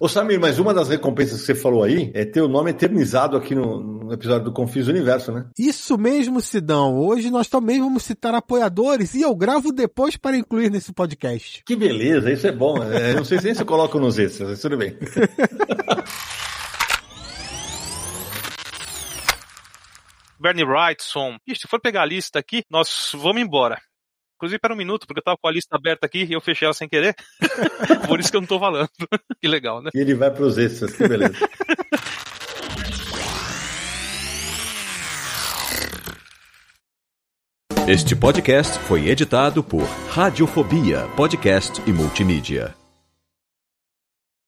Ô Samir, mas uma das recompensas que você falou aí é ter o nome eternizado aqui no, no episódio do Confis Universo, né? Isso mesmo, Sidão. Hoje nós também vamos citar apoiadores e eu gravo depois para incluir nesse podcast. Que beleza, isso é bom. É, não sei se eu coloco nos extras, mas tudo bem. Bernie Wrightson. Ixi, se for pegar a lista aqui, nós vamos embora. Inclusive, para um minuto, porque eu tava com a lista aberta aqui e eu fechei ela sem querer. Por isso que eu não tô falando. que legal, né? E ele vai pros extras, que beleza. Este podcast foi editado por Radiofobia, podcast e multimídia.